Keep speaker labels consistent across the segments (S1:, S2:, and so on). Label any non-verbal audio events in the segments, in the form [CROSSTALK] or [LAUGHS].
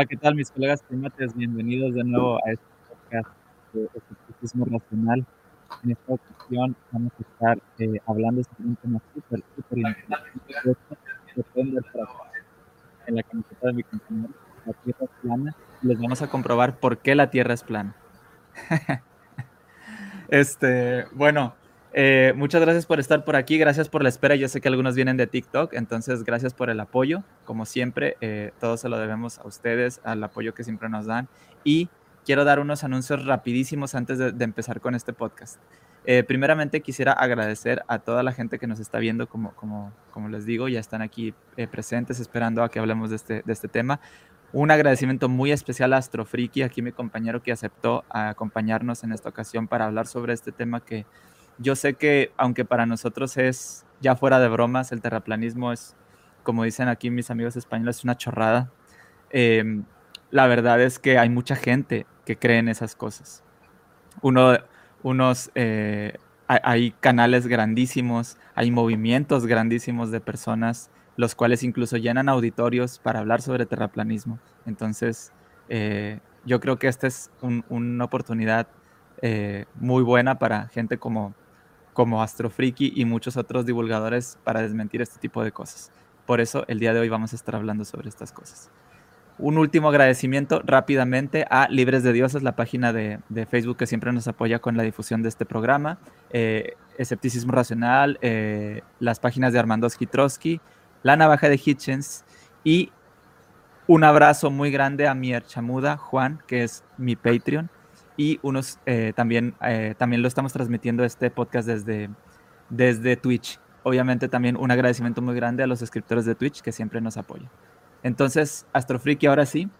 S1: Hola, ¿qué tal mis colegas primates? Bienvenidos de nuevo a este podcast de Escepticismo Racional. En esta ocasión vamos a estar eh, hablando sobre un tema súper, súper en la camiseta de mi compañero, la Tierra es plana, les vamos a comprobar por qué la Tierra es plana. [LAUGHS] este, bueno, eh, muchas gracias por estar por aquí, gracias por la espera. Yo sé que algunos vienen de TikTok, entonces gracias por el apoyo. Como siempre, eh, todo se lo debemos a ustedes, al apoyo que siempre nos dan. Y quiero dar unos anuncios rapidísimos antes de, empezar con este podcast. Eh, primeramente quisiera agradecer a toda la gente que nos está viendo, como, como, como les digo, ya están aquí presentes esperando a que hablemos de este, de este tema. Un agradecimiento muy especial a Astrofriki, aquí mi compañero que aceptó acompañarnos en esta ocasión para hablar sobre este tema que yo sé que aunque para nosotros es, ya fuera de bromas, el terraplanismo es, como dicen aquí mis amigos españoles, es una chorrada. Em, la verdad es que hay mucha gente que cree en esas cosas. Uno, unos, eh, hay canales grandísimos, hay movimientos grandísimos de personas, los cuales incluso llenan auditorios para hablar sobre terraplanismo. Entonces, eh, yo creo que esta es una oportunidad eh, muy buena para gente como, como Astrofriki y muchos otros divulgadores para desmentir este tipo de cosas. Por eso el día de hoy vamos a estar hablando sobre estas cosas. Un último agradecimiento rápidamente a Libres de Dioses, la página de, Facebook que siempre nos apoya con la difusión de este programa, eh, Escepticismo Racional, eh, las páginas de Armando Skitrowski, La Navaja de Hitchens y un abrazo muy grande a mi Archamuda, Juan, que es mi Patreon y unos eh, también, eh, también lo estamos transmitiendo este podcast desde, desde Twitch. Obviamente también un agradecimiento muy grande a los suscriptores de Twitch que siempre nos apoyan. Entonces, Astrofriki, ahora sí,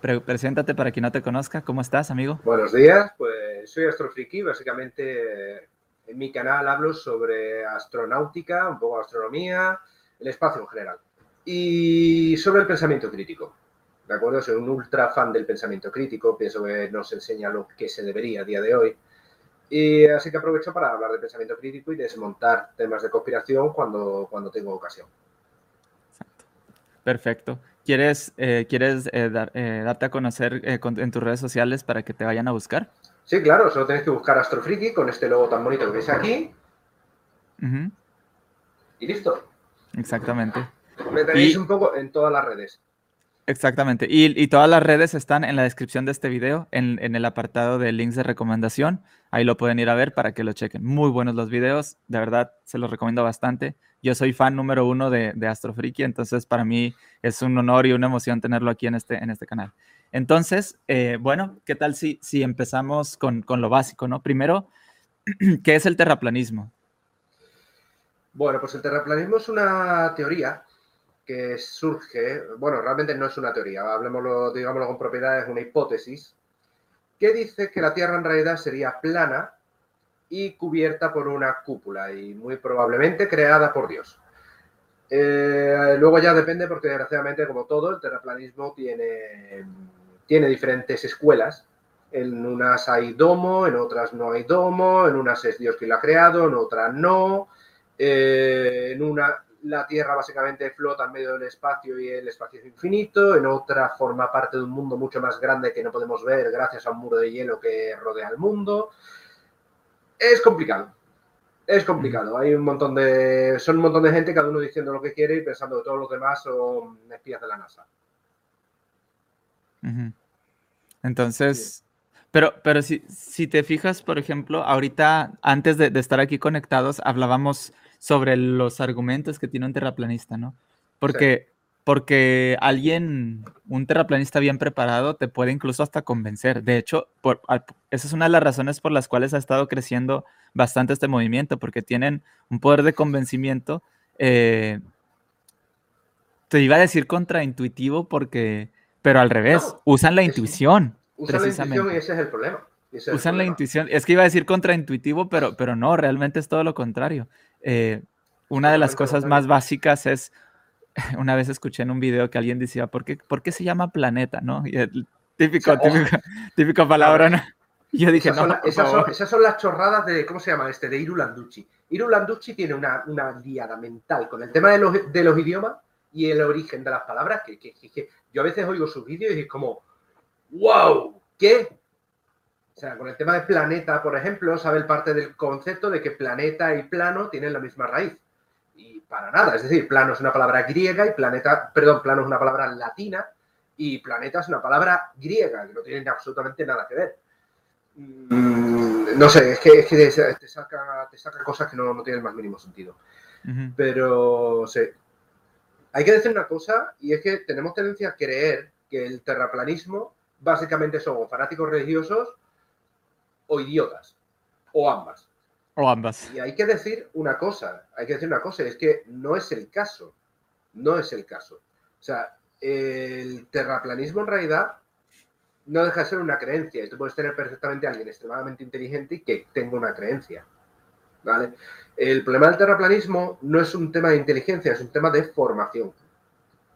S1: preséntate para quien no te conozca. ¿Cómo estás, amigo?
S2: Buenos días, pues soy Astrofriki. Básicamente en mi canal hablo sobre astronáutica, un poco astronomía, el espacio en general y sobre el pensamiento crítico. ¿De acuerdo? Soy un ultra fan del pensamiento crítico, pienso que nos enseña lo que se debería a día de hoy. Y así que aprovecho para hablar de pensamiento crítico y desmontar temas de conspiración cuando, cuando tengo ocasión.
S1: Perfecto. ¿Quieres, eh, ¿quieres eh, eh, darte a conocer en tus redes sociales para que te vayan a buscar?
S2: Sí, claro, solo tenéis que buscar Astrofriki con este logo tan bonito que veis aquí. Y listo.
S1: Exactamente.
S2: Me tenéis un poco en todas las redes.
S1: Exactamente. Y, todas las redes están en la descripción de este video, en, el apartado de links de recomendación. Ahí lo pueden ir a ver para que lo chequen. Muy buenos los videos, de verdad, se los recomiendo bastante. Yo soy fan número uno de, Astrofriki, entonces para mí es un honor y una emoción tenerlo aquí en este, en este canal. Entonces, eh, bueno, ¿qué tal si, si empezamos con, con lo básico, no? Primero, [CLEARS THROAT] ¿qué es el terraplanismo?
S2: Bueno, pues el terraplanismo es una teoría que surge, bueno, realmente no es una teoría, hablemoslo, digámoslo con propiedad, es una hipótesis, que dice que la Tierra en realidad sería plana y cubierta por una cúpula y muy probablemente creada por Dios. Eh, luego ya depende porque desgraciadamente como todo el terraplanismo tiene, tiene diferentes escuelas. En unas hay domo, en otras no hay domo, en unas es Dios quien la ha creado, en otras no. Eh, en una la Tierra básicamente flota en medio del espacio y el espacio es infinito, en otra forma parte de un mundo mucho más grande que no podemos ver gracias a un muro de hielo que rodea el mundo. Es complicado. Es complicado. Hay un montón de. Son un montón de gente, cada uno diciendo lo que quiere y pensando que todos los demás son espías de la NASA.
S1: Entonces. Pero, pero si, si te fijas, por ejemplo, ahorita, antes de estar aquí conectados, hablábamos sobre los argumentos que tiene un terraplanista, ¿no? Porque, porque alguien, un terraplanista bien preparado, te puede incluso hasta convencer. De hecho, por, esa es una de las razones por las cuales ha estado creciendo bastante este movimiento, porque tienen un poder de convencimiento. Eh, te iba a decir contraintuitivo porque, pero al revés, usan la intuición.
S2: Usan la intuición y ese es el problema.
S1: usan la intuición. Es que iba a decir contraintuitivo, pero, pero no, realmente es todo lo contrario. Eh, una de las cosas más básicas es, [LAUGHS] una vez escuché en un video que alguien decía, ¿por qué, ¿por qué se llama planeta? ¿no? Y el típico, típico, [LAUGHS] típico, palabra, ¿no?
S2: Y yo dije, esas, no, son, esas, son, esas, son, las chorradas de, ¿cómo se llama este? De Iru Landucci. Iru Landucci tiene una, una liada mental con el tema de los, de los idiomas y el origen de las palabras, que, yo a veces oigo sus vídeos y es como, wow, ¿qué? O sea, con el tema de planeta, por ejemplo, sabe el parte del concepto de que planeta y plano tienen la misma raíz. Y para nada, es decir, plano es una palabra griega y planeta, perdón, plano es una palabra latina y planeta es una palabra griega, que no tienen absolutamente nada que ver. Mm, no sé, es que, te, saca, cosas que no, no tienen el más mínimo sentido. Pero, sí. Hay que decir una cosa, y es que tenemos tendencia a creer que el terraplanismo básicamente son fanáticos religiosos o idiotas, o ambas.
S1: O ambas.
S2: Y hay que decir una cosa, hay que decir una cosa, es que no es el caso, no es el caso. O sea, el terraplanismo en realidad no deja de ser una creencia. Y tú puedes tener perfectamente a alguien extremadamente inteligente y que tenga una creencia. ¿Vale? El problema del terraplanismo no es un tema de inteligencia, es un tema de formación.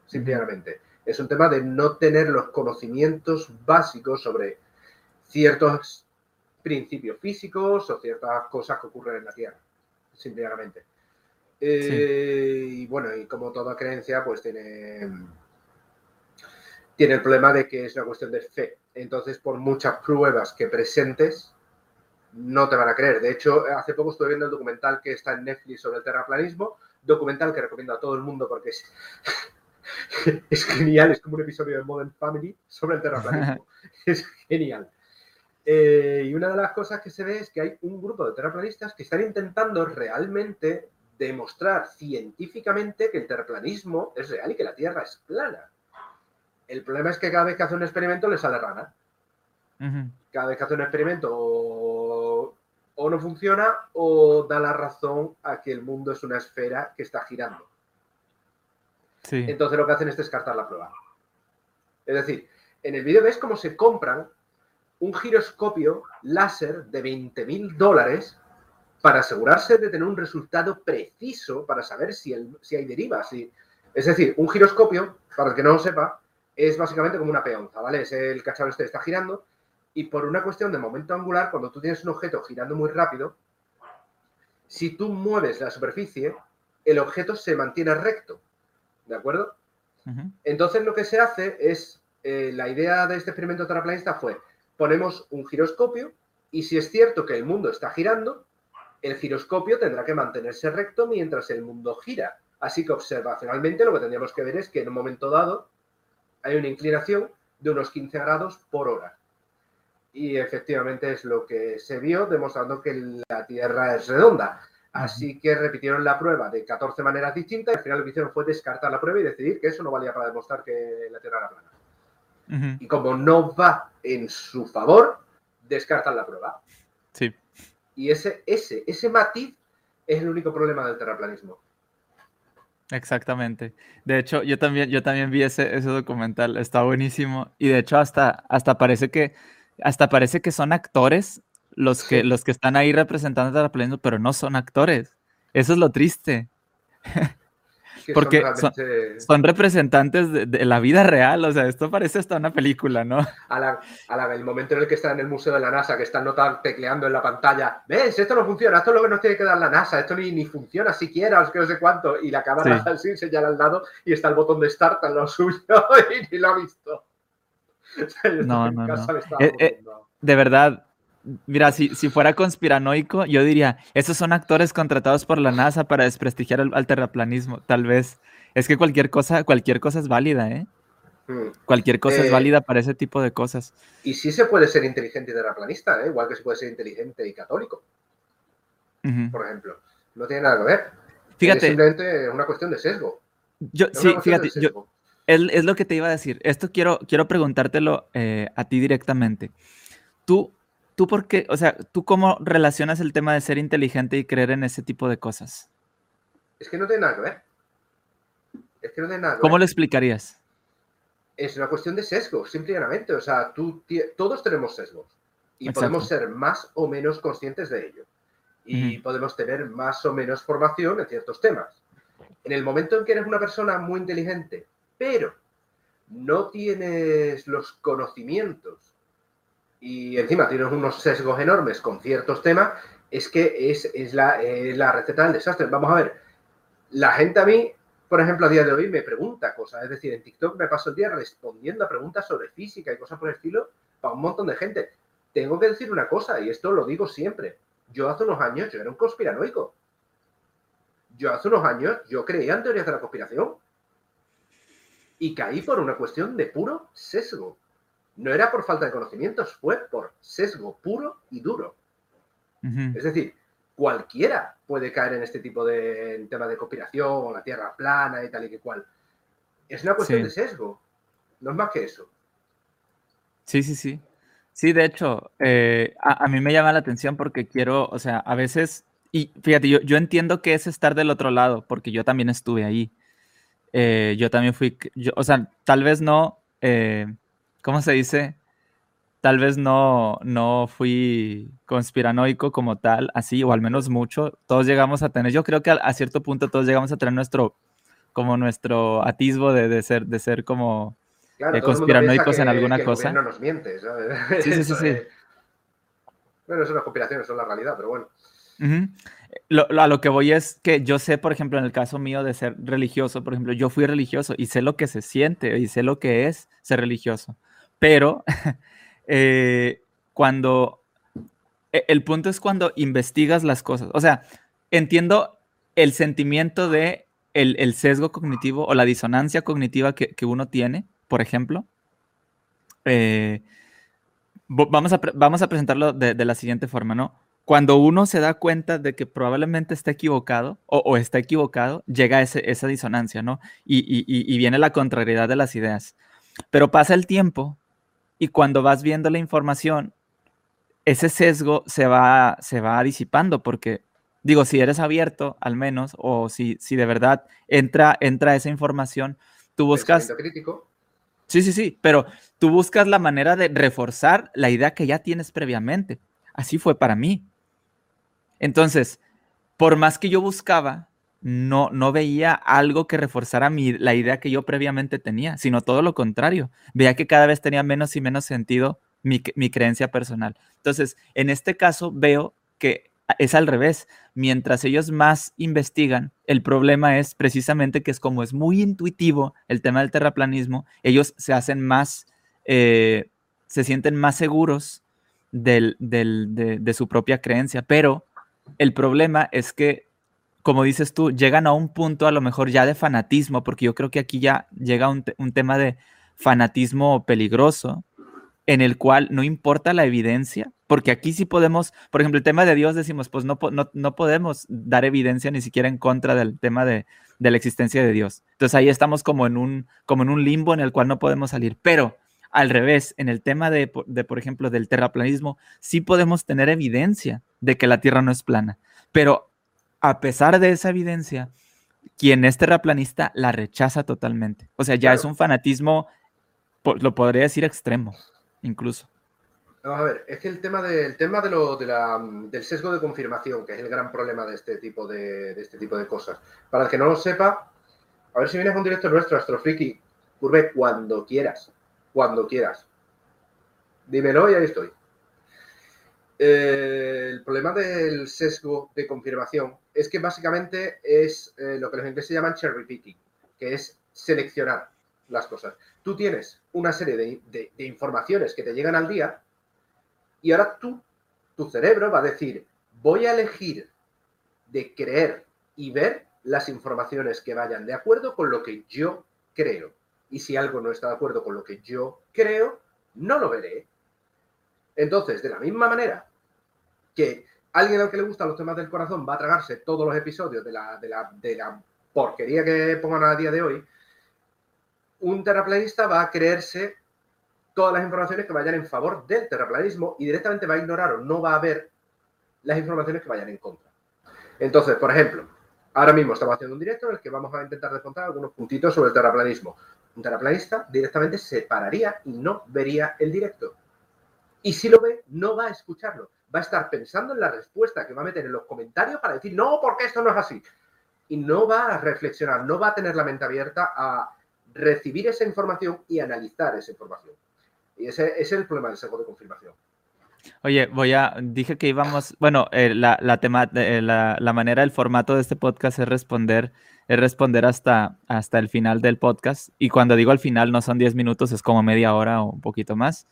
S2: Simplemente. Es un tema de no tener los conocimientos básicos sobre ciertos principios físicos o ciertas cosas que ocurren en la Tierra. Simplemente. Eh, y bueno, y como toda creencia, pues tiene tiene el problema de que es una cuestión de fe. Entonces, por muchas pruebas que presentes, no te van a creer. De hecho, hace poco estuve viendo el documental que está en Netflix sobre el terraplanismo, documental que recomiendo a todo el mundo porque es, [LAUGHS] es genial, es como un episodio de Modern Family sobre el terraplanismo. [LAUGHS] es genial. Eh, y una de las cosas que se ve es que hay un grupo de terraplanistas que están intentando realmente demostrar científicamente que el terraplanismo es real y que la Tierra es plana. El problema es que cada vez que hace un experimento le sale rana. Cada vez que hace un experimento o, no funciona o da la razón a que el mundo es una esfera que está girando. Entonces lo que hacen es descartar la prueba. Es decir, en el vídeo ves cómo se compran un giroscopio láser de 20 mil dólares para asegurarse de tener un resultado preciso para saber si, si hay derivas. Es decir, un giroscopio, para el que no lo sepa, es básicamente como una peonza, ¿vale? Es el cacharro este está girando y por una cuestión de momento angular, cuando tú tienes un objeto girando muy rápido, si tú mueves la superficie, el objeto se mantiene recto, ¿de acuerdo? Entonces lo que se hace es, eh, la idea de este experimento terraplanista fue, ponemos un giroscopio y si es cierto que el mundo está girando, el giroscopio tendrá que mantenerse recto mientras el mundo gira. Así que observacionalmente lo que tendríamos que ver es que en un momento dado hay una inclinación de unos 15 grados por hora. Y efectivamente es lo que se vio, demostrando que la Tierra es redonda. Así que repitieron la prueba de 14 maneras distintas y al final lo que hicieron fue descartar la prueba y decidir que eso no valía para demostrar que la Tierra era plana. Y como no va en su favor, descartan la prueba.
S1: Sí.
S2: Y ese, ese, ese matiz es el único problema del terraplanismo.
S1: Exactamente. De hecho, yo también, yo también vi ese, ese documental, está buenísimo. Y de hecho, hasta, hasta parece que, hasta parece que son actores los que, los que están ahí representando la plena, pero no son actores. Eso es lo triste. [LAUGHS] Porque son, representantes de, la vida real, o sea, esto parece hasta una película, ¿no?
S2: A la, a el momento en el que están en el Museo de la NASA, que están notando, tecleando en la pantalla, ¿ves? Esto no funciona, esto es lo que nos tiene que dar la NASA, esto ni, ni funciona siquiera, es que no sé cuánto, y la cámara así señala al lado y está el botón de Start en lo suyo [LAUGHS] y ni lo ha visto.
S1: no, no, no. Eh, eh, de verdad, Mira, si, si fuera conspiranoico, yo diría, esos son actores contratados por la NASA para desprestigiar al, terraplanismo, tal vez. Es que cualquier cosa, cualquier cosa es válida, ¿eh? Hmm. Cualquier cosa es eh, válida para ese tipo de cosas.
S2: Y sí se puede ser inteligente y terraplanista, ¿eh? igual que se puede ser inteligente y católico. Por ejemplo. No tiene nada que ver.
S1: Fíjate. Es
S2: simplemente una cuestión de sesgo.
S1: Yo, sí, fíjate, yo, es, lo que te iba a decir. Esto quiero, quiero preguntártelo eh, a ti directamente. Tú, ¿Tú por qué, o sea, tú cómo relacionas el tema de ser inteligente y creer en ese tipo de cosas?
S2: Es que no tiene nada que ver. Es que no tiene nada que
S1: ¿Cómo lo explicarías?
S2: Es una cuestión de sesgo, simplemente. O sea, tú, todos tenemos sesgos y podemos ser más o menos conscientes de ello. Y podemos tener más o menos formación en ciertos temas. En el momento en que eres una persona muy inteligente, pero no tienes los conocimientos y encima tienes unos sesgos enormes con ciertos temas, es que es, la, la, receta del desastre. Vamos a ver, la gente a mí, por ejemplo, a día de hoy me pregunta cosas. Es decir, en TikTok me paso el día respondiendo a preguntas sobre física y cosas por el estilo para un montón de gente. Tengo que decir una cosa, y esto lo digo siempre. Yo hace unos años, yo era un conspiranoico. Yo hace unos años, yo creía en teorías de la conspiración. Y caí por una cuestión de puro sesgo. No era por falta de conocimientos, fue por sesgo puro y duro. Es decir, cualquiera puede caer en este tipo de temas de conspiración o la Tierra plana y tal y que cual. Es una cuestión de sesgo, no es más que eso.
S1: Sí, sí, sí. Sí, de hecho, eh, a, mí me llama la atención porque quiero, o sea, a veces, y fíjate, yo, yo entiendo que es estar del otro lado, porque yo también estuve ahí. Eh, yo también fui, o sea, tal vez no, eh, ¿cómo se dice? tal vez no, no fui conspiranoico como tal, así, o al menos mucho. Todos llegamos a tener, yo creo que a, cierto punto todos llegamos a tener nuestro, como nuestro atisbo de, ser, de ser como
S2: eh,
S1: conspiranoicos en alguna cosa.
S2: no nos miente,
S1: Sí, sí, sí, sí.
S2: Bueno, eso no es conspiración, eso es la realidad, pero bueno.
S1: a lo que voy es que yo sé, por ejemplo, en el caso mío de ser religioso, por ejemplo, yo fui religioso y sé lo que se siente y sé lo que es ser religioso, pero [LAUGHS] Eh, cuando e, el punto es cuando investigas las cosas. O sea, entiendo el sentimiento de el, sesgo cognitivo o la disonancia cognitiva que, uno tiene, por ejemplo. Eh, vamos, a, vamos a presentarlo de, la siguiente forma, ¿no? Cuando uno se da cuenta de que probablemente está equivocado o, está equivocado, llega esa disonancia, ¿no? y viene la contrariedad de las ideas. Pero pasa el tiempo y cuando vas viendo la información, ese sesgo se va, se va disipando porque, digo, si eres abierto al menos, o si, si de verdad entra, entra esa información, tú buscas...
S2: crítico.
S1: Sí, sí, sí, pero tú buscas la manera de reforzar la idea que ya tienes previamente. Así fue para mí. Entonces, por más que yo buscaba, no, no veía algo que reforzara mi, la idea que yo previamente tenía, sino todo lo contrario. Veía que cada vez tenía menos y menos sentido mi, creencia personal. Entonces, en este caso veo que es al revés. Mientras ellos más investigan, el problema es precisamente que es como es muy intuitivo el tema del terraplanismo, ellos se hacen más, eh, se sienten más seguros de su propia creencia, pero el problema es que como dices tú, llegan a un punto a lo mejor ya de fanatismo, porque yo creo que aquí ya llega un, tema de fanatismo peligroso, en el cual no importa la evidencia, porque aquí sí podemos, por ejemplo, el tema de Dios decimos, pues no, no, podemos dar evidencia ni siquiera en contra del tema de, la existencia de Dios. Entonces ahí estamos como en, un, como en un limbo en el cual no podemos salir, pero al revés, en el tema de, de, por ejemplo, del terraplanismo, sí podemos tener evidencia de que la Tierra no es plana, pero a pesar de esa evidencia, quien es terraplanista la rechaza totalmente. O sea, ya es un fanatismo, lo podría decir extremo, incluso.
S2: Vamos a ver, es que el tema, de, tema de lo, del sesgo de confirmación, que es el gran problema de este tipo de, este tipo de cosas. Para el que no lo sepa, a ver si vienes a un directo nuestro, Astrofriki, curve cuando quieras, cuando quieras. Dímelo y ahí estoy. Eh, el problema del sesgo de confirmación es que básicamente es eh, lo que los ingleses llaman cherry picking, que es seleccionar las cosas. Tú tienes una serie de, informaciones que te llegan al día y ahora tú, tu cerebro va a decir, voy a elegir de creer y ver las informaciones que vayan de acuerdo con lo que yo creo. Y si algo no está de acuerdo con lo que yo creo, no lo veré. Entonces, de la misma manera que alguien al que le gustan los temas del corazón va a tragarse todos los episodios de la, porquería que pongan a día de hoy, un terraplanista va a creerse todas las informaciones que vayan en favor del terraplanismo y directamente va a ignorar o no va a ver las informaciones que vayan en contra. Entonces, por ejemplo, ahora mismo estamos haciendo un directo en el que vamos a intentar descontar algunos puntitos sobre el terraplanismo. Un terraplanista directamente se pararía y no vería el directo. Y si lo ve, no va a escucharlo va a estar pensando en la respuesta que va a meter en los comentarios para decir, no, porque esto no es así. Y no va a reflexionar, no va a tener la mente abierta a recibir esa información y analizar esa información. Y ese, es el problema del sesgo de confirmación.
S1: Oye, voy a, dije que íbamos, bueno, eh, la, la, tema, eh, la, la, manera, el formato de este podcast es responder es responder hasta, hasta el final del podcast. Y cuando digo al final, no son 10 minutos, es como media hora o un poquito más.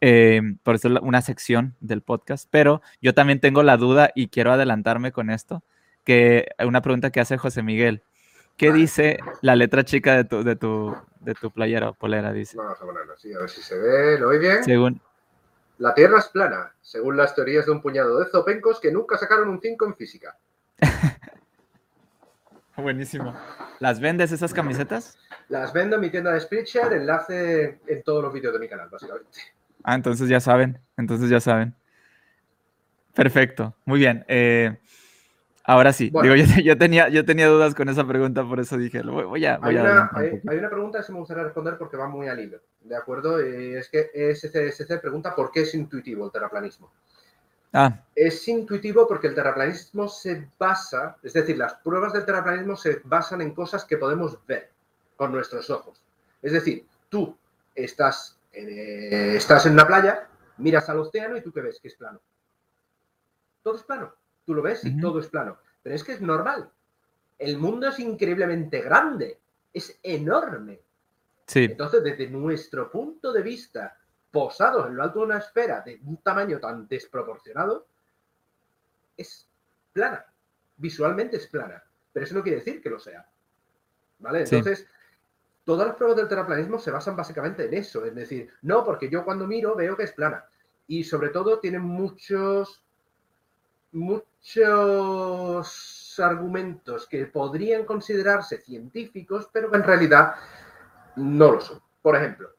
S1: Eh, por eso es una sección del podcast. Pero yo también tengo la duda y quiero adelantarme con esto, que una pregunta que hace José Miguel. ¿Qué dice la letra chica de tu, de tu, de tu playera o polera? Dice.
S2: Vamos a ponerlo así, a ver si se ve. ¿Lo oí bien?
S1: Según,
S2: La Tierra es plana, según las teorías de un puñado de zopencos que nunca sacaron un 5 en física. [LAUGHS]
S1: Buenísimo. ¿Las vendes esas camisetas?
S2: Las vendo en mi tienda de Spreadshirt, enlace en todos los vídeos de mi canal, básicamente.
S1: Ah, entonces ya saben, entonces ya saben. Perfecto, muy bien. Eh, ahora sí,
S2: Bueno.
S1: digo, yo, [LAUGHS] yo tenía, yo tenía dudas con esa pregunta, por eso dije, voy, voy a... voy
S2: Hay
S1: a
S2: una,
S1: adelantar un
S2: hay,
S1: poquito.
S2: hay una pregunta que sí me gustaría responder porque va muy al hilo, ¿de acuerdo? Y es que SCSC pregunta por qué es intuitivo el terraplanismo.
S1: Ah,
S2: Es intuitivo porque el terraplanismo se basa, es decir, las pruebas del terraplanismo se basan en cosas que podemos ver con nuestros ojos. Es decir, tú estás, eh, estás en una playa, miras al océano y tú qué ves que es plano. Todo es plano. Tú lo ves y todo es plano. Pero es que es normal. El mundo es increíblemente grande. Es enorme.
S1: sí,
S2: Entonces, desde nuestro punto de vista, posados en lo alto de una esfera de un tamaño tan desproporcionado, es plana. Visualmente es plana. Pero eso no quiere decir que lo sea. ¿Vale?
S1: Sí.
S2: Todas las pruebas del terraplanismo se basan básicamente en eso. Es decir, no, porque yo cuando miro veo que es plana. Y sobre todo tienen muchos, muchos argumentos que podrían considerarse científicos, pero que en realidad no lo son. Por ejemplo,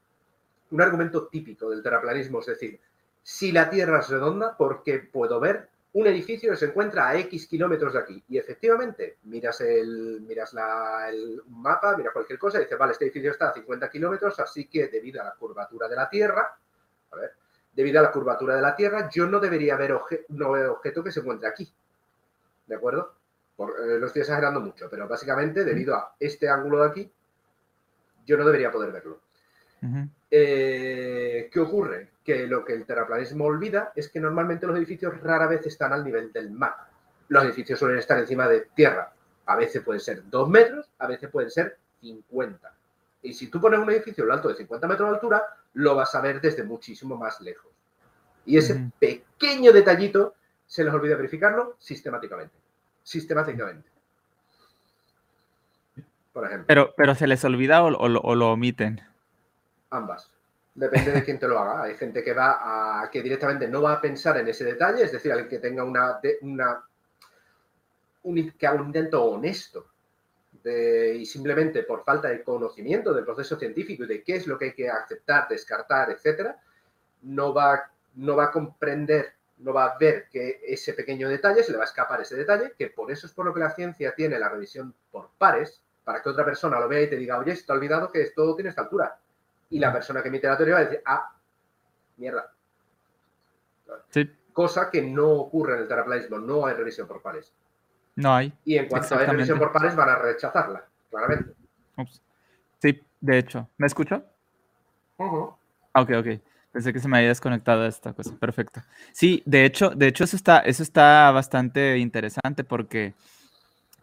S2: un argumento típico del terraplanismo es decir, si la Tierra es redonda, ¿por qué puedo ver un edificio que se encuentra a X kilómetros de aquí? Y efectivamente, miras el, miras la- el mapa, miras cualquier cosa y dices, vale, este edificio está a 50 kilómetros, así que debido a la curvatura de la Tierra, a ver, debido a la curvatura de la Tierra, yo no debería ver obje- no objeto que se encuentre aquí. ¿De acuerdo? Por- eh, lo estoy exagerando mucho, pero básicamente, debido a este ángulo de aquí, yo no debería poder verlo. Eh, ¿Qué ocurre? Que lo que el terraplanismo olvida es que normalmente los edificios rara vez están al nivel del mar. Los edificios suelen estar encima de tierra. A veces pueden ser 2 metros, a veces pueden ser 50. Y si tú pones un edificio en lo alto de 50 metros de altura, lo vas a ver desde muchísimo más lejos. Y ese pequeño detallito se les olvida verificarlo sistemáticamente. Sistemáticamente. Por ejemplo.
S1: Pero, pero se les olvida o, o lo- o lo omiten.
S2: Ambas. Depende de quién te lo haga. Hay gente que va a que directamente no va a pensar en ese detalle, es decir, alguien que tenga una, una un, haga un intento honesto de- y simplemente por falta de conocimiento del proceso científico y de qué es lo que hay que aceptar, descartar, etcétera, no va, no va a comprender, no va a ver que ese pequeño detalle se le va a escapar ese detalle, que por eso es por lo que la ciencia tiene la revisión por pares, para que otra persona lo vea y te tiene oye, se te ha olvidado que esto tiene esta altura. Y la persona que emite la teoría va a decir, ah, mierda.
S1: Sí,
S2: Cosa que no ocurre en el terraplanismo, no hay revisión por pares.
S1: no hay.
S2: Y en cuanto hay revisión por pares, van a rechazarla, claramente.
S1: Ups. Sí, de hecho. ¿Me escucho?
S2: Ujú.
S1: Ah, Ok, ok. Pensé que se me había desconectado esta cosa. Perfecto. Sí, de hecho, de hecho, eso está, eso está bastante interesante porque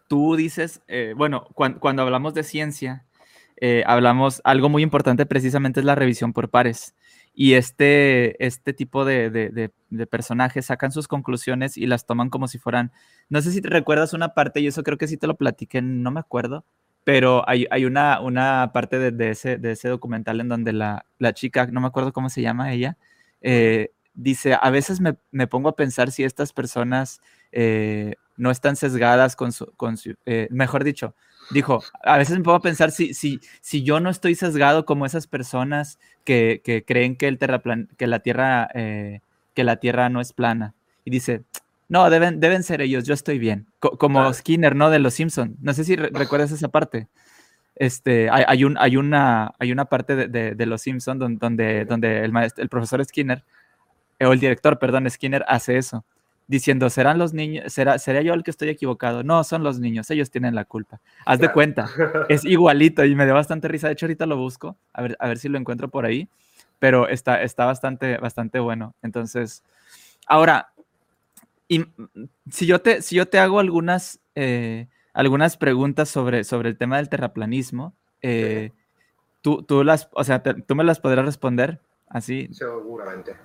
S1: tú dices, eh, bueno, cuan- cuando hablamos de ciencia, eh, hablamos, algo muy importante precisamente es la revisión por pares. Y este, este tipo de, de- personajes sacan sus conclusiones y las toman como si fueran, no sé si te recuerdas una parte, y eso creo que sí te lo platiqué, no me acuerdo, pero hay, hay una, una parte de, ese, de ese documental en donde la, la chica, no me acuerdo cómo se llama ella, eh, dice, a veces me, me pongo a pensar si estas personas eh, no están sesgadas con su, con su mejor dicho, dijo, a veces me a pensar si, si, si yo no estoy sesgado como esas personas que, que creen que, el terraplan, que, la tierra, eh, que la Tierra no es plana. Y dice, no, deben, deben ser ellos, yo estoy bien. Co- como
S2: Claro.
S1: Skinner, ¿no? De los Simpson. No sé si re- recuerdas esa parte. Este, hay, hay, un, hay, una, hay una parte de, de, de los Simpson donde, donde, donde el, maestro, el profesor Skinner, o el director, perdón, Skinner, hace eso, diciendo, ¿serán los niños, será, será yo el que estoy equivocado? No, son los niños, ellos tienen la culpa. Haz de cuenta, es [LAUGHS] igualito y me dio bastante risa. De hecho, ahorita lo busco, a ver, a ver si lo encuentro por ahí, pero está, está bastante, bastante bueno. Entonces, ahora, y, mm, si, yo te, si yo te hago algunas, eh, algunas preguntas sobre, sobre el tema del terraplanismo. Eh, tú, tú, las, o sea, tú me las podrás responder así.
S2: Seguramente.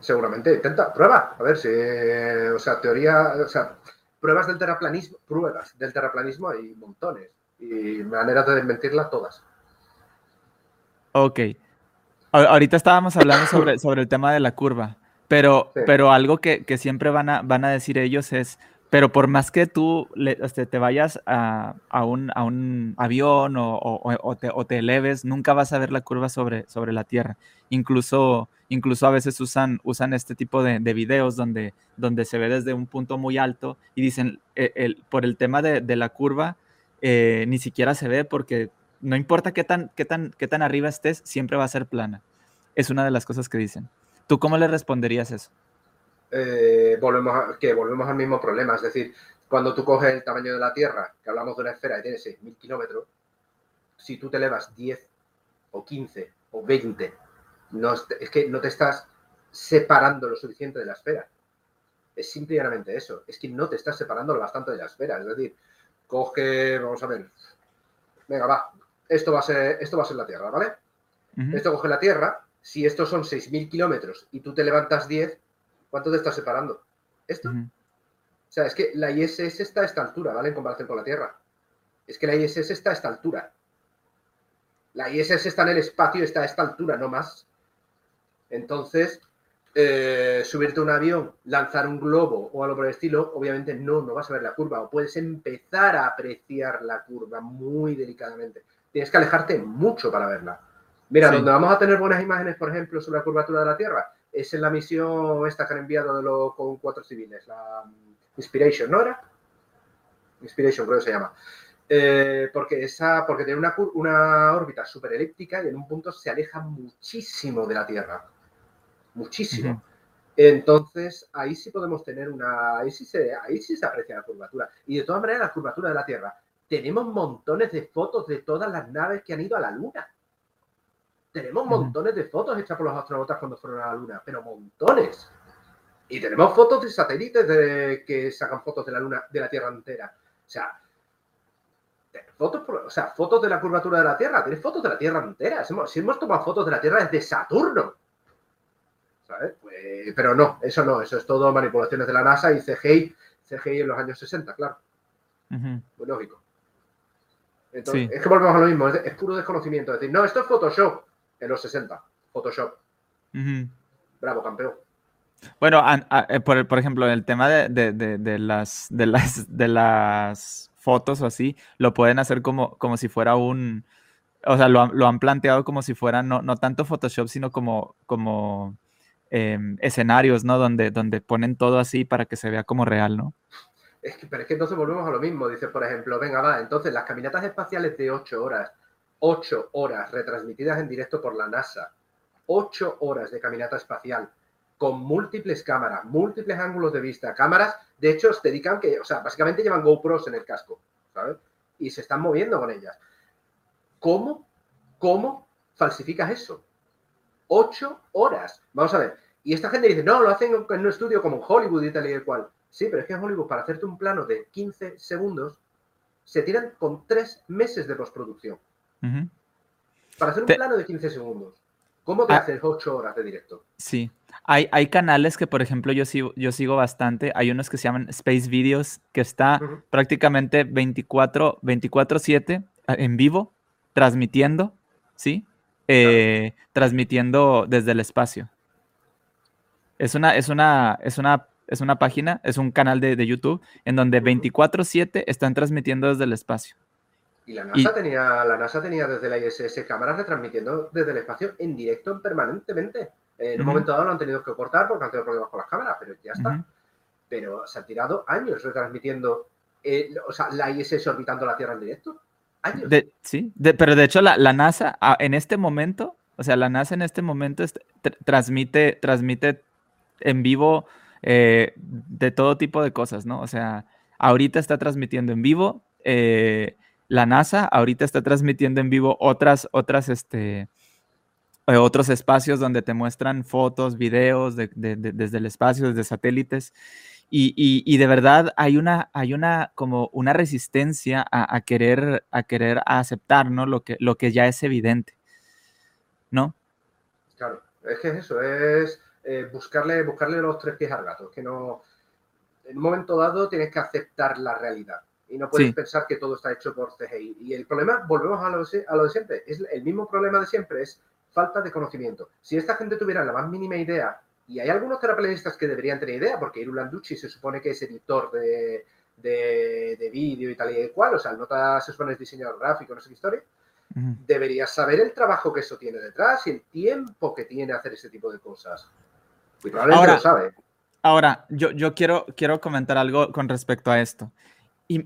S2: Seguramente. Intenta, prueba. A ver si, o sea, teoría, o sea, pruebas del terraplanismo, pruebas del terraplanismo hay montones y maneras de desmentirlas todas.
S1: Ok. Ahorita estábamos hablando [COUGHS] sobre, sobre el tema de la curva, pero, pero algo que, siempre van a, van a decir ellos es, pero por más que tú este, te vayas a, un, a un, avión o, te, eleves, nunca vas a ver la curva sobre, la Tierra. Incluso, incluso a veces usan, este tipo de, videos donde, se ve desde un punto muy alto y dicen, el, por el tema de, la curva, eh, ni siquiera se ve porque no importa qué qué tan arriba estés, siempre va a ser plana. Es una de las cosas que dicen. ¿Tú cómo le responderías eso?
S2: Eh, volvemos, a, que volvemos al mismo problema. Es decir, cuando tú coges el tamaño de la Tierra, que hablamos de una esfera y tiene 6.000 kilómetros, si tú te elevas 10 o 15 o 20, no, es que no te estás separando lo suficiente de la esfera. Es simplemente eso. Es que no te estás separando lo bastante de la esfera. Es decir, coge, vamos a ver, venga, va, esto va a ser, esto va a ser la Tierra, ¿vale? Esto coge la Tierra, si estos son 6.000 kilómetros y tú te levantas 10, ¿cuánto te estás separando? ¿Esto? O sea, es que la ISS está a esta altura, ¿vale? En comparación con la Tierra. Es que la ISS está a esta altura. La ISS está en el espacio, está a esta altura, no más. Entonces, eh, subirte a un avión, lanzar un globo o algo por el estilo, obviamente no, no vas a ver la curva. O puedes empezar a apreciar la curva muy delicadamente. Tienes que alejarte mucho para verla. Mira, donde vamos a tener buenas imágenes, por ejemplo, sobre la curvatura de la Tierra, es en la misión esta que han enviado de los con cuatro civiles, la um, Inspiration, ¿no era? Inspiration creo que se llama. Eh, porque, esa, porque tiene una, una órbita súper elíptica y en un punto se aleja muchísimo de la Tierra. Muchísimo. Entonces, ahí sí podemos tener una. Ahí sí, se, ahí sí se aprecia la curvatura. Y de todas maneras, la curvatura de la Tierra. Tenemos montones de fotos de todas las naves que han ido a la Luna. Tenemos montones de fotos hechas por los astronautas cuando fueron a la Luna, pero montones. Y tenemos fotos de satélites de, que sacan fotos de la Luna, de la Tierra entera. O sea, fotos, o sea, fotos de la curvatura de la Tierra, tienes fotos de la Tierra entera. Si hemos, tomado fotos de la Tierra desde Saturno. ¿Sabes? Pues, pero no, eso no, eso es todo manipulaciones de la NASA y CGI, CGI en los años 60, claro. Muy lógico. Entonces, es que volvemos a lo mismo, es, puro desconocimiento. Es decir, no, esto es Photoshop en los 60, Photoshop. Bravo, campeón.
S1: Bueno, eh, por, por, ejemplo, el tema de, las, de, las, de las fotos o así, lo pueden hacer como, como si fuera un, o sea, lo, han planteado como si fuera no, no tanto Photoshop, sino como, como em, escenarios, ¿no? Donde, donde ponen todo así para que se vea como real, ¿no?
S2: Es que, pero es que entonces volvemos a lo mismo. Dice, por ejemplo, venga, va, entonces las caminatas espaciales de 8 horas, 8 horas retransmitidas en directo por la NASA, 8 horas de caminata espacial, con múltiples cámaras, múltiples ángulos de vista, cámaras, de hecho, se dedican que, o sea, básicamente llevan GoPros en el casco, ¿sabes? Y se están moviendo con ellas. ¿Cómo? ¿Cómo falsificas eso? 8 horas. Vamos a ver. Y esta gente dice, no, lo hacen en un estudio como en Hollywood y tal y cual. Sí, pero es que en Hollywood, para hacerte un plano de 15 segundos, se tiran con tres meses de postproducción. Para hacer un plano de 15 segundos. ¿Cómo te ah. haces 8 horas de directo?
S1: Sí. Hay, hay canales que, por ejemplo, yo sigo, yo sigo bastante. Hay unos que se llaman Space Videos, que está prácticamente 24-7 en vivo, transmitiendo, ¿sí? Eh, transmitiendo desde el espacio. Es una, es una, es una es una página, es un canal de, YouTube en donde 24/7 están transmitiendo desde el espacio.
S2: Y la NASA, tenía, la NASA tenía desde la ISS cámaras retransmitiendo desde el espacio en directo permanentemente. En un momento dado lo han tenido que cortar porque han tenido problemas con las cámaras, pero ya está. Pero se han tirado años retransmitiendo, eh, o sea, la ISS orbitando la Tierra en directo. Años.
S1: sí, pero de hecho la, NASA en este momento, o sea, la NASA en este momento transmite, transmite en vivo eh, de todo tipo de cosas, ¿no? O sea, ahorita está transmitiendo en vivo eh, la NASA, ahorita está transmitiendo en vivo otras, otras, este, eh, otros espacios donde te muestran fotos, videos desde el espacio, desde satélites. Y, de verdad hay una, hay una, como una resistencia a, querer, a querer aceptar, ¿no? Lo que, lo que ya es evidente, ¿no?
S2: Claro, es que es eso, es eh, buscarle, buscarle los tres pies al gato, que no, en un momento dado tienes que aceptar la realidad y no puedes pensar que todo está hecho por CGI. Y el problema, volvemos a lo, a lo de siempre, es el mismo problema de siempre, es falta de conocimiento. Si esta gente tuviera la más mínima idea, y hay algunos terraplanistas que deberían tener idea, porque Irulanducci se supone que es editor de, de, vídeo y tal y cual, o sea, el nota se supone es diseñador gráfico, no sé qué historia, deberías saber el trabajo que eso tiene detrás y el tiempo que tiene hacer ese tipo de cosas. Y probablemente ahora, lo sabe.
S1: Ahora, yo, yo quiero, quiero comentar algo con respecto a esto.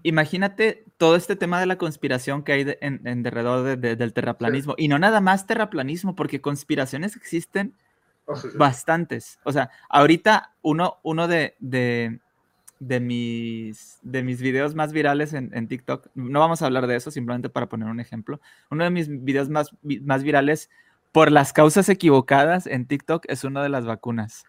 S1: Imagínate todo este tema de la conspiración que hay en, en derredor del terraplanismo. Y no nada más terraplanismo, porque conspiraciones existen oh, bastantes. O sea, ahorita uno, uno de, de, de, mis, de mis videos más virales en, en, TikTok, no vamos a hablar de eso, simplemente para poner un ejemplo. Uno de mis videos más, más virales por las causas equivocadas en TikTok es uno de las vacunas.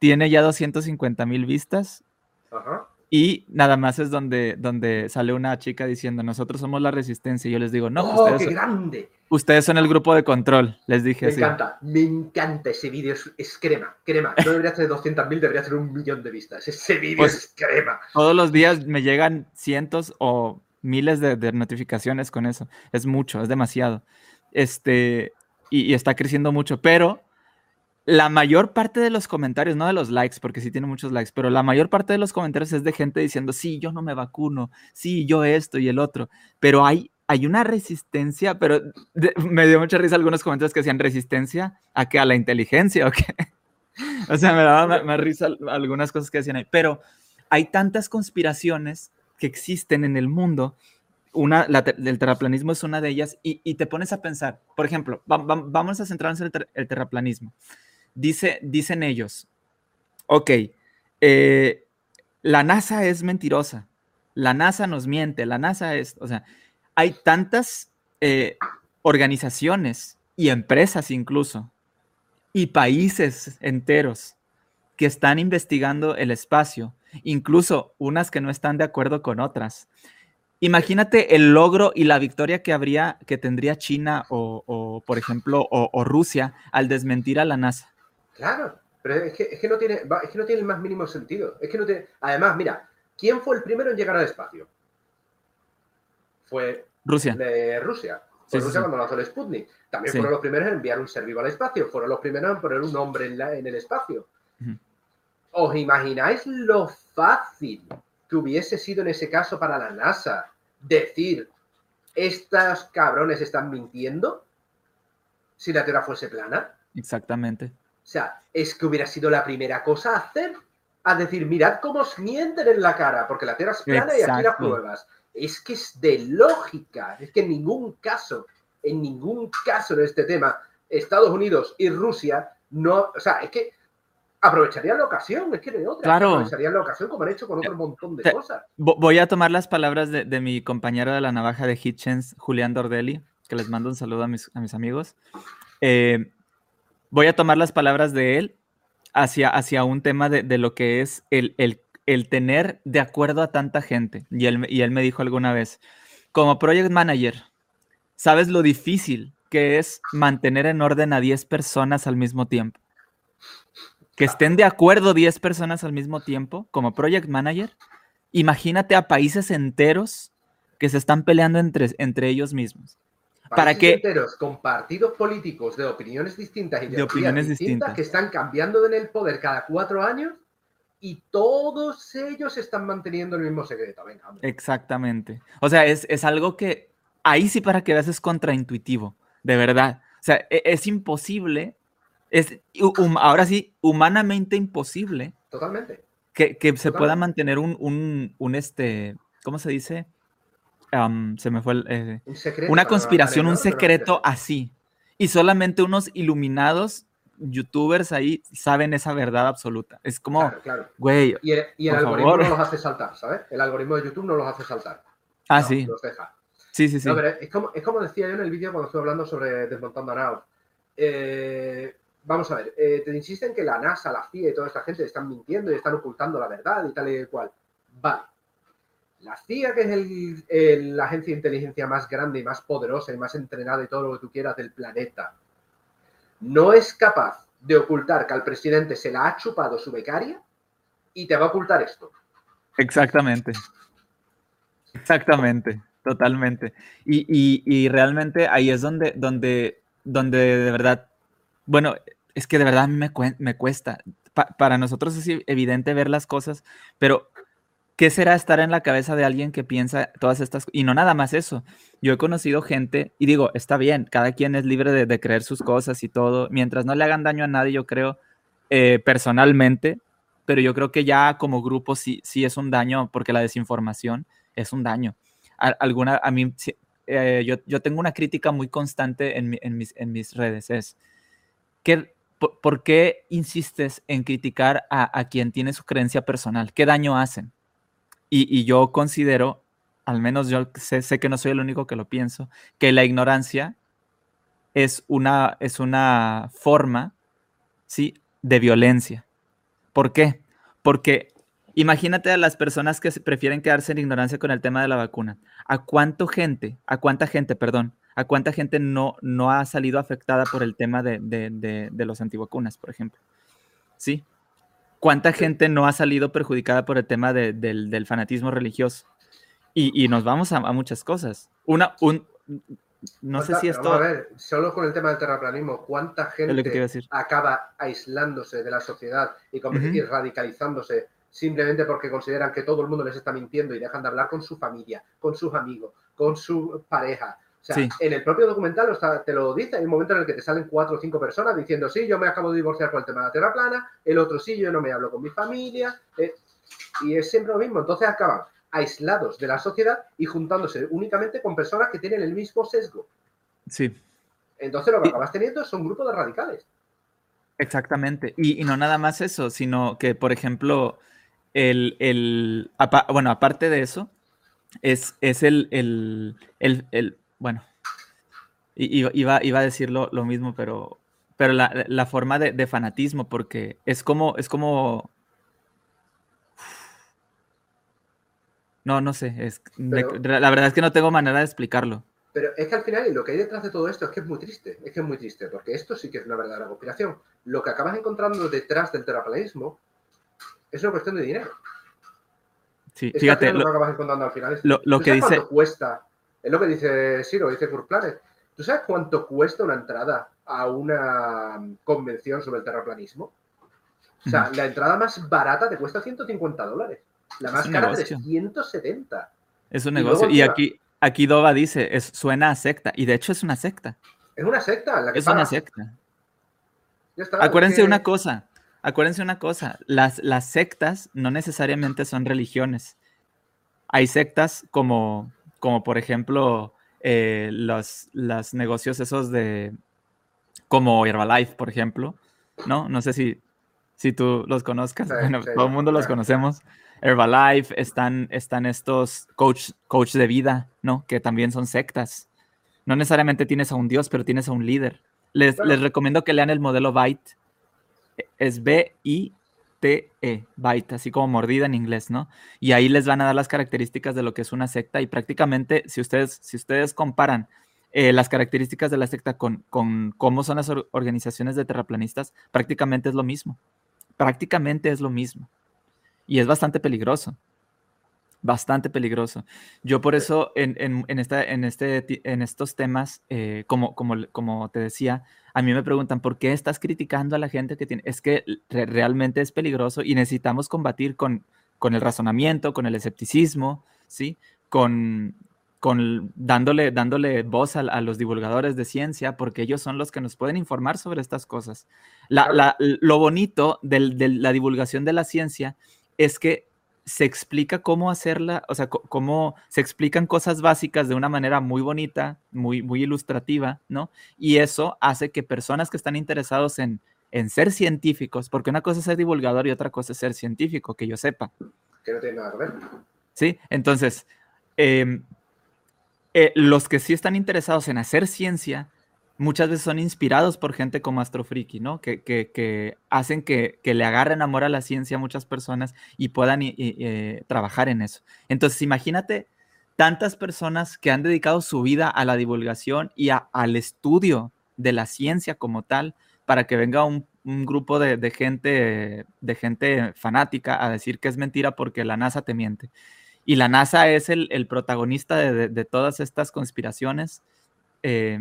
S1: Tiene ya 250 mil vistas. Ajá. Y nada más es donde, donde sale una chica diciendo, nosotros somos la resistencia. Y yo les digo, no,
S2: ¡Oh, ustedes, qué grande!
S1: ustedes son el grupo de control, les dije.
S2: Me encanta, me encanta ese vídeo, es, crema, crema. No debería tener 200.000, debería tener un millón de vistas. Ese vídeo pues, es crema.
S1: Todos los días me llegan cientos o miles de, notificaciones con eso. Es mucho, es demasiado. Este, y está creciendo mucho, pero la mayor parte de los comentarios, no de los likes, porque sí tiene muchos likes, pero la mayor parte de los comentarios es de gente diciendo, sí, yo no me vacuno, sí, yo esto y el otro, pero hay, hay una resistencia, pero me dio mucha risa algunos comentarios que decían resistencia a que a la inteligencia, ¿o qué? [LAUGHS] o sea, me daba más, risa algunas cosas que decían ahí, pero hay tantas conspiraciones que existen en el mundo una, la, el terraplanismo es una de ellas, y, te pones a pensar, por ejemplo, vamos a centrarnos en el terraplanismo. Dice, dicen ellos, ok, eh, la NASA es mentirosa, la NASA nos miente, la NASA es, o sea, hay tantas eh, organizaciones y empresas incluso, y países enteros que están investigando el espacio, incluso unas que no están de acuerdo con otras. Imagínate el logro y la victoria que habría, que tendría China o, por ejemplo, o, Rusia al desmentir a la NASA.
S2: Claro, pero es que, no tiene, es que no tiene el más mínimo sentido. Es que no tiene. Además, mira, ¿quién fue el primero en llegar al espacio? Fue
S1: Rusia.
S2: De Rusia. Fue Rusia cuando lanzó el Sputnik. También fueron los primeros en enviar un ser vivo al espacio. Fueron los primeros en poner un hombre en, en el espacio. ¿Os imagináis lo fácil que hubiese sido en ese caso para la NASA decir estos cabrones están mintiendo si la Tierra fuese plana?
S1: Exactamente.
S2: O sea, es que hubiera sido la primera cosa a hacer, a decir, mirad cómo os mienten en la cara, porque la Tierra es plana y aquí las pruebas. Es que es de lógica, es que en ningún caso, en ningún caso de este tema, Estados Unidos y Rusia no, o sea, es que aprovecharían la ocasión, es que de otra.
S1: Claro.
S2: Aprovecharían la ocasión como han hecho con otro montón de cosas.
S1: Voy a tomar las palabras de, mi compañero de la navaja de Hitchens, Julián Dordelli, que les mando un saludo a mis, amigos. Eh, voy a tomar las palabras de él hacia, hacia un tema de, lo que es el, el, tener de acuerdo a tanta gente. Y él, y él me dijo alguna vez, como project manager, ¿sabes lo difícil que es mantener en orden a 10 personas al mismo tiempo? que estén de acuerdo 10 personas al mismo tiempo como project manager, imagínate a países enteros que se están peleando entre, entre ellos mismos.
S2: Para que enteros con partidos políticos de opiniones distintas y de, opiniones distintas, que están cambiando en el poder cada cuatro años y todos ellos están manteniendo el mismo secreto.
S1: Exactamente. O sea, es, es, algo que ahí sí para que veas es contraintuitivo, de verdad. O sea, e, es imposible es ahora sí, humanamente imposible.
S2: Totalmente.
S1: Que, se pueda mantener un, un, este, ¿cómo se dice? Se me fue el, eh, una conspiración, un secreto así. Y solamente unos iluminados youtubers ahí saben esa verdad absoluta. Es como, güey.
S2: Y el, algoritmo no los hace saltar, ¿sabes? El algoritmo de YouTube no los hace saltar.
S1: Ah, sí.
S2: Los deja.
S1: Sí, sí, sí.
S2: es, como, es como decía yo en el vídeo cuando estuve hablando sobre desmontando a Eh, vamos a ver, eh, te insisten que la NASA, la CIA y toda esta gente están mintiendo y están ocultando la verdad y tal y cual. Vale. La CIA, que es la agencia de inteligencia más grande y más poderosa y más entrenada y todo lo que tú quieras del planeta, no es capaz de ocultar que al presidente se la ha chupado su becaria y te va a ocultar esto.
S1: Exactamente. Exactamente, totalmente. Y, realmente ahí es donde, donde, donde de verdad, bueno, es que de verdad me, me cuesta. para nosotros es evidente ver las cosas, pero ¿qué será estar en la cabeza de alguien que piensa todas estas? Y no nada más eso. Yo he conocido gente, y digo, está bien, cada quien es libre de, creer sus cosas y todo, mientras no le hagan daño a nadie, yo creo, eh, personalmente, pero yo creo que ya como grupo sí, sí es un daño, porque la desinformación es un daño. A, alguna, a mí, eh, yo, yo, tengo una crítica muy constante en, en, mis, en mis, redes, es, que, por, qué insistes en criticar a, a quien tiene su creencia personal? ¿Qué daño hacen? Y, yo considero, al menos yo sé, que no soy el único que lo pienso, que la ignorancia es una, es una forma, ¿sí?, de violencia. ¿Por qué? Porque imagínate a las personas que prefieren quedarse en ignorancia con el tema de la vacuna. ¿A cuánta gente, a cuánta gente, perdón, a cuánta gente no, no ha salido afectada por el tema de, de, de los antivacunas, por ejemplo? ¿Sí? ¿Cuánta gente no ha salido perjudicada por el tema del, fanatismo religioso? Y, nos vamos a, muchas cosas. Una, un, no sé si esto...
S2: a ver, solo con el tema del terraplanismo, ¿cuánta gente acaba aislándose de la sociedad y, radicalizándose simplemente porque consideran que todo el mundo les está mintiendo y dejan de hablar con su familia, con sus amigos, con su pareja, o sea, en el propio documental te lo dice, hay un momento en el que te salen cuatro o cinco personas diciendo, sí, yo me acabo de divorciar por el tema de la tierra plana, el otro sí, yo no me hablo con mi familia, eh, y es siempre lo mismo. Entonces acaban aislados de la sociedad y juntándose únicamente con personas que tienen el mismo sesgo.
S1: Sí.
S2: Entonces lo que acabas teniendo son grupos de radicales.
S1: Exactamente. Y, no nada más eso, sino que, por ejemplo, el, el bueno, aparte de eso, es, es el, el, el bueno, iba, iba a decir lo, mismo, pero, pero la, forma de, fanatismo, porque es como, es como... No, no sé, es, la verdad es que no tengo manera de explicarlo.
S2: Pero es que al final, lo que hay detrás de todo esto es que es muy triste, es que es muy triste, porque esto sí que es una verdadera conspiración. Lo que acabas encontrando detrás del terraplanismo es una cuestión de dinero.
S1: Sí, fíjate.
S2: lo, que acabas encontrando al final es,
S1: lo, que dice.
S2: cuesta es lo que dice Siro, dice Kurplanet. ¿Tú sabes cuánto cuesta una entrada a una convención sobre el terraplanismo? O sea, la entrada más barata te cuesta 150 dólares. La más cara de 170.
S1: Es un negocio. Y, aquí, aquí Doba dice, es, suena a secta. Y de hecho es una secta.
S2: Es una secta. La que
S1: es una secta. acuérdense una cosa. Acuérdense una cosa. Las, las sectas no necesariamente son religiones. Hay sectas como como por ejemplo eh, los, negocios esos de, como Herbalife, por ejemplo, ¿no? No sé si, si tú los conozcas, bueno, todo el mundo los conocemos. Herbalife, están, están estos coach, coach de vida, ¿no? Que también son sectas. No necesariamente tienes a un dios, pero tienes a un líder. Les, les recomiendo que lean el modelo Byte. Es B-I T-E, byte, así como mordida en inglés, ¿no? Y ahí les van a dar las características de lo que es una secta y prácticamente si ustedes, si ustedes comparan eh, las características de la secta con, con cómo son las organizaciones de terraplanistas, prácticamente es lo mismo. Prácticamente es lo mismo. Y es bastante peligroso bastante peligroso. Yo por eso en, en, esta, en, este, en estos temas, eh, como, como, como te decía, a mí me preguntan, ¿por qué estás criticando a la gente que tiene? Es que realmente es peligroso y necesitamos combatir con, con el razonamiento, con el escepticismo, ¿sí? Con, con dándole, dándole voz a, los divulgadores de ciencia, porque ellos son los que nos pueden informar sobre estas cosas. La, lo bonito de la divulgación de la ciencia es que se explica cómo hacerla, o sea, cómo se explican cosas básicas de una manera muy bonita, muy, muy ilustrativa, ¿no? Y eso hace que personas que están interesados en, en ser científicos, porque una cosa es ser divulgador y otra cosa es ser científico, que yo sepa.
S2: Que no tiene nada que ver.
S1: Sí, entonces, em, eh, los que sí están interesados en hacer ciencia, muchas veces son inspirados por gente como Astrofriki, ¿no? Que, que, hacen que, le agarren amor a la ciencia a muchas personas y puedan eh, trabajar en eso. Entonces, imagínate tantas personas que han dedicado su vida a la divulgación y al estudio de la ciencia como tal, para que venga un, grupo de, gente, de gente fanática a decir que es mentira porque la NASA te miente. Y la NASA es el, protagonista de, todas estas conspiraciones. Eh,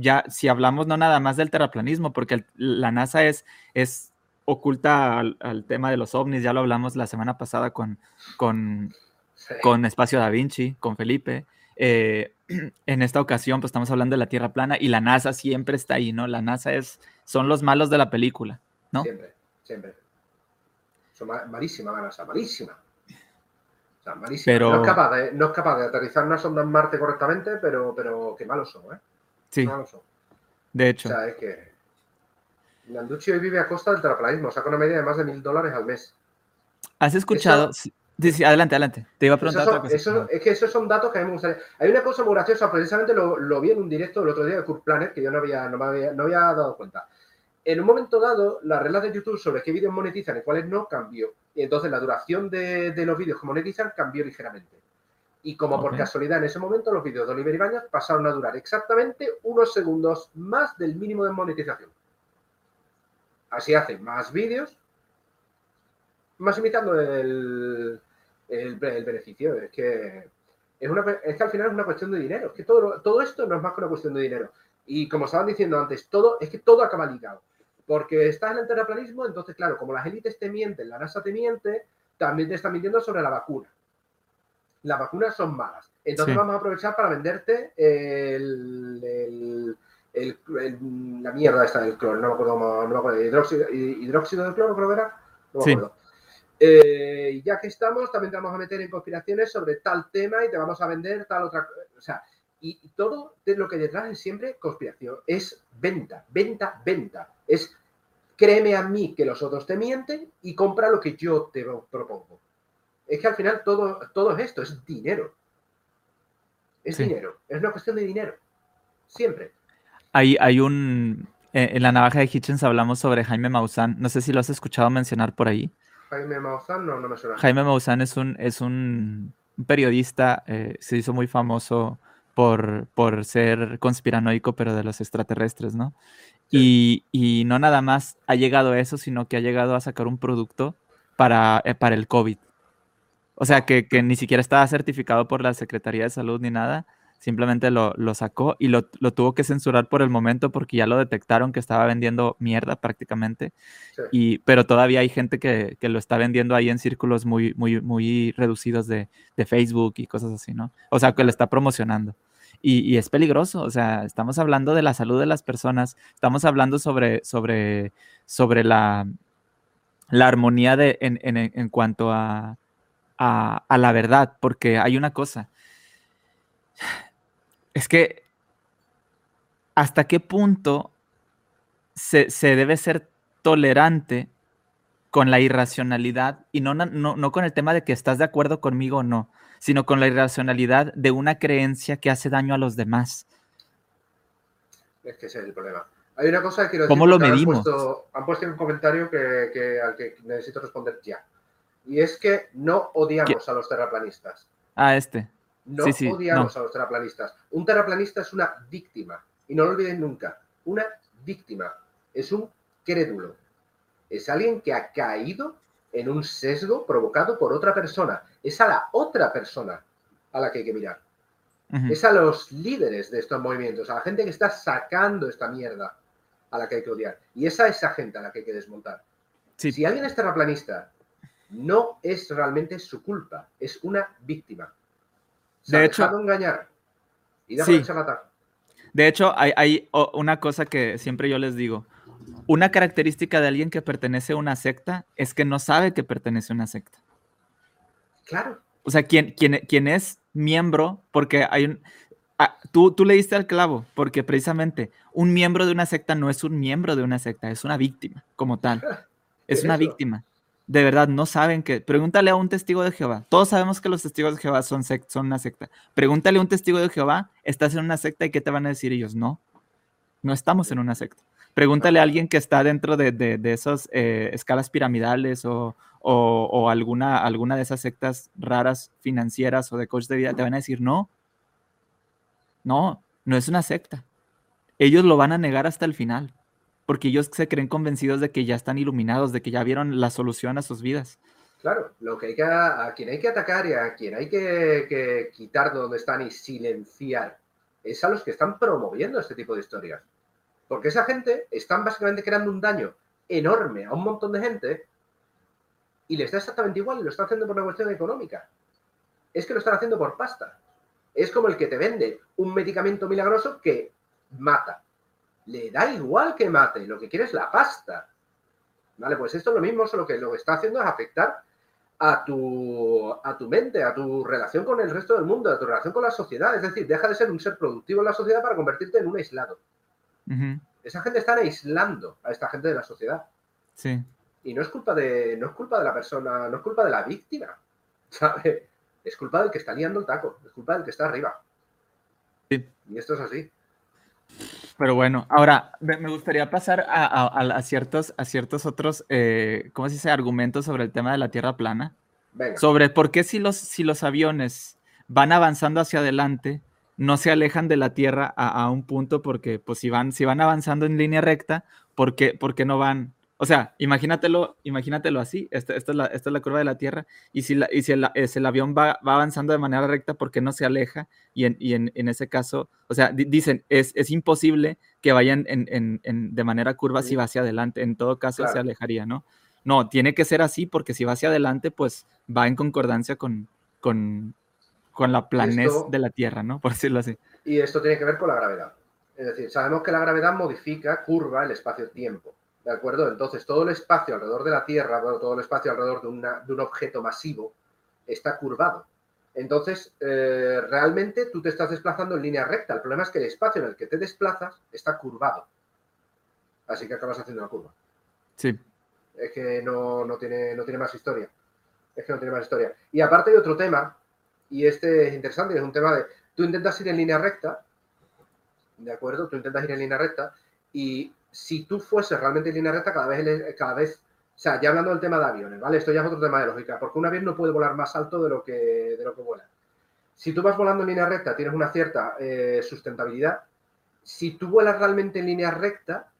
S1: ya, si hablamos no nada más del terraplanismo, porque la NASA es, es oculta al, tema de los ovnis, ya lo hablamos la semana pasada con, con, con Espacio Da Vinci, con Felipe. Eh, [CLEARS THROAT] en esta ocasión, pues estamos hablando de la Tierra plana y la NASA siempre está ahí, ¿no? La NASA es, son los malos de la película, ¿no?
S2: Siempre, siempre. Son malísima la NASA, malísima. O sea, malísima. Pero... No, es capaz de, no es capaz de aterrizar una sonda en Marte correctamente, pero, pero qué malos son, ¿eh?
S1: Sí. De hecho.
S2: O sea, es que Nanducci hoy vive a costa del terraplanismo, saca una media de más de mil dólares al mes.
S1: ¿Has escuchado? Sí, adelante, adelante. Te iba a preguntar otra
S2: cosa. es que esos son datos que a mí me gustaría. Hay una cosa muy graciosa, precisamente lo, vi en un directo el otro día de Kurt Planet, que yo no había, no, me había, no había dado cuenta. En un momento dado, las reglas de YouTube sobre qué vídeos monetizan y cuáles no cambió. Y entonces la duración de, los vídeos que monetizan cambió ligeramente. Y como por casualidad en ese momento los vídeos de Oliver Ibañez pasaron a durar exactamente unos segundos más del mínimo de monetización. Así hacen más vídeos, más imitando el, el, beneficio. Es que, es, una, es que al final es una cuestión de dinero. Es que todo, todo esto no es más que una cuestión de dinero. Y como estaban diciendo antes, todo, es que todo acaba ligado. Porque estás en el terraplanismo, entonces, claro, como las élites te mienten, la NASA te miente, también te están mintiendo sobre la vacuna. Las vacunas son malas. Entonces vamos a aprovechar para venderte el, la mierda esta del cloro. No me acuerdo, no me acuerdo hidróxido, hidróxido del cloro, creo que era. No me acuerdo. Eh, ya que estamos, también te vamos a meter en conspiraciones sobre tal tema y te vamos a vender tal otra cosa. O sea, y, todo lo que detrás es siempre conspiración. Es venta, venta, venta. Es créeme a mí que los otros te mienten y compra lo que yo te propongo. Es que al final todo, todo es esto, es dinero. Es dinero, es una cuestión de dinero. Siempre.
S1: Hay, hay un. Eh, en la navaja de Hitchens hablamos sobre Jaime Maussan. No sé si lo has escuchado mencionar por ahí.
S2: Jaime Maussan, no, no me suena.
S1: Jaime Maussan es un, es un periodista, eh, se hizo muy famoso por, por ser conspiranoico, pero de los extraterrestres, ¿no? Y, y, no nada más ha llegado a eso, sino que ha llegado a sacar un producto para, eh, para el COVID. O sea, que, que, ni siquiera estaba certificado por la Secretaría de Salud ni nada, simplemente lo, sacó y lo, tuvo que censurar por el momento porque ya lo detectaron que estaba vendiendo mierda prácticamente. Y, pero todavía hay gente que, lo está vendiendo ahí en círculos muy, muy, muy reducidos de, Facebook y cosas así, ¿no? O sea, que lo está promocionando. Y, es peligroso, o sea, estamos hablando de la salud de las personas, estamos hablando sobre, sobre, sobre la, la armonía de, en, en, cuanto a, a, a la verdad, porque hay una cosa, es que hasta qué punto se, debe ser tolerante con la irracionalidad y no, no, con el tema de que estás de acuerdo conmigo o no, sino con la irracionalidad de una creencia que hace daño a los demás.
S2: Es que ese es el problema. Hay una cosa que quiero
S1: decir. ¿Cómo lo medimos?
S2: Han puesto, un comentario que, al que necesito responder ya. Y es que no odiamos a los terraplanistas.
S1: Ah, este.
S2: No odiamos a los terraplanistas. Un terraplanista es una víctima. Y no lo olviden nunca. Una víctima. Es un crédulo. Es alguien que ha caído en un sesgo provocado por otra persona. Es a la otra persona a la que hay que mirar. Es a los líderes de estos movimientos, a la gente que está sacando esta mierda a la que hay que odiar. Y es a esa gente a la que hay que desmontar. Si alguien es terraplanista, no es realmente su culpa, es una víctima
S1: de hecho,
S2: engañar y
S1: De hecho, hay, una cosa que siempre yo les digo. Una característica de alguien que pertenece a una secta es que no sabe que pertenece a una secta.
S2: Claro.
S1: O sea, quien, quien, es miembro, porque hay un... Ah, tú, tú le diste al clavo, porque precisamente un miembro de una secta no es un miembro de una secta, es una víctima como tal. [LAUGHS] Es una víctima de verdad no saben que. Pregúntale a un testigo de Jehová. Todos sabemos que los testigos de Jehová son, son una secta. Pregúntale a un testigo de Jehová, estás en una secta y qué te van a decir ellos. No. No estamos en una secta. Pregúntale a alguien que está dentro de, de, esas eh, escalas piramidales o, o, alguna, alguna de esas sectas raras financieras o de coach de vida, te van a decir, no, no, no es una secta. Ellos lo van a negar hasta el final, porque ellos se creen convencidos de que ya están iluminados, de que ya vieron la solución a sus vidas.
S2: Claro, lo que hay que, a quien hay que atacar y a quien hay que, que quitar de donde están y silenciar es a los que están promoviendo este tipo de historias. Porque esa gente están básicamente creando un daño enorme a un montón de gente y les da exactamente igual lo están haciendo por una cuestión económica. Es que lo están haciendo por pasta. Es como el que te vende un medicamento milagroso que mata. Le da igual que mate, lo que quiere es la pasta. ¿Vale? Pues esto es lo mismo, solo que lo que está haciendo es afectar a tu, a tu mente, a tu relación con el resto del mundo, a tu relación con la sociedad. Es decir, deja de ser un ser productivo en la sociedad para convertirte en un aislado. Esa gente está aislando a esta gente de la sociedad.
S1: Sí.
S2: Y no es culpa de, no es culpa de la persona, no es culpa de la víctima. [LAUGHS] ¿sabes? Es culpa del que está liando el taco, es culpa del que está arriba.
S1: Sí.
S2: Y esto es así.
S1: Pero bueno, ahora me gustaría pasar a, ciertos, a ciertos otros, eh, ¿cómo se dice? Argumentos sobre el tema de la Tierra plana. Sobre por qué si los, si los aviones van avanzando hacia adelante, no se alejan de la Tierra a, un punto porque, pues, si van, si van avanzando en línea recta, ¿por qué, no van? O sea, imagínatelo, imagínatelo así, esta, esta, es la, esta, es la, curva de la Tierra, y si, la, y si el, el, avión va, va, avanzando de manera recta, ¿por qué no se aleja? Y en, y en, en ese caso, o sea, dicen, es, es, imposible que vayan en, de manera curva si va hacia adelante, en todo caso se alejaría, ¿no? No, tiene que ser así porque si va hacia adelante, pues va en concordancia con, con, con la planez de la Tierra, ¿no? Por decirlo así.
S2: Y esto tiene que ver con la gravedad. Es decir, sabemos que la gravedad modifica, curva el espacio-tiempo. ¿De acuerdo? Entonces, todo el espacio alrededor de la Tierra, todo el espacio alrededor de, un objeto masivo, está curvado. Entonces, eh, realmente tú te estás desplazando en línea recta. El problema es que el espacio en el que te desplazas está curvado. Así que acabas haciendo una curva.
S1: Sí.
S2: Es que no, no, tiene, no tiene más historia. Es que no tiene más historia. Y aparte hay otro tema y este es interesante, es un tema de, tú intentas ir en línea recta, ¿de acuerdo? Tú intentas ir en línea recta y si tú fueses realmente en línea recta, cada vez, cada vez, o sea, ya hablando del tema de aviones, ¿vale? Esto ya es otro tema de lógica, porque un avión no puede volar más alto de lo que, de lo que vuela. Si tú vas volando en línea recta, tienes una cierta eh, sustentabilidad. Si tú vuelas realmente en línea recta,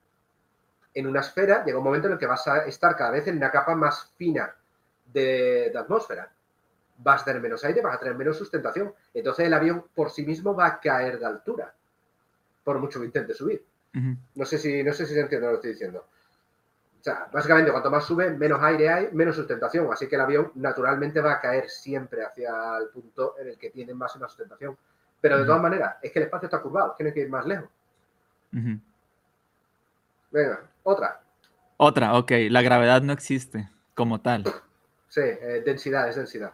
S2: en una esfera, llega un momento en el que vas a estar cada vez en una capa más fina de atmósfera vas a tener menos aire, vas a tener menos sustentación. Entonces el avión por sí mismo va a caer de altura, por mucho que intente subir. No sé si no sé si se entiende lo que estoy diciendo. O sea, básicamente cuanto más sube, menos aire hay, menos sustentación. Así que el avión naturalmente va a caer siempre hacia el punto en el que tiene máxima sustentación. Pero de todas maneras, es que el espacio está curvado, tiene que ir más lejos. Venga, otra.
S1: Otra, ok. La gravedad no existe como tal.
S2: Sí, eh, densidad, es densidad.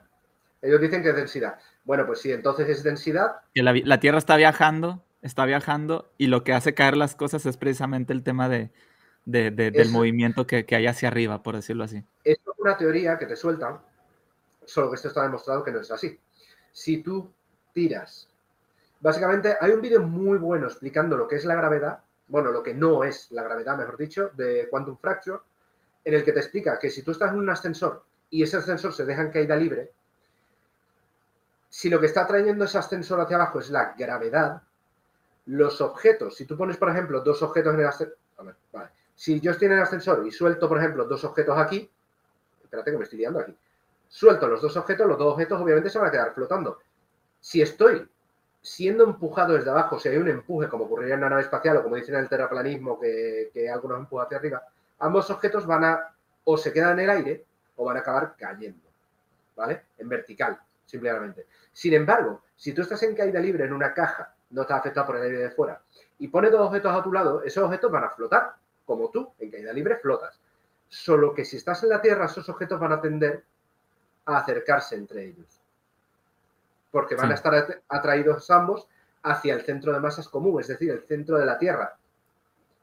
S2: Ellos dicen que es densidad. Bueno, pues sí, entonces es densidad.
S1: Que la, Tierra está viajando, está viajando, y lo que hace caer las cosas es precisamente el tema de, del movimiento que, hay hacia arriba, por decirlo así.
S2: Es una teoría que te sueltan, solo que esto está demostrado que no es así. Si tú tiras, básicamente hay un vídeo muy bueno explicando lo que es la gravedad, bueno, lo que no es la gravedad, mejor dicho, de Quantum Fracture, en el que te explica que si tú estás en un ascensor y ese ascensor se deja en caída libre, si lo que está trayendo ese ascensor hacia abajo es la gravedad, los objetos, si tú pones, por ejemplo, dos objetos en el ascensor, si yo estoy en el ascensor y suelto, por ejemplo, dos objetos aquí, espérate que me estoy liando aquí, suelto los dos objetos, los dos objetos obviamente se van a quedar flotando. Si estoy siendo empujado desde abajo, si hay un empuje, como ocurriría en una nave espacial o como dicen en el terraplanismo, que, que algunos empujan hacia arriba, ambos objetos van a o se quedan en el aire o van a acabar cayendo, ¿vale? En vertical simplemente. Sin embargo, si tú estás en caída libre en una caja, no estás afectado por el aire de fuera, y pones dos objetos a tu lado, esos objetos van a flotar, como tú, en caída libre flotas. Solo que si estás en la Tierra, esos objetos van a tender a acercarse entre ellos. Porque van a estar atraídos ambos hacia el centro de masas común, es decir, el centro de la Tierra.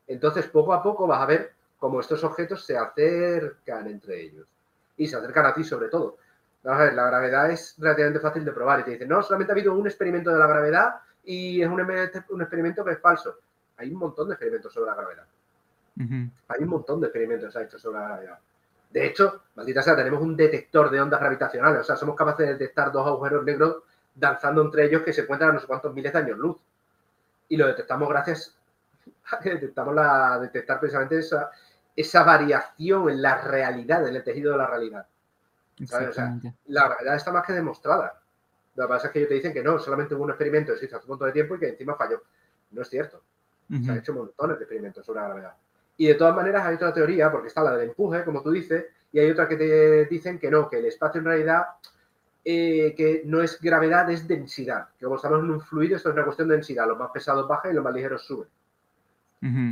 S2: Entonces, poco a poco vas a ver cómo estos objetos se acercan entre ellos. Y se acercan a ti sobre todo. Vamos a ver, la gravedad es relativamente fácil de probar y te dicen, no, solamente ha habido un experimento de la gravedad y es un, experimento que es falso. Hay un montón de experimentos sobre la gravedad. Hay un montón de experimentos hechos sobre la gravedad. De hecho, maldita sea, tenemos un detector de ondas gravitacionales. O sea, somos capaces de detectar dos agujeros negros danzando entre ellos que se encuentran a no sé cuántos miles de años luz. Y lo detectamos gracias a que detectamos la, detectar precisamente esa, esa variación en la realidad, en el tejido de la realidad. la realidad está más que demostrada. Lo que pasa es que ellos te dicen que no, solamente hubo un experimento existe hace un montón de tiempo y que encima falló. No es cierto. Se han hecho montones de experimentos sobre la gravedad. Y de todas maneras hay otra teoría, porque está la del empuje, como tú dices, y hay otra que te dicen que no, que el espacio en realidad eh, que no es gravedad, es densidad. Que como estamos en un fluido, esto es una cuestión de densidad. Los más pesados bajan y los más ligeros suben.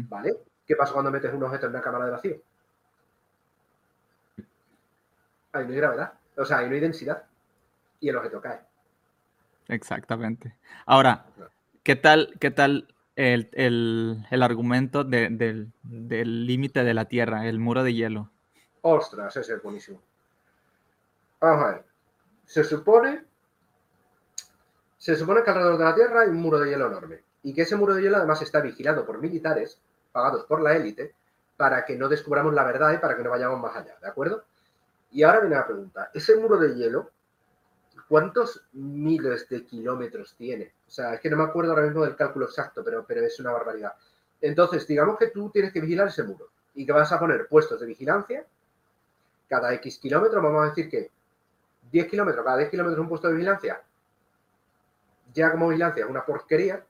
S2: ¿Vale? ¿Qué pasa cuando metes un objeto en una cámara de vacío? Ahí no hay gravedad. O sea, ahí no hay densidad. Y el objeto cae.
S1: Exactamente. Ahora, ¿qué tal, qué tal el, argumento del límite de la Tierra, el muro de hielo?
S2: Ostras, ese es buenísimo. Vamos a ver. Se supone, se supone que alrededor de la Tierra hay un muro de hielo enorme y que ese muro de hielo además está vigilado por militares pagados por la élite para que no descubramos la verdad y para que no vayamos más allá, ¿de acuerdo? Y ahora viene la pregunta, ese muro de hielo, ¿cuántos miles de kilómetros tiene? O sea, es que no me acuerdo ahora mismo del cálculo exacto, pero, pero es una barbaridad. Entonces, digamos que tú tienes que vigilar ese muro y que vas a poner puestos de vigilancia cada X kilómetros, vamos a decir que 10 kilómetros, cada 10 kilómetros un puesto de vigilancia, ya como vigilancia es una porquería,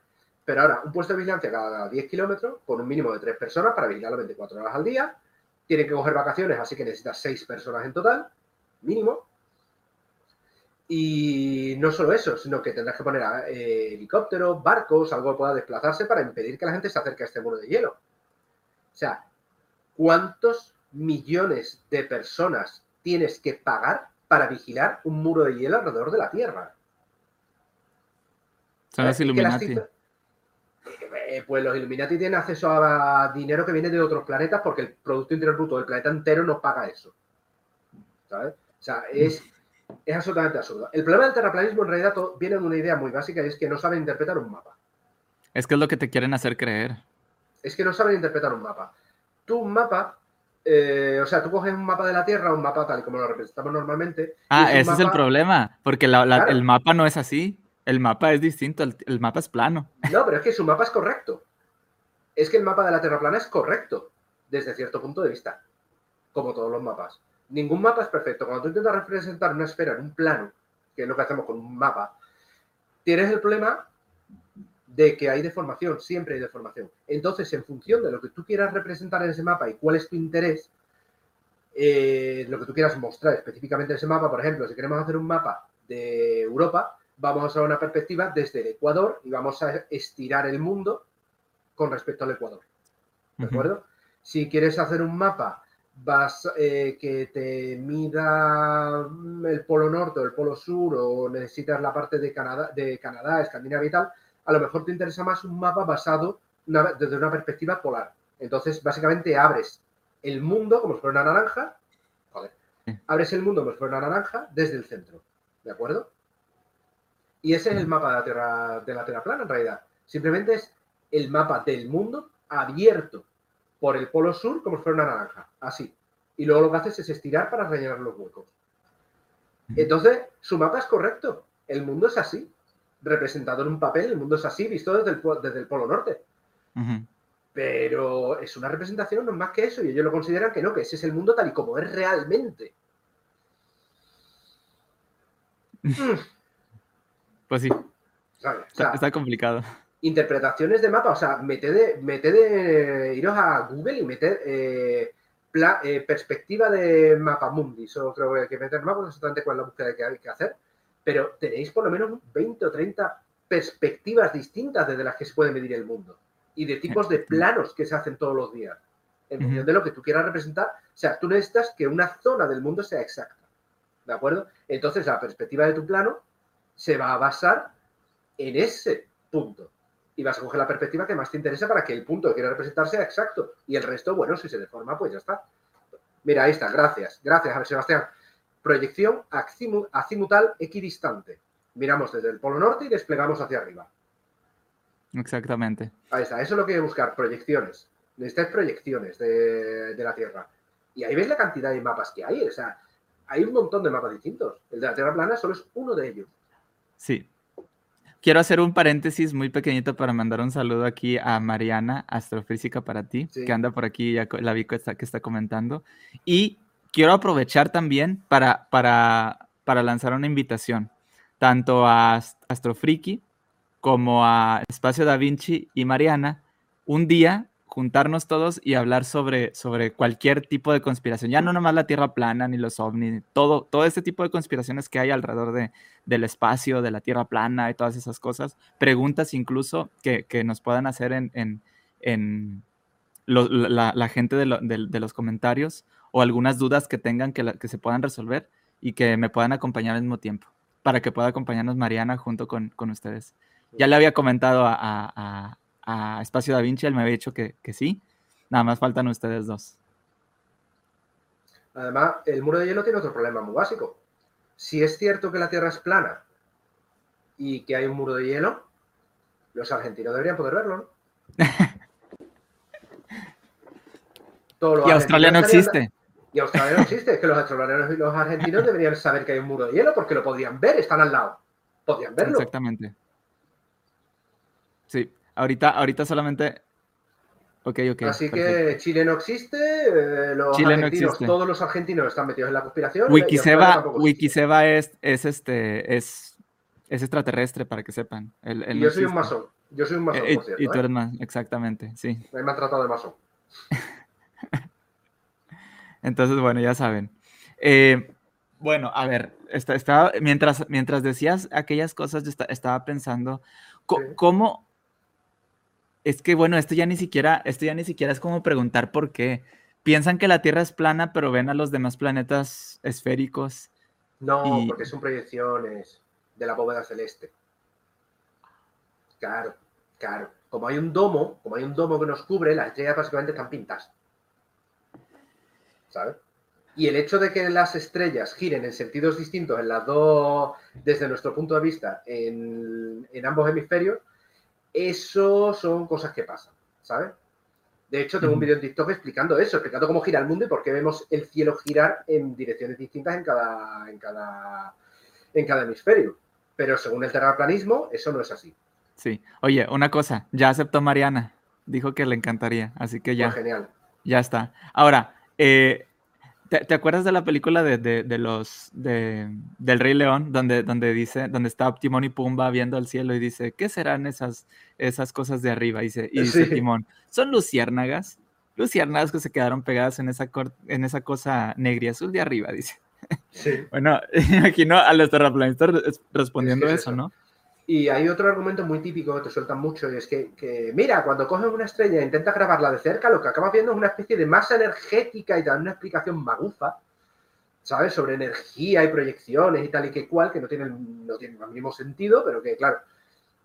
S2: pero ahora un puesto de vigilancia cada 10 kilómetros con un mínimo de 3 personas para vigilarlo 24 horas al día, tienen que coger vacaciones, así que necesitas 6 personas en total, mínimo. Y no solo eso, sino que tendrás que poner eh, helicópteros, barcos, algo que pueda desplazarse para impedir que la gente se acerque a este muro de hielo. O sea, ¿cuántos millones de personas tienes que pagar para vigilar un muro de hielo alrededor de la Tierra.
S1: Son los Illuminati.
S2: Eh, pues los Illuminati tienen acceso a dinero que viene de otros planetas porque el Producto Interior Bruto del planeta entero no paga eso. ¿Sabes? O sea, es, es absolutamente absurdo. El problema del terraplanismo en realidad viene de una idea muy básica y es que no saben interpretar un mapa.
S1: Es que es lo que te quieren hacer creer.
S2: Es que no saben interpretar un mapa. Tú un mapa eh, o sea, tú coges un mapa de la Tierra, un mapa tal y como lo representamos normalmente.
S1: Ah, ese es el problema, porque el mapa no es así. El mapa es distinto, el, mapa es plano. [LAUGHS]
S2: No, pero es que su mapa es correcto. Es que el mapa de la Tierra plana es correcto, desde cierto punto de vista, como todos los mapas. Ningún mapa es perfecto. Cuando tú intentas representar una esfera en un plano, que es lo que hacemos con un mapa, tienes el problema de que hay deformación, siempre hay deformación. Entonces, en función de lo que tú quieras representar en ese mapa y cuál es tu interés, eh, lo que tú quieras mostrar específicamente en ese mapa, por ejemplo, si queremos hacer un mapa de Europa, vamos a usar una perspectiva desde el Ecuador y vamos a estirar el mundo con respecto al Ecuador. ¿De acuerdo? Si quieres hacer un mapa vas, eh, que te mida el polo norte o el polo sur o necesitas la parte de Canadá, de Canadá, Escandinavia y tal, a lo mejor te interesa más un mapa basado desde una perspectiva polar. Entonces, básicamente abres el mundo como si fuera una naranja, joder, abres el mundo como si fuera una naranja desde el centro, ¿de acuerdo? Y ese es el mapa de la Tierra, de la tierra plana, en realidad. Simplemente es el mapa del mundo abierto por el polo sur como si fuera una naranja, así. Y luego lo que haces es estirar para rellenar los huecos. Entonces, su mapa es correcto. El mundo es así representado en un papel, el mundo es así, visto desde el, desde el Polo Norte. Pero es una representación, no es más que eso, y ellos lo consideran que no, que ese es el mundo tal y como es realmente. [LAUGHS]
S1: Pues sí. está, complicado.
S2: Interpretaciones de mapa, o sea, mete de, mete de iros a Google y meter eh, eh, perspectiva de mapa mundi. Eso creo que hay que meter, no me exactamente cuál es la búsqueda que hay que hacer pero tenéis por lo menos 20 o 30 perspectivas distintas desde las que se puede medir el mundo y de tipos de planos que se hacen todos los días en función de lo que tú quieras representar. O sea, tú necesitas que una zona del mundo sea exacta. ¿De acuerdo? Entonces, la perspectiva de tu plano se va a basar en ese punto. Y vas a coger la perspectiva que más te interesa para que el punto que quieras representar sea exacto. Y el resto, bueno, si se deforma, pues ya está. Mira, ahí está. Gracias. Gracias, a ver, Sebastián. Proyección azimutal equidistante. Miramos desde el polo norte y desplegamos hacia arriba.
S1: Exactamente.
S2: Ahí está, eso es lo que hay que buscar, proyecciones. Necesitáis proyecciones de, de la Tierra. Y ahí veis la cantidad de mapas que hay. O sea, hay un montón de mapas distintos. El de la Tierra plana solo es uno de ellos.
S1: Sí. Quiero hacer un paréntesis muy pequeñito para mandar un saludo aquí a Mariana, Astrofísica para ti,
S2: Sí.
S1: que anda por aquí, ya la vi que está, que está comentando. Y quiero aprovechar también para, para, para lanzar una invitación, tanto a Ast- Astrofriki como a Espacio Da Vinci y Mariana, un día juntarnos todos y hablar sobre, sobre cualquier tipo de conspiración, ya no nomás la Tierra plana ni los ovnis, todo, todo este tipo de conspiraciones que hay alrededor de, del espacio, de la Tierra plana y todas esas cosas, preguntas incluso que, que nos puedan hacer en, en, en lo- la, gente de, lo- de- los comentarios o algunas dudas que tengan que, que se puedan resolver y que me puedan acompañar al mismo tiempo, para que pueda acompañarnos Mariana junto con, con ustedes. Ya le había comentado a- a Espacio Da Vinci, él me había dicho que, que sí, nada más faltan ustedes dos.
S2: Además, el muro de hielo tiene otro problema muy básico. Si es cierto que la Tierra es plana y que hay un muro de hielo, los argentinos deberían poder verlo, ¿no? [LAUGHS]
S1: Y Australia no existe.
S2: Y Australia no existe. Es que los australianos y los argentinos deberían saber que hay un muro de hielo porque lo podrían ver, están al lado. Podrían verlo.
S1: Exactamente. Sí, ahorita, ahorita solamente... Ok, ok.
S2: Así que. Chile no existe, eh, los
S1: Chile no existe.
S2: todos los argentinos están metidos en la conspiración.
S1: Wikiseba. Wikiseba es, es este, es, es extraterrestre para que sepan.
S2: Y
S1: no
S2: yo soy un masón. Yo soy un masón,
S1: Eh,
S2: por
S1: y-
S2: cierto.
S1: y tú
S2: ¿eh?
S1: eres más, exactamente, sí.
S2: Me han tratado de masón. [LAUGHS]
S1: Entonces, bueno, ya saben. Eh, bueno, a ver, está- estaba, mientras, mientras decías aquellas cosas, yo esta- estaba pensando,
S2: Sí.
S1: ¿cómo? Es que, bueno, esto ya ni siquiera, esto ya ni siquiera es como preguntar por qué. Piensan que la Tierra es plana, pero ven a los demás planetas esféricos.
S2: No,
S1: Y-
S2: porque son proyecciones de la bóveda celeste. Claro, claro. Como hay un domo, como hay un domo que nos cubre, las estrellas básicamente están pintadas. ¿Sabes? Y el hecho de que las estrellas giren en sentidos distintos en las dos, desde nuestro punto de vista, en, en ambos hemisferios, eso son cosas que pasan, ¿sabes? De hecho, tengo un vídeo en TikTok explicando eso, explicando cómo gira el mundo y por qué vemos el cielo girar en direcciones distintas en cada, en cada, en cada hemisferio. Pero según el terraplanismo, eso no es así.
S1: Sí. Oye, una cosa, ya aceptó Mariana. Dijo que le encantaría, así que ya.
S2: Pues genial.
S1: Ya está. Ahora, eh, ¿te, te acuerdas de la película de, de- de los de, del Rey León, donde, donde dice, donde está Timón y Pumba viendo al cielo y dice, ¿qué serán esas, esas cosas de arriba? Y dice, y dice
S2: Sí.
S1: Timón, son luciérnagas, luciérnagas que se quedaron pegadas en esa, cor- en esa cosa negra y azul de arriba, dice.
S2: Sí. [LAUGHS]
S1: Bueno, [LAUGHS] imagino a los terraplanistas res- respondiendo eso. ¿no?
S2: Y hay otro argumento muy típico que te sueltan mucho y es que, mira, cuando coges una estrella e intentas grabarla de cerca, lo que acabas viendo es una especie de masa energética y te dan una explicación magufa, ¿sabes? Sobre energía y proyecciones y tal y que cual, que no tienen, no tienen el mismo sentido, pero que, claro,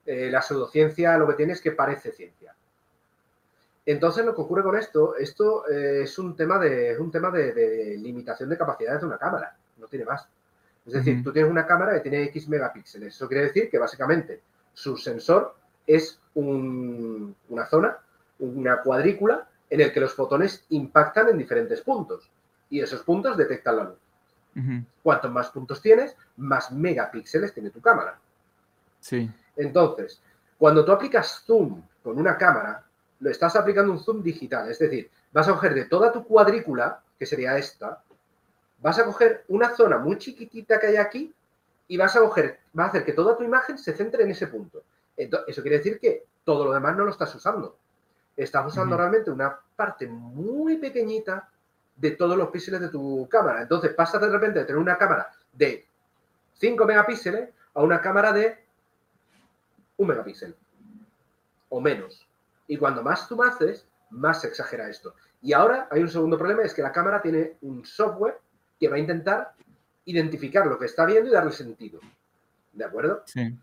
S2: eh, la pseudociencia lo que tiene es que parece ciencia. Entonces, lo que ocurre con esto, esto eh, es un tema, de, es un tema de limitación de capacidades de una cámara, no tiene más. Es decir, tú tienes una cámara que tiene X megapíxeles. Eso quiere decir que básicamente su sensor es un- una zona, una cuadrícula, en el que los fotones impactan en diferentes puntos. Y esos puntos detectan la luz. Cuantos más puntos tienes, más megapíxeles tiene tu cámara.
S1: Sí.
S2: Entonces, cuando tú aplicas zoom con una cámara, lo estás aplicando un zoom digital. Es decir, vas a coger de toda tu cuadrícula, que sería esta, vas a coger una zona muy chiquitita que hay aquí y vas a coger, vas a hacer que toda tu imagen se centre en ese punto. Eso quiere decir que todo lo demás no lo estás usando. Estás usando realmente una parte muy pequeñita de todos los píxeles de tu cámara. Entonces pasas de repente de tener una cámara de 5 megapíxeles a una cámara de un megapíxel o menos. Y cuando más tú haces, más se exagera esto. Y ahora hay un segundo problema, es que la cámara tiene un software que va a intentar identificar lo que está viendo y darle sentido. ¿De acuerdo?
S1: Sí.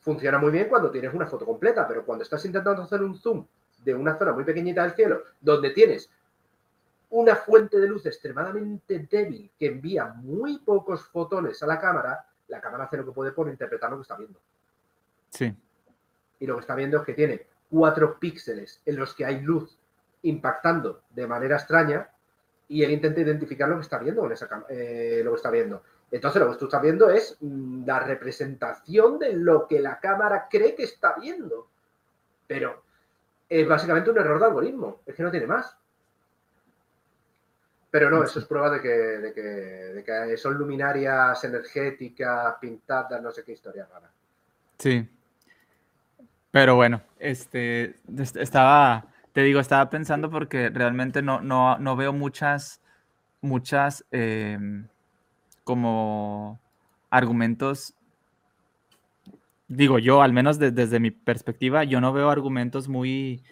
S2: Funciona muy bien cuando tienes una foto completa, pero cuando estás intentando hacer un zoom de una zona muy pequeñita del cielo, donde tienes una fuente de luz extremadamente débil que envía muy pocos fotones a la cámara, la cámara hace lo que puede por interpretar lo que está viendo.
S1: Sí.
S2: y lo que está viendo es que tiene cuatro píxeles en los que hay luz impactando de manera extraña y él intenta identificar lo que está viendo con esa eh, lo que está viendo. Entonces lo que tú estás viendo es mm, la representación de lo que la cámara cree que está viendo. Pero es básicamente un error de algoritmo, es que no tiene más. Pero no, eso es prueba de que, de que, son luminarias energéticas, pintadas, no sé qué historia rara.
S1: Sí. Pero bueno, este estaba, te digo, estaba pensando porque realmente no, no, veo muchas, muchas em, como argumentos. Digo yo, al menos desde mi perspectiva, yo no veo argumentos muy,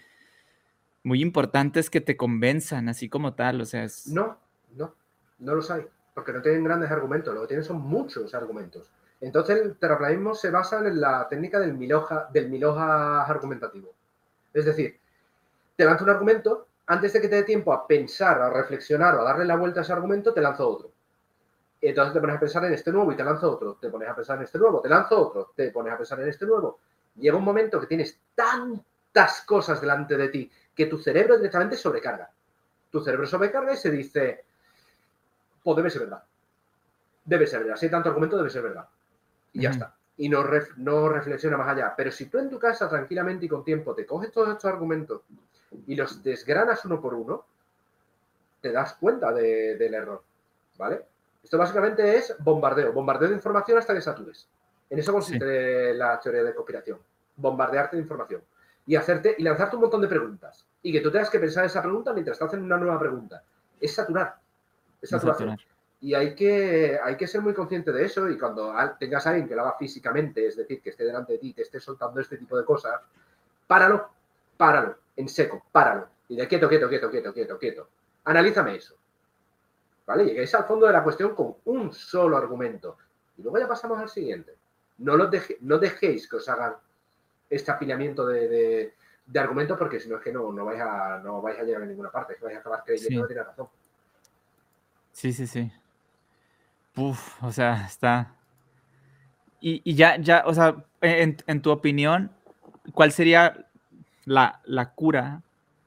S1: muy importantes que te convenzan, así como tal, o sea, es...
S2: No, no, no los hay, porque no tienen grandes argumentos, lo que tienen son muchos argumentos. Entonces el terraplanismo se basa en la técnica del del miloja argumentativo. Es decir, te lanzo un argumento, antes de que te dé tiempo a pensar, a reflexionar o a darle la vuelta a ese argumento, te lanzo otro. Entonces te pones a pensar en este nuevo y te lanzo otro, te pones a pensar en este nuevo, te lanzo otro, te pones a pensar en este nuevo. Llega un momento que tienes tantas cosas delante de ti que tu cerebro directamente sobrecarga. Tu cerebro sobrecarga y se dice, pues debe ser verdad. Debe ser verdad. Si hay tanto argumento, debe ser verdad. Y ya está. Y no, no reflexiona más allá. Pero si tú en tu casa tranquilamente y con tiempo te coges todos estos argumentos y los desgranas uno por uno, te das cuenta del error. ¿Vale? Esto básicamente es bombardeo. Bombardeo de información hasta que satures. En eso consiste la teoría de conspiración. Bombardearte de información y hacerte y lanzarte un montón de preguntas y que tú tengas que pensar esa pregunta mientras te hacen una nueva pregunta. Es saturar. Es saturación. Y hay que, hay que ser muy consciente de eso y cuando tengas a alguien que lo haga físicamente, es decir, que esté delante de ti, que esté soltando este tipo de cosas, páralo, páralo, en seco, páralo. Y de quieto, quieto, quieto, quieto, quieto, quieto. Analízame eso. ¿Vale? Lleguéis al fondo de la cuestión con un solo argumento. Y luego ya pasamos al siguiente. No, lo no dejéis que os hagan este apilamiento de, argumentos porque si no es que no, no, vais a, no vais a llegar a ninguna parte, es que vais a acabar creyendo que tiene razón.
S1: Sí, sí, sí. Uf, o sea, está. Y, ya, ya, o sea, en, tu opinión, ¿cuál sería la, la, cura?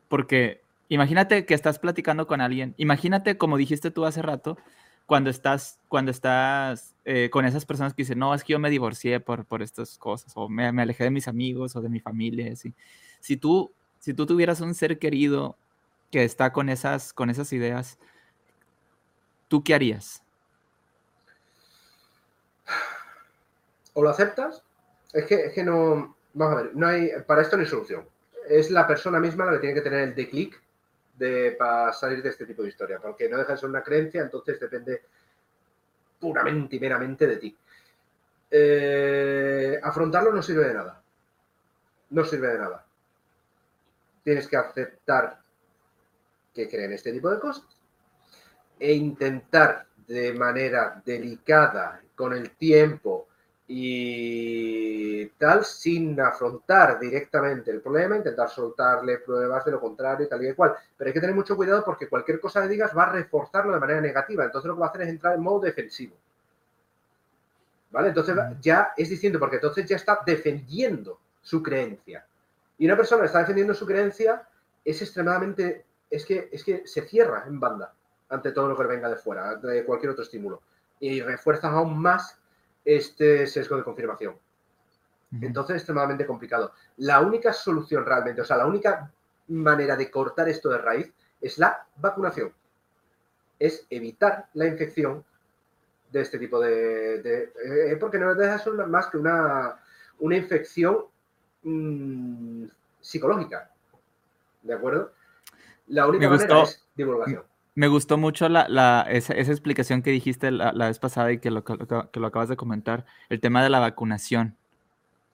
S1: Porque imagínate que estás platicando con alguien, imagínate, como dijiste tú hace rato, cuando estás, cuando estás eh, con esas personas que dicen, no, es que yo me divorcié por, por estas cosas, o me, me alejé de mis amigos o de mi familia, así. Si tú, si tú tuvieras un ser querido que está con esas, con esas ideas, ¿tú qué harías?
S2: O lo aceptas, es que, es que no, vamos a ver, no hay, para esto no hay solución. Es la persona misma la que tiene que tener el de clic de, para salir de este tipo de historia, porque no deja de ser una creencia, entonces depende puramente y meramente de ti. Eh, afrontarlo no sirve de nada. No sirve de nada. Tienes que aceptar que creen este tipo de cosas e intentar de manera delicada, con el tiempo, y tal, sin afrontar directamente el problema, intentar soltarle pruebas de lo contrario y tal y cual. Pero hay que tener mucho cuidado porque cualquier cosa que digas va a reforzarlo de manera negativa. Entonces lo que va a hacer es entrar en modo defensivo. ¿Vale? Entonces ya es diciendo, porque entonces ya está defendiendo su creencia. Y una persona que está defendiendo su creencia es extremadamente, es que, es que se cierra en banda ante todo lo que venga de fuera, de cualquier otro estímulo. Y refuerzas aún más este sesgo de confirmación. Entonces es extremadamente complicado. La única solución realmente, o sea, la única manera de cortar esto de raíz es la vacunación. Es evitar la infección de este tipo de... Eh, porque no deja más que una, una infección mm, psicológica. ¿De acuerdo? La única manera es divulgación.
S1: Me gustó mucho la, esa, explicación que dijiste la, vez pasada y que lo, que lo acabas de comentar, el tema de la vacunación.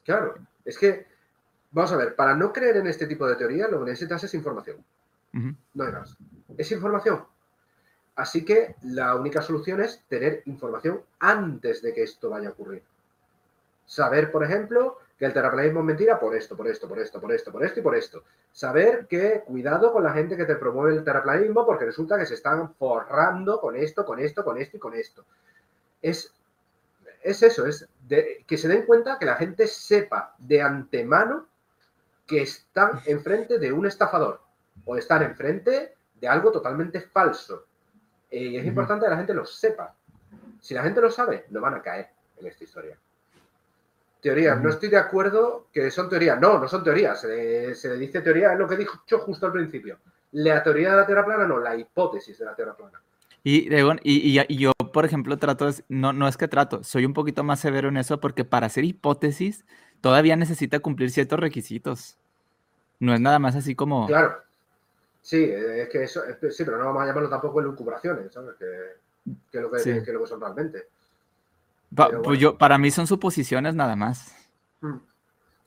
S2: Claro, es que, vamos a ver, para no creer en este tipo de teoría, lo que necesitas es información. No hay más. Es información. Así que la única solución es tener información antes de que esto vaya a ocurrir. Saber, por ejemplo, que el terraplanismo es mentira por esto, por esto, por esto, por esto, por esto y por esto. Saber que cuidado con la gente que te promueve el terraplanismo porque resulta que se están forrando con esto, con esto, con esto y con esto. Es, es eso, es que se den cuenta que la gente sepa de antemano que están enfrente de un estafador o están enfrente de algo totalmente falso. Eh, y es importante que la gente lo sepa. Si la gente lo sabe, no van a caer en esta historia. Teorías, no estoy de acuerdo que son teorías. No, no son teorías. Se le, dice teoría, es lo que dijo justo al principio. La teoría de la Tierra plana, no, la hipótesis de la Tierra plana.
S1: Y, y, y, yo, por ejemplo, trato, no, no es que trato, soy un poquito más severo en eso porque para hacer hipótesis todavía necesita cumplir ciertos requisitos. No es nada más así como...
S2: Claro. Sí, es que eso, sí, pero no vamos a llamarlo tampoco elucubraciones, ¿sabes? Que, que, lo, que, lo que son realmente.
S1: Pues yo, para mí son suposiciones nada más.
S2: Hmm.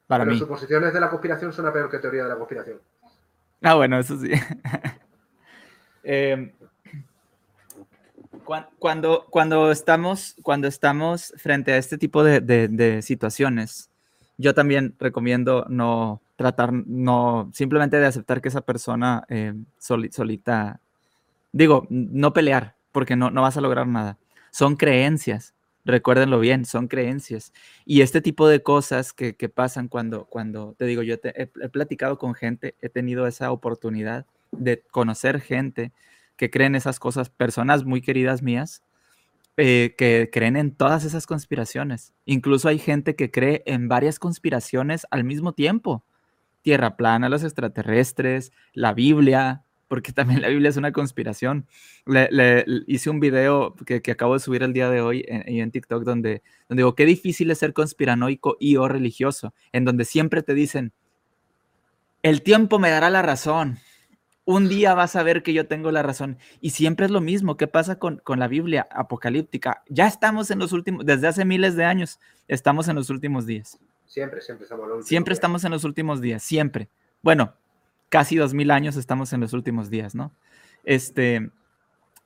S2: Para pero mí. suposiciones de la conspiración son peor que teoría de la conspiración.
S1: Ah, bueno, eso sí. [LAUGHS] eh, cuando, cuando, estamos, cuando estamos frente a este tipo de, situaciones, yo también recomiendo no tratar, no simplemente de aceptar que esa persona eh, solita, digo, no pelear, porque no, no vas a lograr nada. Son creencias, recuérdenlo bien, son creencias. Y este tipo de cosas que, pasan cuando, cuando, te digo, yo he, platicado con gente, he tenido esa oportunidad de conocer gente que creen esas cosas, personas muy queridas mías, eh, que creen en todas esas conspiraciones. Incluso hay gente que cree en varias conspiraciones al mismo tiempo. Tierra plana, los extraterrestres, la Biblia, porque también la Biblia es una conspiración. Le, hice un video que, acabo de subir el día de hoy en, en TikTok donde, donde digo, qué difícil es ser conspiranoico y o religioso, en donde siempre te dicen, el tiempo me dará la razón, un día vas a ver que yo tengo la razón. Y siempre es lo mismo. ¿Qué pasa con, la Biblia apocalíptica? Ya estamos en los últimos, desde hace miles de años, estamos en los últimos días.
S2: Siempre, siempre estamos en los últimos
S1: Siempre estamos en los últimos días, siempre. Bueno, casi dos mil años estamos en los últimos días, ¿no? Este,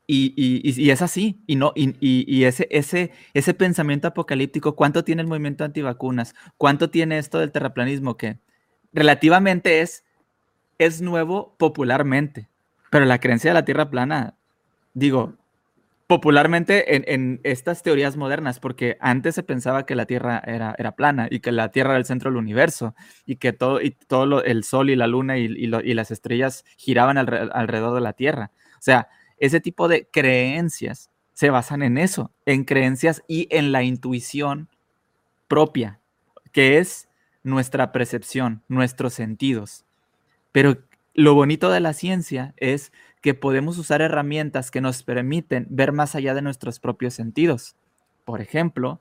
S1: y, es así, y no, y, ese, ese, ese pensamiento apocalíptico, ¿cuánto tiene el movimiento antivacunas? ¿Cuánto tiene esto del terraplanismo? Que relativamente es es nuevo popularmente, pero la creencia de la Tierra plana, digo, popularmente en, estas teorías modernas, porque antes se pensaba que la Tierra era, era, plana y que la Tierra era el centro del universo y que todo, y todo el Sol y la Luna y, las estrellas giraban alrededor de la Tierra. O sea, ese tipo de creencias se basan en eso, en creencias y en la intuición propia, que es nuestra percepción, nuestros sentidos. Pero lo bonito de la ciencia es que podemos usar herramientas que nos permiten ver más allá de nuestros propios sentidos. Por ejemplo,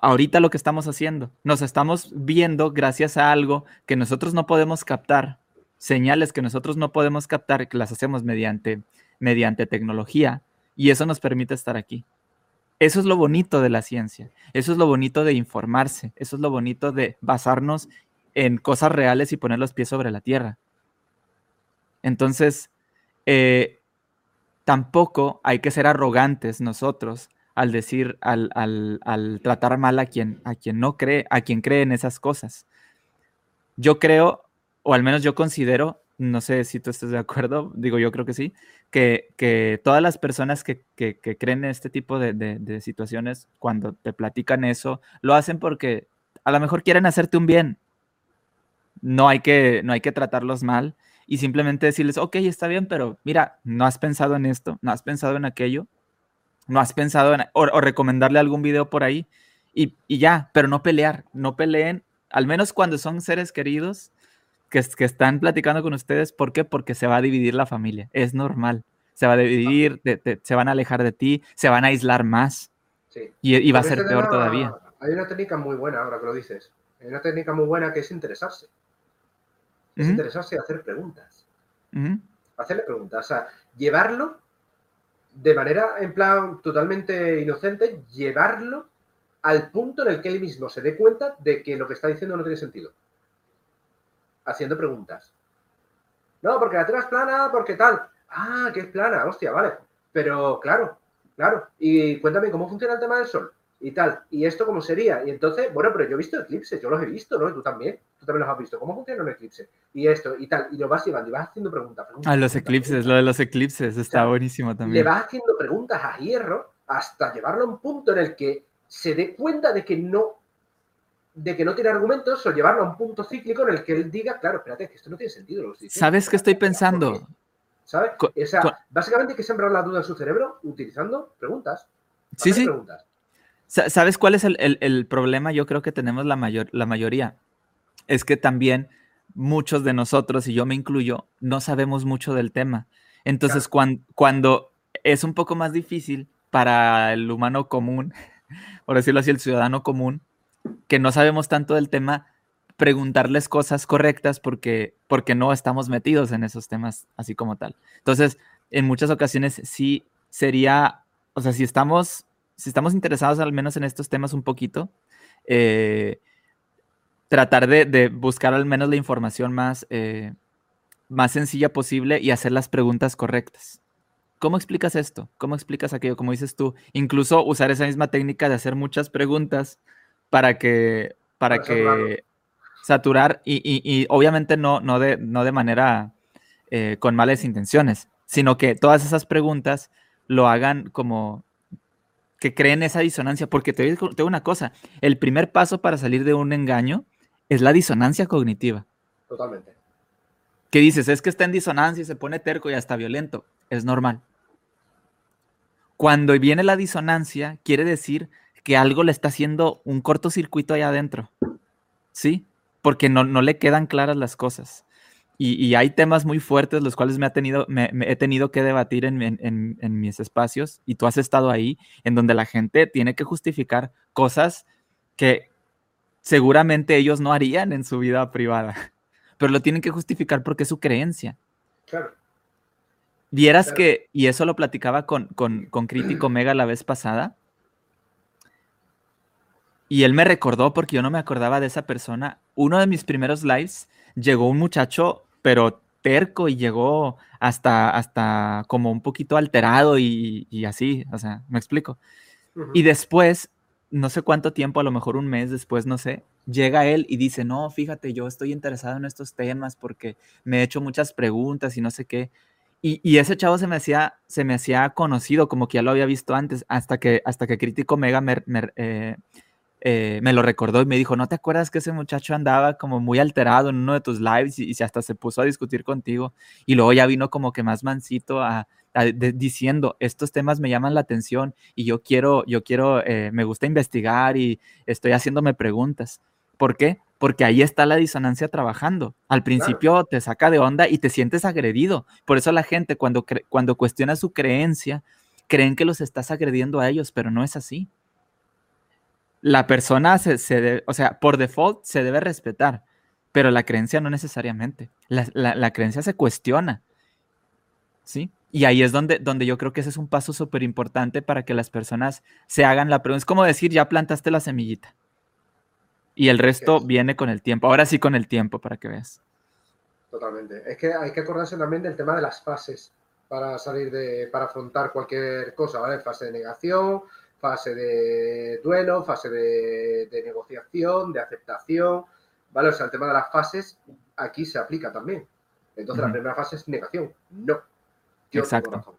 S1: ahorita lo que estamos haciendo, nos estamos viendo gracias a algo que nosotros no podemos captar, señales que nosotros no podemos captar, que las hacemos mediante, mediante tecnología, y eso nos permite estar aquí. Eso es lo bonito de la ciencia, eso es lo bonito de informarse, eso es lo bonito de basarnos en cosas reales y poner los pies sobre la tierra. Entonces, eh, tampoco hay que ser arrogantes nosotros al decir, al, tratar mal a quien, a quien no cree, a quien cree en esas cosas. Yo creo, o al menos yo considero, no sé si tú estás de acuerdo, [LAUGHS] digo yo creo que sí, que, todas las personas que, creen en este tipo de, de situaciones, cuando te platican eso, lo hacen porque a lo mejor quieren hacerte un bien, no hay que, no hay que tratarlos mal y simplemente decirles, ok, está bien, pero mira, no has pensado en esto, no has pensado en aquello, no has pensado en, o, recomendarle algún video por ahí y, ya, pero no pelear, no peleen, al menos cuando son seres queridos que, que están platicando con ustedes, ¿por qué? Porque se va a dividir la familia, es normal, se va a dividir, se van a alejar de ti, se van a aislar más y, va a ser peor todavía.
S2: Hay una técnica muy buena ahora que lo dices, hay una técnica muy buena que es interesarse es interesarse y hacer preguntas. Hacerle preguntas, o sea, llevarlo de manera, en plan, totalmente inocente, llevarlo al punto en el que él mismo se dé cuenta de que lo que está diciendo no tiene sentido. Haciendo preguntas. No, porque la Tierra es plana, porque tal. Ah, que es plana, hostia, vale. Pero claro, claro. Y cuéntame cómo funciona el tema del Sol y tal. ¿Y esto cómo sería? Y entonces, bueno, pero yo he visto eclipses, yo los he visto, ¿no? Y tú también, tú también los has visto. ¿Cómo funciona un eclipse? Y esto, y tal. Y lo vas llevando y vas haciendo preguntas. preguntas
S1: ah, los eclipses, lo de los eclipses, está buenísimo también.
S2: Le vas haciendo preguntas a hierro hasta llevarlo a un punto en el que se dé cuenta de que no, de que no tiene argumentos o llevarlo a un punto cíclico en el que él diga, claro, espérate, que esto no tiene sentido.
S1: ¿Sabes qué estoy pensando?
S2: ¿Sabes? O sea, básicamente hay que sembrar la duda en su cerebro utilizando preguntas.
S1: Sí, sí. ¿Sabes cuál es el, problema? Yo creo que tenemos la, mayor, la mayoría. Es que también muchos de nosotros, y yo me incluyo, no sabemos mucho del tema. Entonces, cuando, es un poco más difícil para el humano común, [LAUGHS] por decirlo así, el ciudadano común, que no sabemos tanto del tema, preguntarles cosas correctas porque, porque no estamos metidos en esos temas así como tal. Entonces, en muchas ocasiones sí sería, o sea, si estamos si estamos interesados al menos en estos temas un poquito, eh, tratar de, buscar al menos la información más, eh, más sencilla posible y hacer las preguntas correctas. ¿Cómo explicas esto? ¿Cómo explicas aquello? Como dices tú, incluso usar esa misma técnica de hacer muchas preguntas para que, para, que saturar y, obviamente no, no, de, no de manera eh, con malas intenciones, sino que todas esas preguntas lo hagan como que creen esa disonancia, porque te digo, una cosa, el primer paso para salir de un engaño es la disonancia cognitiva.
S2: Totalmente.
S1: ¿Qué dices? Es que está en disonancia y se pone terco y hasta violento. Es normal. Cuando viene la disonancia, quiere decir que algo le está haciendo un cortocircuito allá adentro. ¿Sí? Porque no, no le quedan claras las cosas. Y, hay temas muy fuertes los cuales me, ha tenido, me, he tenido que debatir en, mis espacios y tú has estado ahí, en donde la gente tiene que justificar cosas que seguramente ellos no harían en su vida privada, [LAUGHS] pero lo tienen que justificar porque es su creencia. Claro. Vieras que, y eso lo platicaba con, con, con Crítico Mega la vez pasada, y él me recordó porque yo no me acordaba de esa persona. Uno de mis primeros lives llegó un muchacho, pero terco y llegó hasta, hasta como un poquito alterado y, así, o sea, me explico. Y después, no sé cuánto tiempo, a lo mejor un mes después, no sé, llega él y dice, no, fíjate, yo estoy interesado en estos temas porque me he hecho muchas preguntas y no sé qué. Y, ese chavo se me hacía, se me hacía conocido, como que ya lo había visto antes, hasta que, hasta que Crítico Mega me, eh, eh, me lo recordó y me dijo, ¿no te acuerdas que ese muchacho andaba como muy alterado en uno de tus lives y, hasta se puso a discutir contigo? Y luego ya vino como que más mansito a, diciendo, estos temas me llaman la atención y yo quiero, yo quiero, eh, me gusta investigar y estoy haciéndome preguntas. ¿Por qué? Porque ahí está la disonancia trabajando. Al principio te saca de onda y te sientes agredido. Por eso la gente cuando, cuando cuestiona su creencia, creen que los estás agrediendo a ellos, pero no es así la persona se, se o sea, por default se debe respetar, pero la creencia no necesariamente. La, creencia se cuestiona. ¿Sí? Y ahí es donde, donde yo creo que ese es un paso súper importante para que las personas se hagan la pregunta. Es como decir, ya plantaste la semillita. Y el resto viene con el tiempo. Ahora sí con el tiempo, para que veas.
S2: Totalmente. Es que hay que acordarse también del tema de las fases para salir de, para afrontar cualquier cosa, ¿vale? Fase de negación, fase de duelo, fase de, negociación, de aceptación, ¿vale? O sea, el tema de las fases aquí se aplica también. Entonces, la primera fase es negación. No.
S1: Exacto.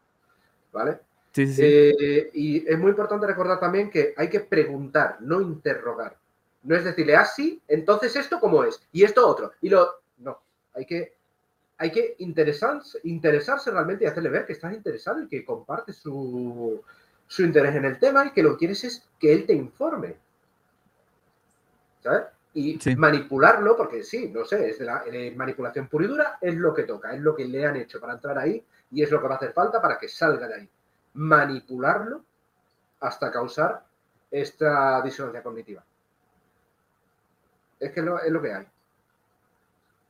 S2: ¿Vale? Sí, sí, eh, y es muy importante recordar también que hay que preguntar, no interrogar. No es decirle, ah, sí, entonces esto cómo es, y esto otro, y lo... No, hay que, hay que interesarse, interesarse realmente y hacerle ver que estás interesado y que comparte su, su interés en el tema y que lo que quieres es que él te informe. ¿Sabes? Y manipularlo, porque sí, no sé, es de la manipulación pura y dura, es lo que toca, es lo que le han hecho para entrar ahí y es lo que va a hacer falta para que salga de ahí. Manipularlo hasta causar esta disonancia cognitiva. Es que es lo que hay.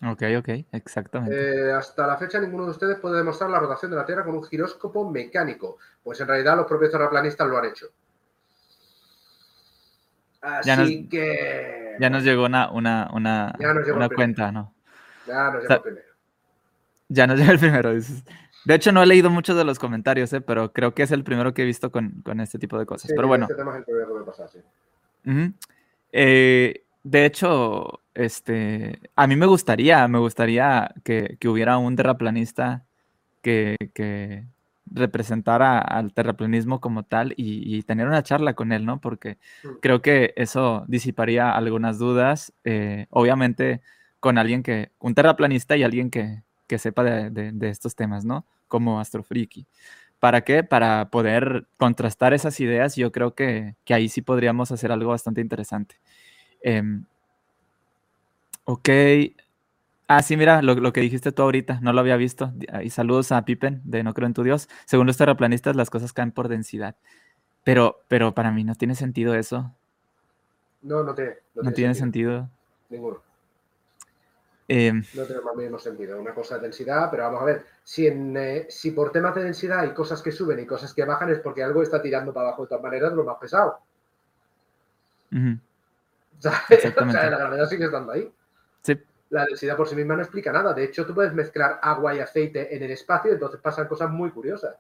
S1: Ok, ok, exactamente.
S2: Eh, hasta la fecha ninguno de ustedes puede demostrar la rotación de la Tierra con un giróscopo mecánico, pues en realidad los propios terraplanistas lo han hecho. Así que...
S1: Ya nos llegó una, una, una, cuenta, ¿no?
S2: Ya nos llegó el primero.
S1: Ya nos [LAUGHS] llegó el primero, De hecho, no he leído muchos de los comentarios, ¿eh? pero creo que es el primero que he visto con, este tipo de cosas. pero bueno.
S2: Este tema es el primero que me pasa, sí.
S1: eh, de hecho, este, a mí me gustaría, me gustaría que, hubiera un terraplanista que, representar al terraplanismo como tal y, tener una charla con él, ¿no? Porque mm. creo que eso disiparía algunas dudas, eh, obviamente con alguien que, un terraplanista y alguien que, sepa de, estos temas, ¿no? Como Astrofriki. ¿Para qué? Para poder contrastar esas ideas, yo creo que, ahí sí podríamos hacer algo bastante interesante. Em, ok, Ah, sí, mira, lo, que dijiste tú ahorita, no lo había visto. Y saludos a Pippen de No Creo en tu Dios. Según los terraplanistas, las cosas caen por densidad. Pero, pero para mí no tiene sentido eso.
S2: No, no, tiene,
S1: no, tiene, sentido.
S2: Ninguno. Em, no tiene más mínimo sentido. Una cosa de densidad, pero vamos a ver, si, en, eh, si por temas de densidad hay cosas que suben y cosas que bajan, es porque algo está tirando para abajo de todas maneras lo más pesado. [LAUGHS] o sea, la gravedad sigue estando ahí.
S1: Sí
S2: la densidad por sí misma no explica nada. De hecho, tú puedes mezclar agua y aceite en el espacio entonces pasan cosas muy curiosas.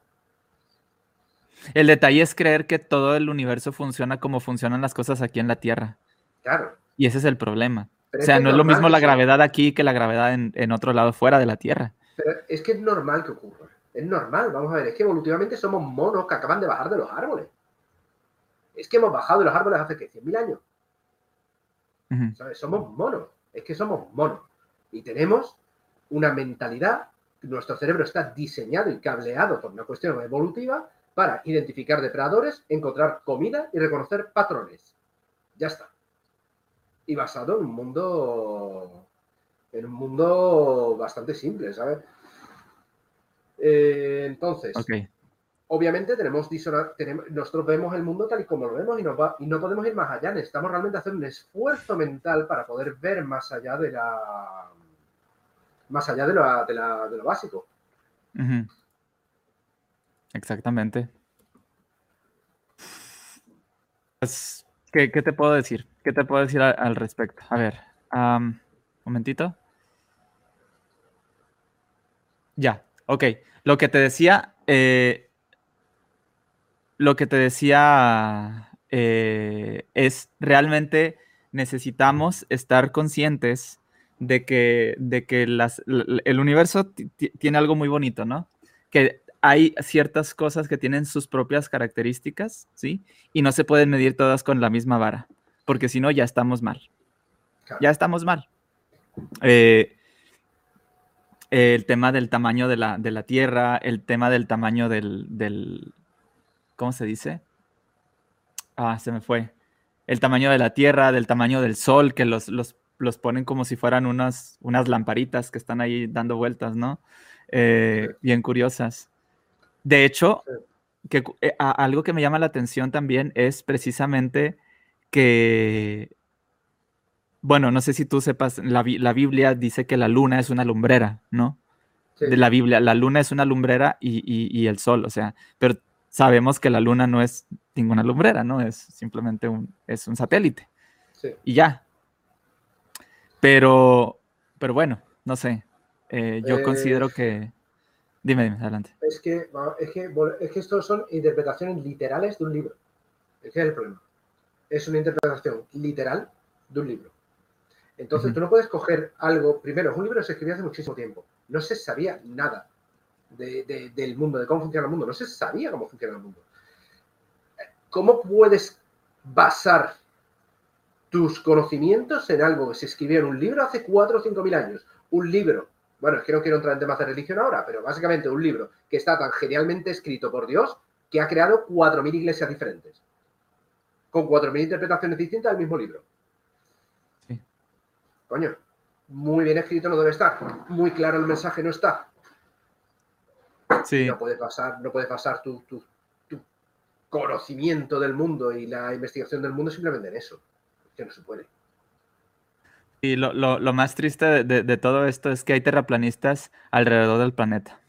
S1: El detalle es creer que todo el universo funciona como funcionan las cosas aquí en la Tierra.
S2: Claro.
S1: Y ese es el problema. o sea, no es lo mismo la gravedad aquí que la gravedad en, otro lado fuera de la Tierra.
S2: Pero es que es normal que ocurra. Es normal, vamos a ver, es que evolutivamente somos monos que acaban de bajar de los árboles. Es que hemos bajado de los árboles hace que 100.000 años. Somos monos es que somos monos y tenemos una mentalidad, nuestro cerebro está diseñado y cableado por una cuestión evolutiva para identificar depredadores, encontrar comida y reconocer patrones. Ya está. Y basado en un mundo en un mundo bastante simple, ¿sabes? Eh, entonces, obviamente tenemos, tenemos, nosotros vemos el mundo tal y como lo vemos y, no podemos ir más allá. Necesitamos realmente hacer un esfuerzo mental para poder ver más allá de la más allá de, lo básico.
S1: Exactamente. Pues, ¿qué, te puedo decir? ¿Qué te puedo decir al, respecto? A ver, un momentito. Ya, ok. Lo que te decía, eh, lo que te decía eh, es realmente necesitamos estar conscientes de que, de que el universo tiene algo muy bonito, ¿no? Que hay ciertas cosas que tienen sus propias características, ¿sí? Y no se pueden medir todas con la misma vara, porque si no, ya estamos mal. Ya estamos mal. Eh, el tema del tamaño de la, de la, Tierra, el tema del tamaño del, ¿cómo se dice? Ah, se me fue. El tamaño de la Tierra, del tamaño del Sol, que los, los, ponen como si fueran unas, unas lamparitas que están ahí dando vueltas, ¿no? Eh, bien curiosas. De hecho, que, eh, algo que me llama la atención también es precisamente que, bueno, no sé si tú sepas, la, Biblia dice que la luna es una lumbrera, ¿no? De la Biblia, la luna es una lumbrera y, y, el sol, o sea, pero sabemos que la luna no es ninguna lumbrera, ¿no? Es simplemente un, es un satélite. Y ya. Pero, pero bueno, no sé. Eh, yo considero que... Dime, dime, adelante.
S2: Es que, es que, es que estos son interpretaciones literales de un libro. Ese es el problema. Es una interpretación literal de un libro. Entonces, tú no puedes coger algo. Primero, un libro se escribió hace muchísimo tiempo. No se sabía nada del mundo, de cómo funciona el mundo. No se sabía cómo funciona el mundo. ¿Cómo puedes basar tus conocimientos en algo que se escribió en un libro hace 4 o 5 mil años? Un libro. Bueno, es que no quiero entrar en temas de religión ahora, pero básicamente un libro que está tan genialmente escrito por Dios que ha creado 4.000 iglesias diferentes. Con 4.000 interpretaciones distintas del mismo libro. Sí. Coño, muy bien escrito no debe estar. Muy claro el mensaje no está. No puedes pasar, no puede pasar tu, conocimiento del mundo y la investigación del mundo simplemente en eso. Que no se puede.
S1: Y lo, más triste de, todo esto es que hay terraplanistas alrededor del planeta.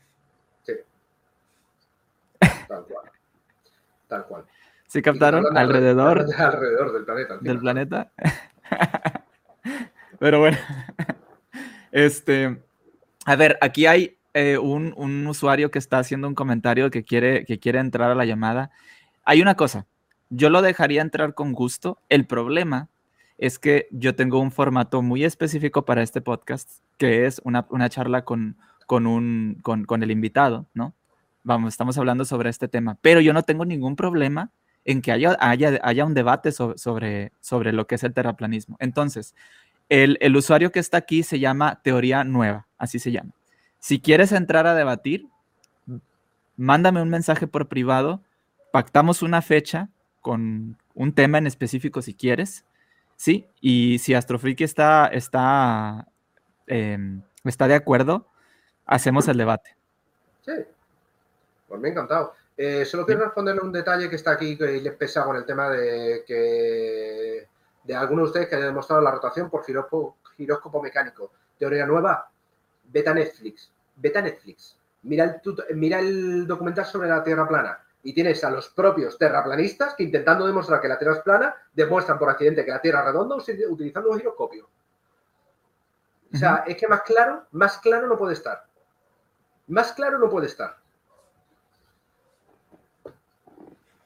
S2: Sí. Tal cual. Tal cual.
S1: ¿Sí captaron? Alrededor,
S2: alrededor del planeta.
S1: Del planeta. [LAUGHS] Pero bueno. [LAUGHS] Este. A ver, aquí hay eh, un, usuario que está haciendo un comentario que quiere, que quiere entrar a la llamada. Hay una cosa, yo lo dejaría entrar con gusto. El problema es que yo tengo un formato muy específico para este podcast, que es una, charla con, con, un, con, el invitado, ¿no? vamos, estamos hablando sobre este tema, pero yo no tengo ningún problema en que haya, haya, haya un debate sobre, sobre, lo que es el terraplanismo. Entonces, el, el usuario que está aquí se llama Teoría Nueva, así se llama. Si quieres entrar a debatir, mándame un mensaje por privado, pactamos una fecha con un tema en específico si quieres, ¿sí? Y si Astrofriki está, está, em, está de acuerdo, hacemos el debate.
S2: Sí, pues me ha encantado. Eh, solo quiero responderle un detalle que está aquí que les pesa con el tema de que de algunos de ustedes que hayan demostrado la rotación por giróscopo, mecánico. Teoría nueva, beta Netflix. Beta Netflix. Mira el, mira el documental sobre la Tierra plana y tienes a los propios terraplanistas que intentando demostrar que la Tierra es plana, demuestran por accidente que la Tierra es redonda utilizando un giroscopio. O sea, es que más claro, más claro no puede estar. Más claro no puede estar. O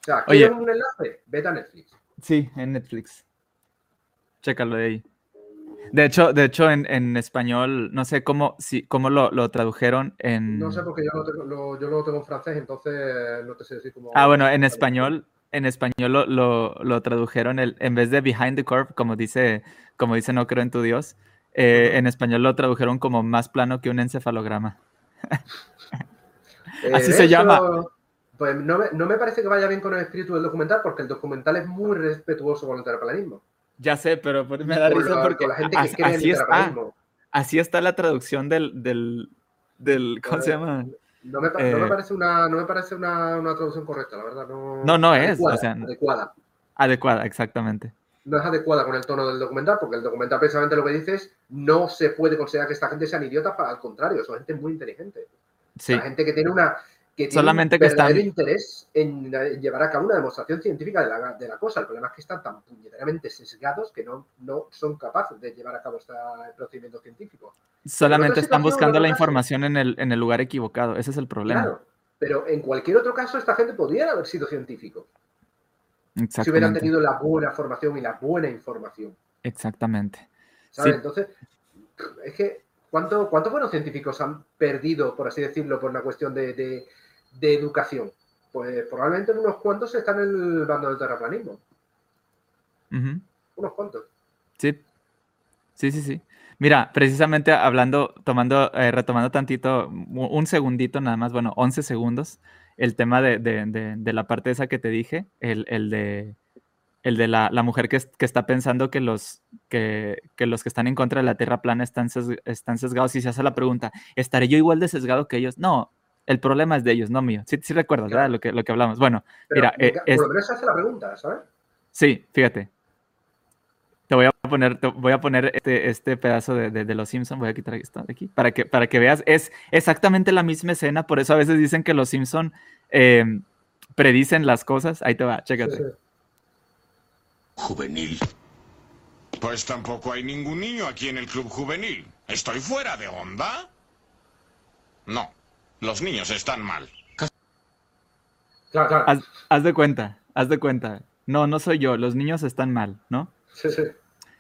S2: sea, ¿quieres un enlace? Vete a Netflix.
S1: Sí, en Netflix. Chécalo de ahí. De hecho, de hecho en, español, no sé cómo, si, cómo lo, tradujeron en...
S2: No sé, porque yo lo, tengo, en francés, entonces no te sé decir cómo...
S1: Ah, bueno, en español, en español lo, tradujeron, el, en vez de Behind the Curve, como dice, como dice No creo en tu Dios, eh, en español lo tradujeron como más plano que un encefalograma. [LAUGHS] Así se llama.
S2: Pues no me, no me, parece que vaya bien con el espíritu del documental, porque el documental es muy respetuoso con el terraplanismo.
S1: Ya sé, pero me da risa porque así, está, así está la traducción del, del, del ¿cómo se llama?
S2: No me, no me, eh, parece, una, no me parece una, una, traducción correcta, la verdad. No,
S1: no, no es. o sea,
S2: adecuada.
S1: Adecuada, exactamente.
S2: No es adecuada con el tono del documental, porque el documental precisamente lo que dice es no se puede considerar que esta gente sean idiotas, al contrario, son gente muy inteligente. Sí. La gente que tiene una, que
S1: Solamente que están...
S2: interés en llevar a cabo una demostración científica de la, cosa. El problema es que están tan puñeteramente sesgados que no, no son capaces de llevar a cabo este procedimiento científico.
S1: Solamente están buscando la información en el, en el lugar equivocado. Ese es el problema. Claro,
S2: pero en cualquier otro caso esta gente podría haber sido científico. Si hubieran tenido la buena formación y la buena información.
S1: Exactamente.
S2: Entonces, es que ¿cuántos buenos científicos han perdido, por así decirlo, por una cuestión de de educación? Pues probablemente unos cuantos están en el bando del terraplanismo. Unos cuantos.
S1: Sí. Sí, sí, sí. Mira, precisamente hablando, tomando, eh, retomando tantito, un segundito nada más, bueno, 11 segundos, el tema de, la parte esa que te dije, el, de, el de la, mujer que, que, está pensando que los que, los que están en contra de la Tierra plana están, están sesgados y se hace la pregunta, ¿estaré yo igual de sesgado que ellos? No, el problema es de ellos, no mío. Sí, sí recuerdas, ¿verdad? Lo que, lo que hablamos. Bueno, mira.
S2: Eh, se hace la pregunta, ¿sabes?
S1: Sí, fíjate. Te voy a poner, voy a poner este, este pedazo de, Los Simpsons. Voy a quitar esto de aquí para que, para que veas. Es exactamente la misma escena, por eso a veces dicen que Los Simpsons eh, predicen las cosas. Ahí te va, chécate.
S3: Juvenil. Pues tampoco hay ningún niño aquí en el club juvenil. ¿Estoy fuera de onda? No. Los niños están mal.
S2: Claro, claro.
S1: Haz, de cuenta, haz de cuenta. No, no soy yo, los niños están mal, ¿no?
S2: Sí, sí.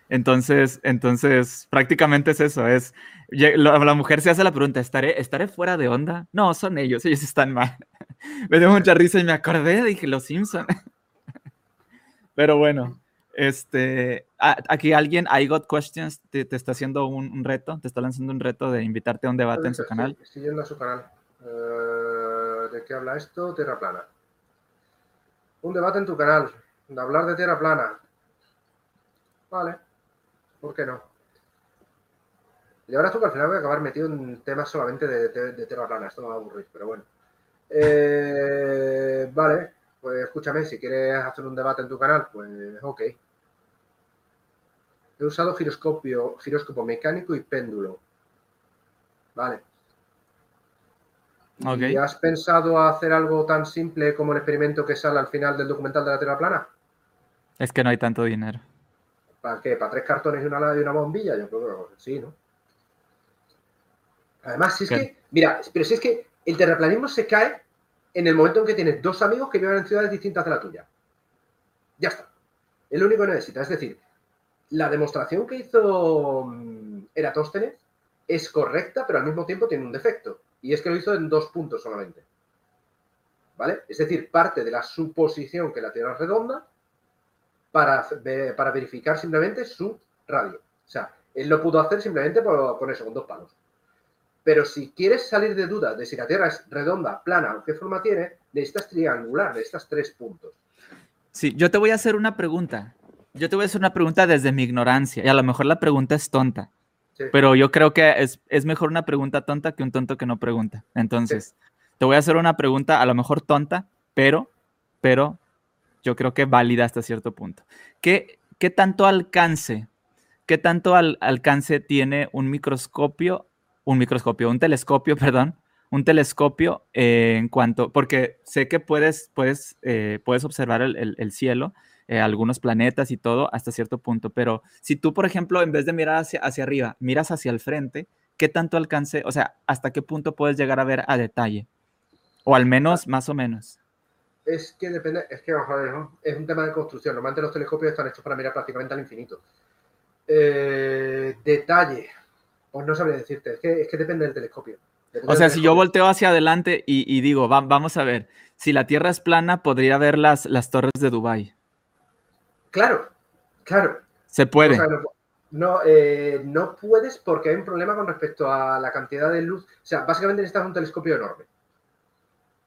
S1: Entonces, entonces, prácticamente es eso, es, la, mujer se hace la pregunta, ¿estaré, ¿estaré fuera de onda? No, son ellos, ellos están mal. [LAUGHS] me dio mucha risa y me acordé, dije, los Simpson. [LAUGHS] Pero bueno, este, aquí alguien, I Got Questions, te, está haciendo un, reto, te está lanzando un reto de invitarte a un debate en su canal.
S2: Estoy yendo a su canal. Eh, ¿De qué habla esto? Tierra plana. Un debate en tu canal, de hablar de tierra plana. Vale, ¿por qué no? Y ahora tú que al final voy a acabar metido en temas solamente de, tierra plana. Esto me va a aburrir, pero bueno. Eh, vale, pues escúchame, si quieres hacer un debate en tu canal, pues ok. He usado giroscopio, giróscopo mecánico y péndulo. Vale. ¿Y has pensado hacer algo tan simple como el experimento que sale al final del documental de la Tierra plana?
S1: Es que no hay tanto dinero.
S2: ¿Para qué? ¿Para tres cartones y una, y una bombilla? Yo creo que sí, ¿no? Además, si es que, mira, pero si es que el terraplanismo se cae en el momento en que tienes dos amigos que viven en ciudades distintas de la tuya. Ya está. Es lo único que necesitas. Es decir, la demostración que hizo mm, Eratóstenes es correcta, pero al mismo tiempo tiene un defecto. Y es que lo hizo en dos puntos solamente. ¿vale? Es decir, parte de la suposición que la Tierra es redonda para, para verificar simplemente su radio. O sea, él lo pudo hacer simplemente por, con eso, con dos palos. Pero si quieres salir de duda de si la Tierra es redonda, plana o qué forma tiene, necesitas triangular, necesitas tres puntos.
S1: Sí, yo te voy a hacer una pregunta. Yo te voy a hacer una pregunta desde mi ignorancia, y a lo mejor la pregunta es tonta, pero yo creo que es, mejor una pregunta tonta que un tonto que no pregunta. Entonces, te voy a hacer una pregunta a lo mejor tonta, pero, pero yo creo que válida hasta cierto punto. ¿Qué, qué tanto alcance, qué tanto alcance tiene un microscopio, un microscopio, un telescopio, [LAUGHS] perdón, un telescopio eh, en cuanto, porque sé que puedes, puedes, eh, puedes observar el, cielo, eh, algunos planetas y todo hasta cierto punto, pero si tú, por ejemplo, en vez de mirar hacia, hacia arriba, miras hacia el frente, ¿qué tanto alcance, o sea, hasta qué punto puedes llegar a ver a detalle? O al menos, más o menos.
S2: Es que depende, es que es un tema de construcción. Normalmente los telescopios están hechos para mirar prácticamente al infinito. detalle, pues no sabría decirte, es que, es que depende del telescopio.
S1: O sea, si yo volteo hacia adelante y, digo, vamos a ver, si la Tierra es plana, podría ver las, las torres de Dubái.
S2: Claro, claro.
S1: Se puede.
S2: no, eh, no puedes porque hay un problema con respecto a la cantidad de luz. O sea, básicamente necesitas un telescopio enorme.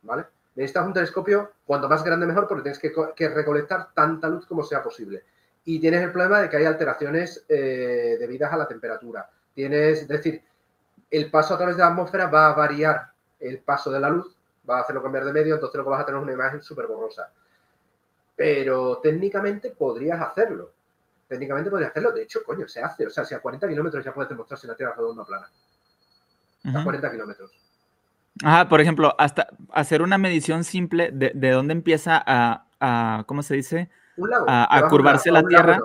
S2: ¿Vale? Necesitas un telescopio cuanto más grande mejor porque tienes que, recolectar tanta luz como sea posible. Y tienes el problema de que hay alteraciones eh, debidas a la temperatura. Tienes, es decir, el paso a través de la atmósfera va a variar el paso de la luz, va a hacerlo cambiar de medio, entonces lo que vas a tener es una imagen súper borrosa. Pero técnicamente podrías hacerlo. Técnicamente podrías hacerlo. De hecho, coño, se hace. O sea, si a 40 kilómetros ya puedes demostrar si la Tierra es redonda o plana. A 40 kilómetros.
S1: Ajá, por ejemplo, hasta hacer una medición simple de, dónde empieza a, ¿cómo se dice? A, curvarse la Tierra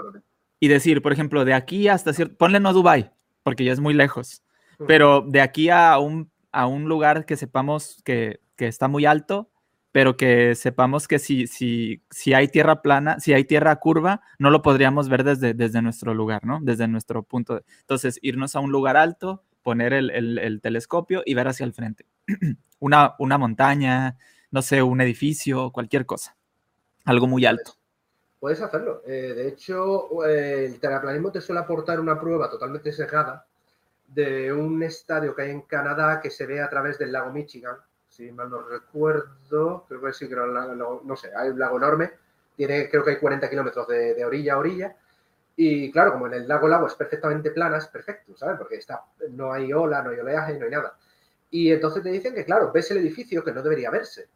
S1: y decir, por ejemplo, de aquí hasta cierto, ponle no Dubai, porque ya es muy lejos. Pero de aquí a un, a un lugar que sepamos que, está muy alto, pero que sepamos que si, si, si hay tierra plana, si hay tierra curva, no lo podríamos ver desde, desde nuestro lugar, ¿no? Desde nuestro punto. Entonces, irnos a un lugar alto, poner el, telescopio y ver hacia el frente. [CLEARS THROAT] una, una montaña, no sé, un edificio, cualquier cosa. Algo muy alto.
S2: Puedes hacerlo. Eh, de hecho, eh, el terraplanismo te suele aportar una prueba totalmente cerrada de un estadio que hay en Canadá que se ve a través del lago Michigan, si mal no recuerdo, creo que sí, creo, no sé, hay un lago enorme, tiene, creo que hay 40 kilómetros de, orilla a orilla, y claro, como en el lago el agua es perfectamente plana, es perfecto, ¿sabes? Porque está, no hay ola, no hay oleaje, no hay nada. Y entonces te dicen que, claro, ves el edificio que no debería verse.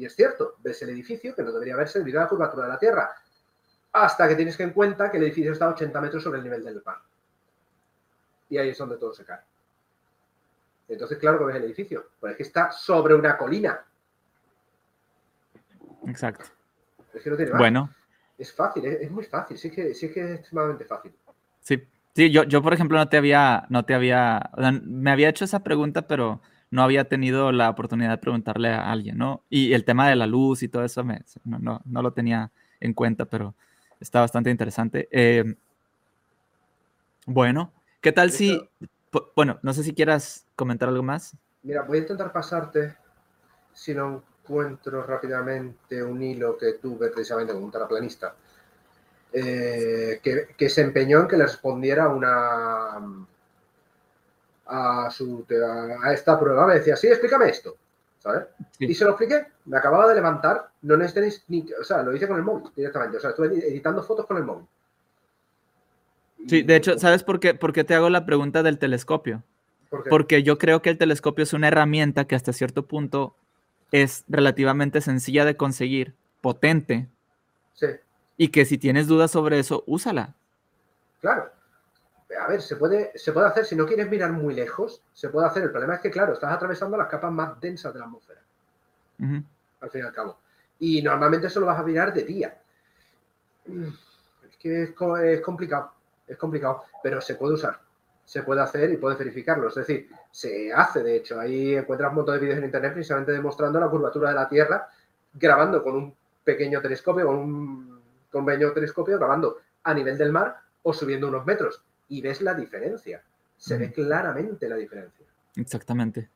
S2: Y es cierto, ves el edificio que no debería verse debido a la curvatura de la Tierra. Hasta que tienes que en cuenta que el edificio está a 80 metros sobre el nivel del mar y ahí es donde todo se cae. Entonces, claro que ves el edificio, pues es que está sobre una colina.
S1: Exacto.
S2: Es que no tiene
S1: Bueno.
S2: Es fácil, es, muy fácil, sí que, sí que es extremadamente fácil.
S1: Sí, sí yo, yo por ejemplo no te había, no te había, me había hecho esa pregunta, pero no había tenido la oportunidad de preguntarle a alguien, ¿no? Y el tema de la luz y todo eso me, no, no, lo tenía en cuenta, pero está bastante interesante. Eh, bueno, ¿Qué tal si, bueno, no sé si quieras comentar algo más?
S2: Mira, voy a intentar pasarte, si no encuentro rápidamente un hilo que tuve precisamente con un terraplanista, eh, que, se empeñó en que le respondiera una a, su, a esta prueba. Me decía, sí, explícame esto. ¿sabes? Y se lo expliqué, me acababa de levantar, no necesitéis ni, o sea, lo hice con el móvil directamente, o sea, estuve editando fotos con el móvil.
S1: Sí, de hecho, ¿sabes por qué, por qué te hago la pregunta del telescopio? Porque yo creo que el telescopio es una herramienta que hasta cierto punto es relativamente sencilla de conseguir, potente.
S2: Sí.
S1: Y que si tienes dudas sobre eso, úsala.
S2: Claro. A ver, se puede, se puede hacer, si no quieres mirar muy lejos, se puede hacer. El problema es que, claro, estás atravesando las capas más densas de la atmósfera. Al fin y al cabo. Y normalmente eso lo vas a mirar de día. Es que es complicado es complicado, pero se puede usar, se puede hacer y puedes verificarlo. Es decir, se hace, de hecho, ahí encuentras un montón de vídeos en internet precisamente demostrando la curvatura de la Tierra, grabando con un pequeño telescopio, con un, con pequeño telescopio, grabando a nivel del mar o subiendo unos metros. Y ves la diferencia. Se ve claramente la diferencia.
S1: Exactamente.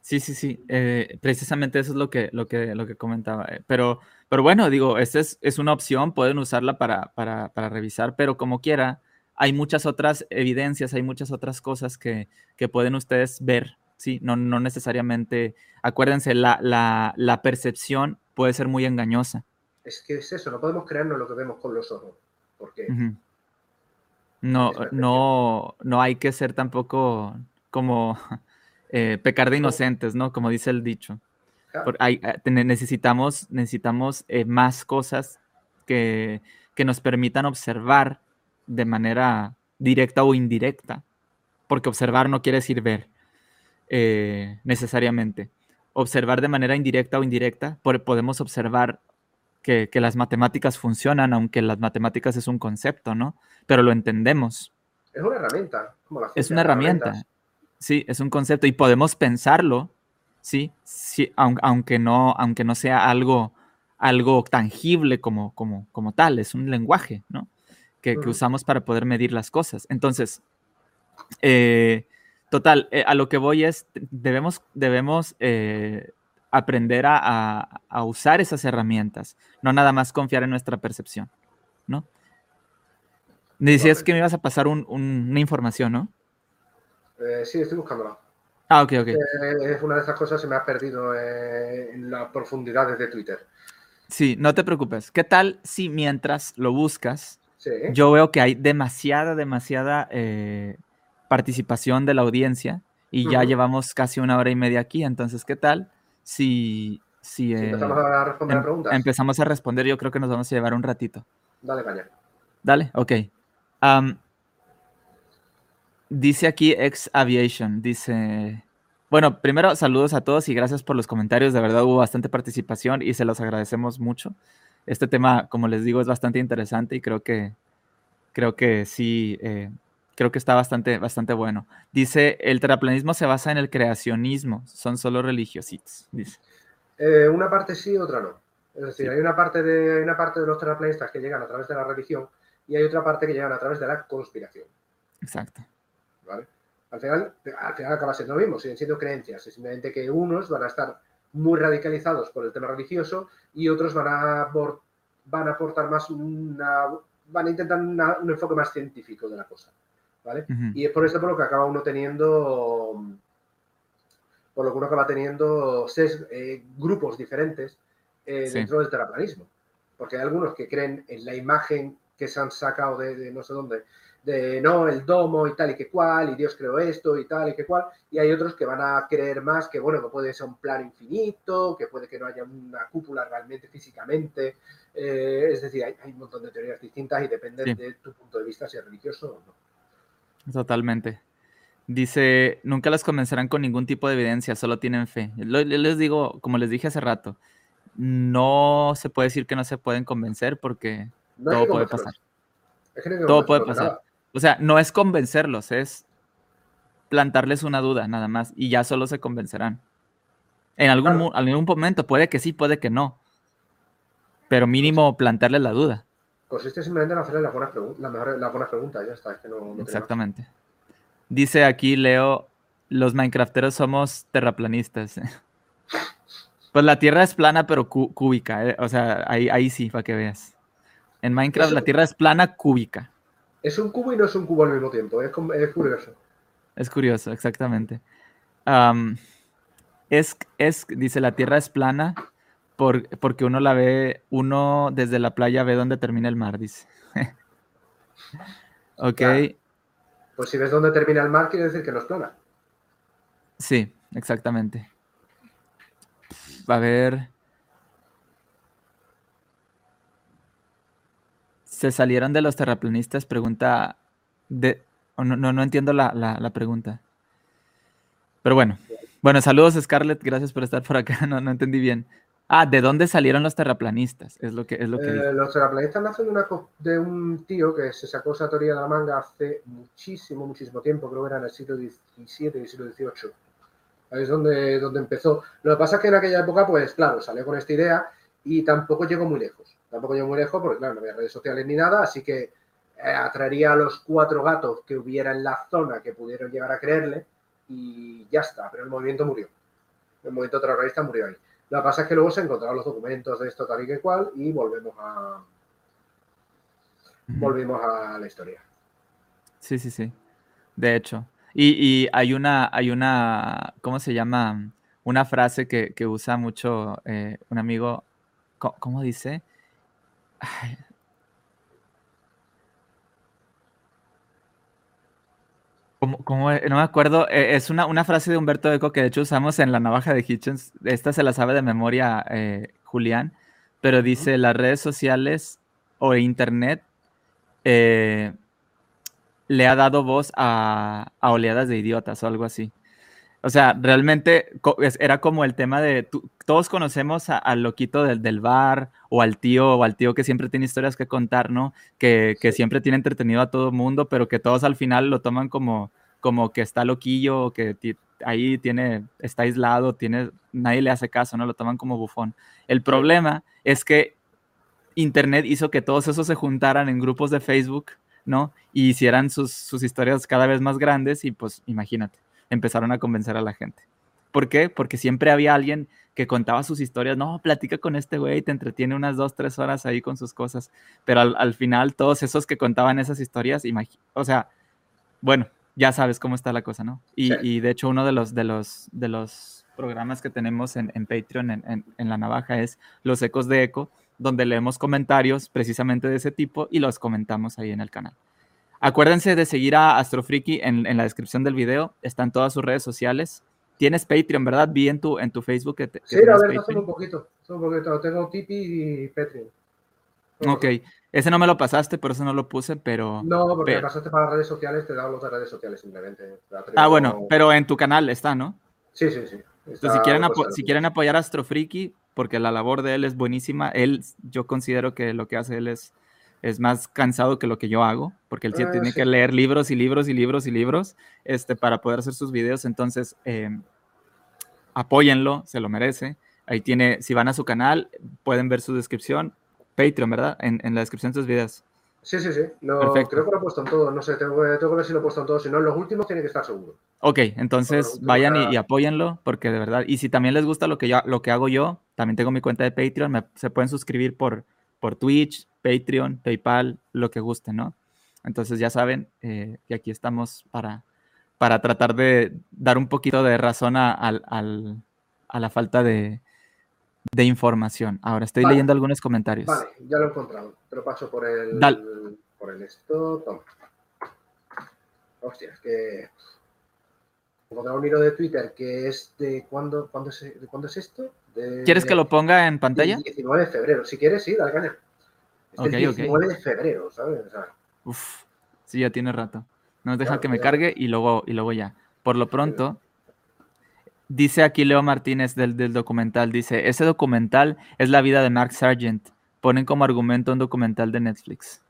S1: Sí, sí, sí. Eh, precisamente eso es lo que, lo que, lo que comentaba. Eh, pero, pero bueno, digo, esta es, es, una opción, pueden usarla para, para, para, revisar, pero como quiera, hay muchas otras evidencias, hay muchas otras cosas que, que pueden ustedes ver, ¿sí? No, no necesariamente, acuérdense, la, la, la percepción puede ser muy engañosa.
S2: Es que es eso, no podemos creernos lo que vemos con los ojos. Porque uh -huh.
S1: No, no, no hay que ser tampoco como [LAUGHS] eh, pecar de inocentes, ¿no? Como dice el dicho. Hay, eh, necesitamos necesitamos eh, más cosas que, que, nos permitan observar de manera directa o indirecta, porque observar no quiere decir ver eh, necesariamente. Observar de manera indirecta o indirecta, podemos observar que, que, las matemáticas funcionan, aunque las matemáticas es un concepto, ¿no? Pero lo entendemos.
S2: Es una herramienta. Como la
S1: es una herramienta. Sí, es un concepto y podemos pensarlo, ¿sí? sí aunque, no, aunque no sea algo, algo tangible como, como, como tal, es un lenguaje, ¿no? Que, uh -huh. que usamos para poder medir las cosas. Entonces, eh, total, eh, a lo que voy es, debemos, debemos eh, aprender a, a, a, usar esas herramientas, no nada más confiar en nuestra percepción, ¿no? Me decías que me ibas a pasar un, un, una información, ¿no?
S2: Eh, sí, estoy buscándola.
S1: Ah, ok, ok.
S2: Eh, es una de esas cosas que se me ha perdido eh, en las profundidades de Twitter.
S1: Sí, no te preocupes. ¿Qué tal si mientras lo buscas, sí. yo veo que hay demasiada, demasiada participación de la audiencia y uh -huh. ya llevamos casi una hora y media aquí? Entonces, ¿qué tal si, si,
S2: si empezamos a responder
S1: em
S2: preguntas?
S1: Empezamos a responder, yo creo que nos vamos a llevar un ratito.
S2: Dale, caña.
S1: Dale, ok. Um, dice aquí Ex Aviation, dice... Bueno, primero saludos a todos y gracias por los comentarios. De verdad hubo bastante participación y se los agradecemos mucho. Este tema, como les digo, es bastante interesante y creo que creo que sí, eh, creo que está bastante, bastante bueno. Dice, el terraplanismo se basa en el creacionismo, son solo religiositos, dice.
S2: Eh, una parte sí, otra no. Es decir, sí. hay, una parte de, hay una parte de los terraplanistas que llegan a través de la religión y hay otra parte que llegan a través de la conspiración.
S1: Exacto.
S2: ¿Vale? Al final, al final acaba siendo lo mismo, siguen siendo creencias, es simplemente que unos van a estar muy radicalizados por el tema religioso y otros van a, por, van a aportar más una, van a intentar una, un enfoque más científico de la cosa, ¿vale? Uh -huh. Y es por eso por lo que acaba uno teniendo, por lo que uno acaba teniendo seis eh, grupos diferentes eh, sí. dentro del terraplanismo, porque hay algunos que creen en la imagen que se han sacado de, de no sé dónde, de no, el domo y tal y que cual, y Dios creó esto y tal y que cual, y hay otros que van a creer más que, bueno, que puede ser un plano infinito, que puede que no haya una cúpula realmente físicamente, eh, es decir, hay, hay, un montón de teorías distintas y depende sí. de tu punto de vista si es religioso o no.
S1: Totalmente. Dice, nunca las convencerán con ningún tipo de evidencia, solo tienen fe. Les digo, como les dije hace rato, no se puede decir que no se pueden convencer porque no todo puede pasar.
S2: No
S1: todo puede pasar. Nada. O sea, no es convencerlos, es plantarles una duda nada más y ya solo se convencerán. En algún, claro. algún momento puede que sí, puede que no. Pero mínimo plantarles la duda.
S2: Consiste simplemente en hacerle las buenas, la mejor, las buenas preguntas, ya está. Es que no, no
S1: Exactamente. Dice aquí Leo, los Minecrafteros somos terraplanistas. [LAUGHS] pues la Tierra es plana pero cúbica, ¿eh? o sea, ahí, ahí sí, para que veas. En Minecraft la Tierra es plana cúbica.
S2: Es un cubo y no es un cubo al mismo tiempo. Es, es curioso.
S1: Es curioso, exactamente. Um, es, es, dice, la Tierra es plana por, porque uno la ve, uno desde la playa ve dónde termina el mar, dice. [LAUGHS] ok. Claro.
S2: Pues si ves dónde termina el mar, quiere decir que no es plana.
S1: Sí, exactamente. A ver. se salieron de los terraplanistas, pregunta de... No, no, no, entiendo la, la, la, pregunta. Pero bueno. Bueno, saludos Scarlett, gracias por estar por acá, [LAUGHS] no, no entendí bien. Ah, ¿de dónde salieron los terraplanistas? Es lo que, es lo que
S2: eh, Los terraplanistas nacen de, una, de, un tío que se sacó esa teoría de la manga hace muchísimo, muchísimo tiempo, creo que era en el siglo XVII y siglo XVIII. Ahí es donde, donde empezó. Lo que pasa es que en aquella época, pues claro, salió con esta idea y tampoco llegó muy lejos. Tampoco llegó muy lejos porque, claro, no había redes sociales ni nada, así que eh, atraería a los cuatro gatos que hubiera en la zona que pudieron llegar a creerle y ya está, pero el movimiento murió. el movimiento terrorista murió ahí. Lo que pasa es que luego se encontraron los documentos de esto tal y que cual y volvemos a volvimos a la historia.
S1: Sí, sí, sí. De hecho. Y, hay una, hay una, ¿cómo se llama? Una frase que, usa mucho eh, un amigo, ¿cómo, dice? Como, no me acuerdo, e, es una, una, frase de Humberto Eco que de hecho usamos en la navaja de Hitchens. Esta se la sabe de memoria eh, Julián, pero dice: las redes sociales o internet eh, le ha dado voz a, oleadas de idiotas o algo así. O sea, realmente era como el tema de, todos conocemos al loquito del, del, bar o al tío o al tío que siempre tiene historias que contar, ¿no? Que, siempre tiene entretenido a todo mundo, pero que todos al final lo toman como, como que está loquillo, que ahí tiene, está aislado, tiene, nadie le hace caso, ¿no? Lo toman como bufón. El problema es que Internet hizo que todos esos se juntaran en grupos de Facebook, ¿no? Y hicieran sus, historias cada vez más grandes y pues imagínate, empezaron a convencer a la gente. ¿Por qué? Porque siempre había alguien que contaba sus historias, no, platica con este güey, te entretiene unas dos, tres horas ahí con sus cosas, pero al, final todos esos que contaban esas historias, o sea, bueno, ya sabes cómo está la cosa, ¿no? Y, de hecho uno de los, de los, de los programas que tenemos en, Patreon, en, en, la navaja, es Los Ecos de Eco, donde leemos comentarios precisamente de ese tipo y los comentamos ahí en el canal. Acuérdense de seguir a Astrofriki en, en la descripción del video, están todas sus redes sociales. Tienes Patreon, ¿verdad? Vi en tu, en tu Facebook que,
S2: Sí, a ver, un poquito, un poquito. Tengo Tipeee y Patreon.
S1: Ok, ese no me lo pasaste, por eso no lo puse, pero...
S2: No, porque me pasaste para redes sociales, te los de redes sociales simplemente.
S1: Ah, bueno, pero en tu canal está, ¿no?
S2: Sí, sí, sí.
S1: si quieren, si quieren apoyar a Astrofriki, porque la labor de él es buenísima. Él, yo considero que lo que hace él es, es más cansado que lo que yo hago, porque él ah, tiene que leer libros y libros y libros y libros este, para poder hacer sus videos. Entonces, em, apóyenlo, se lo merece. Ahí tiene, si van a su canal, pueden ver su descripción. Patreon, ¿verdad? En, en la descripción de sus videos.
S2: Sí, sí, sí. creo que lo he puesto en todo. No sé, tengo, tengo, que ver si lo he puesto en todo. Si no, en los últimos tiene que estar seguro.
S1: Ok, entonces vayan y, apóyenlo, porque de verdad. Y si también les gusta lo que, yo, lo que hago yo, también tengo mi cuenta de Patreon. se pueden suscribir por, por Twitch, Patreon, PayPal, lo que guste, ¿no? Entonces ya saben eh, que aquí estamos para, para tratar de dar un poquito de razón a, a la falta de, de información. Ahora estoy leyendo algunos comentarios.
S2: Vale, ya lo he encontrado. Te lo paso por el, por el esto. Toma. Hostia, es que encontré un hilo de Twitter que es de cuándo, cuándo, es, de cuándo es esto.
S1: ¿Quieres que lo ponga en pantalla?
S2: 19 de febrero. Si quieres, sí, dale caña. Es el 19 de febrero, ¿sabes?
S1: Uf, sí, ya tiene rato. Nos deja que me cargue y luego, y luego ya. Por lo pronto, Dice aquí Leo Martínez del, documental, dice, ese documental es la vida de Mark Sargent. Ponen como argumento un documental de Netflix.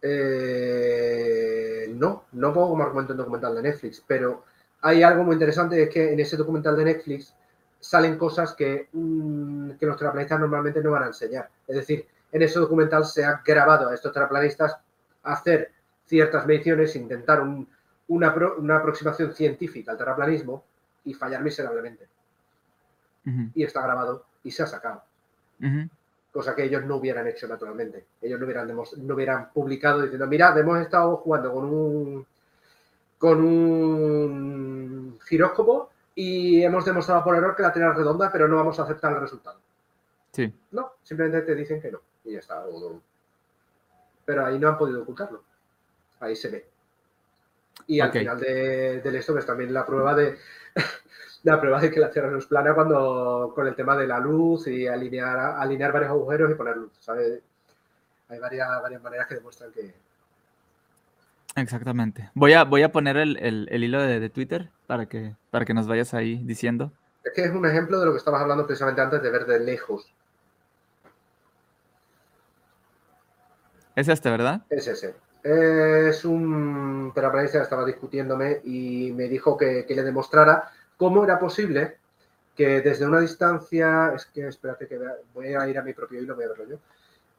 S2: Eh, no, no pongo como argumento un documental de Netflix, pero hay algo muy interesante, es que en ese documental de Netflix salen cosas que, mm, que los terraplanistas normalmente no van a enseñar. Es decir, en ese documental se ha grabado a estos terraplanistas hacer ciertas mediciones, intentar una, una aproximación científica al terraplanismo, y fallar miserablemente. Y está grabado y se ha sacado. Cosa que ellos no hubieran hecho naturalmente. Ellos no hubieran, no hubieran publicado diciendo, mirad, hemos estado jugando con un con un giróscopo y hemos demostrado por error que la Tierra es redonda, pero no vamos a aceptar el resultado.
S1: Sí.
S2: No, simplemente te dicen que no. Y ya está. Pero ahí no han podido ocultarlo. Ahí se ve. Y al final de, del esto, ves también la prueba de [LAUGHS] la prueba de que la Tierra no es plana cuando con el tema de la luz y alinear, alinear varios agujeros y poner luz, Hay varias, varias maneras que demuestran que...
S1: Exactamente. Voy a, voy a poner el, hilo de, Twitter para que, para que nos vayas ahí diciendo.
S2: Es que es un ejemplo de lo que estabas hablando precisamente antes de ver de lejos.
S1: Es este, ¿verdad?
S2: Es ese. Es un terraplanista que estaba discutiéndome y me dijo que, le demostrara cómo era posible que desde una distancia, es que espérate que voy a ir a mi propio hilo, voy a verlo yo.